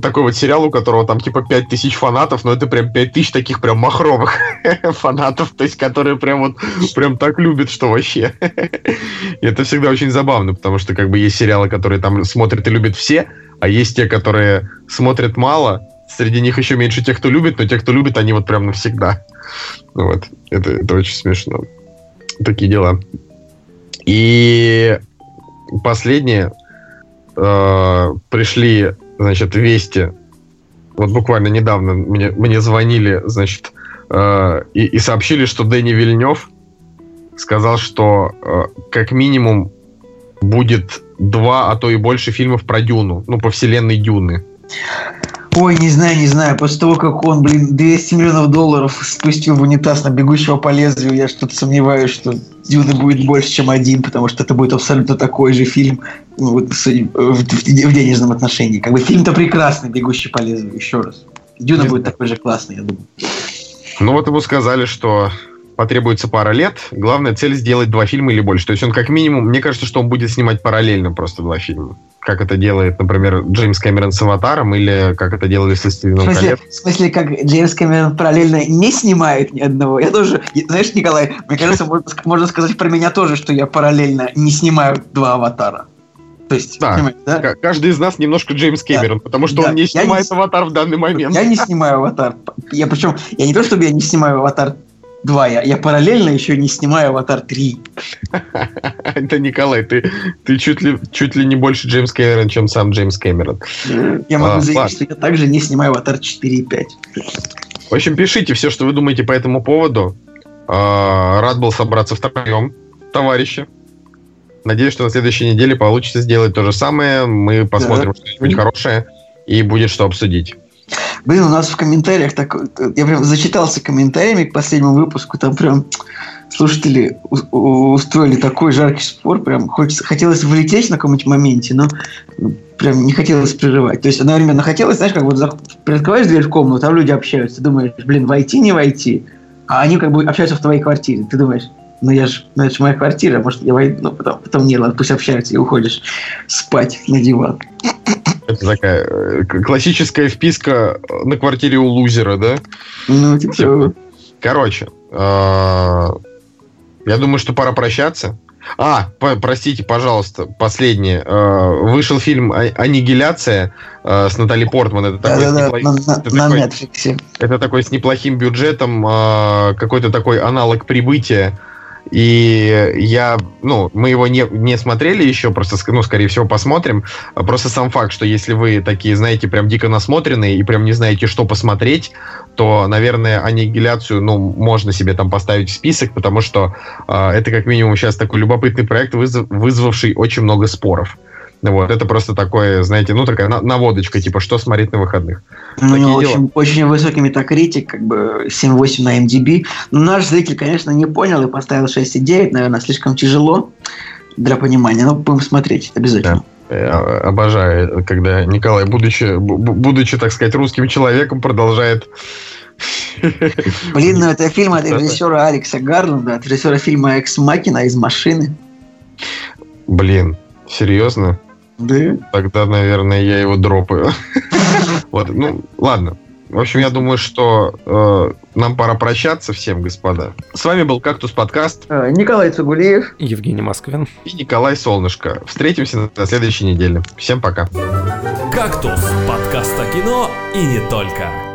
такой вот сериал, у которого там типа 5000 фанатов, но это прям 5000 таких прям махровых фанатов, то есть которые прям вот прям так любят, что вообще. и это всегда очень забавно, потому что как бы есть сериалы, которые там смотрят и любят все, а есть те, которые смотрят мало, среди них еще меньше тех, кто любит, но те, кто любит, они вот прям навсегда. Вот, это, это очень смешно такие дела. И последнее э, пришли, значит, вести. Вот буквально недавно мне, мне звонили, значит, э, и, и сообщили, что Дэнни Вильнев сказал, что э, как минимум будет два, а то и больше фильмов про Дюну, ну, по вселенной Дюны. Ой, не знаю, не знаю. После того, как он, блин, 200 миллионов долларов спустил в унитаз на бегущего по лезвию, я что-то сомневаюсь, что Дюны будет больше, чем один, потому что это будет абсолютно такой же фильм ну, вот, в, в, в денежном отношении. Как бы фильм-то прекрасный, бегущий по лезвию, еще раз. Дюна будет такой же классный, я думаю. Ну вот ему сказали, что потребуется пара лет. Главная цель сделать два фильма или больше. То есть он как минимум, мне кажется, что он будет снимать параллельно просто два фильма. Как это делает, например, Джеймс Кэмерон с «Аватаром» или как это делали с «Властелином в колец». В смысле, как Джеймс Кэмерон параллельно не снимает ни одного? Я тоже, знаешь, Николай, мне кажется, можно, можно сказать про меня тоже, что я параллельно не снимаю два «Аватара». То есть, да, да? каждый из нас немножко Джеймс Кэмерон, да. потому что да. он не снимает не... аватар в данный момент. Я не снимаю аватар. Я причем, я не то чтобы я не снимаю аватар 2. Я, я параллельно еще не снимаю «Аватар 3». Это Николай, ты, ты чуть, ли, чуть ли не больше Джеймс Кэмерон, чем сам Джеймс Кэмерон. Я могу а, заявить, ладно. что я также не снимаю «Аватар 4» и 5. В общем, пишите все, что вы думаете по этому поводу. А, рад был собраться втроем, товарищи. Надеюсь, что на следующей неделе получится сделать то же самое. Мы посмотрим да. что-нибудь хорошее и будет что обсудить. Блин, у нас в комментариях так... Я прям зачитался комментариями к последнему выпуску. Там прям слушатели устроили такой жаркий спор. Прям хочется, хотелось вылететь на каком-нибудь моменте, но прям не хотелось прерывать. То есть одновременно хотелось, знаешь, как вот приоткрываешь дверь в комнату, там люди общаются. думаешь, блин, войти, не войти. А они как бы общаются в твоей квартире. Ты думаешь, ну я же, ну это же моя квартира, может я войду, ну потом, потом не, ладно, пусть общаются и уходишь спать на диван. Это такая э, классическая вписка на квартире у лузера, да? Ну, типа Короче, э, я думаю, что пора прощаться. А, простите, пожалуйста, последнее. Э, вышел фильм «Аннигиляция» с Натали Портман. Это такой, да, да, неплох... на, это, на такой... Netflix. это такой с неплохим бюджетом, какой-то такой аналог прибытия и я, ну, мы его не, не смотрели еще, просто, ну, скорее всего, посмотрим. Просто сам факт, что если вы такие, знаете, прям дико насмотренные и прям не знаете, что посмотреть, то, наверное, аннигиляцию, ну, можно себе там поставить в список, потому что э, это как минимум сейчас такой любопытный проект, вызов, вызвавший очень много споров. Вот, это просто такое, знаете, ну, такая наводочка, типа, что смотреть на выходных. Ну, Такие очень, очень высокий метакритик, как бы 7-8 на MDB. Но наш зритель, конечно, не понял и поставил 6,9, наверное, слишком тяжело для понимания, но будем смотреть обязательно. Да. Я обожаю, когда Николай, будучи, будучи, так сказать, русским человеком, продолжает Блин, ну это фильм от режиссера Алекса Гарланда, от режиссера фильма «Экс Макина» из машины. Блин, серьезно? Да. Тогда, наверное, я его дропаю. Вот, ну, ладно. В общем, я думаю, что э, нам пора прощаться всем, господа. С вами был «Кактус подкаст». Э, Николай Цугулиев. Евгений Москвин. И Николай Солнышко. Встретимся на следующей неделе. Всем пока. «Кактус» подкаст о кино и не только.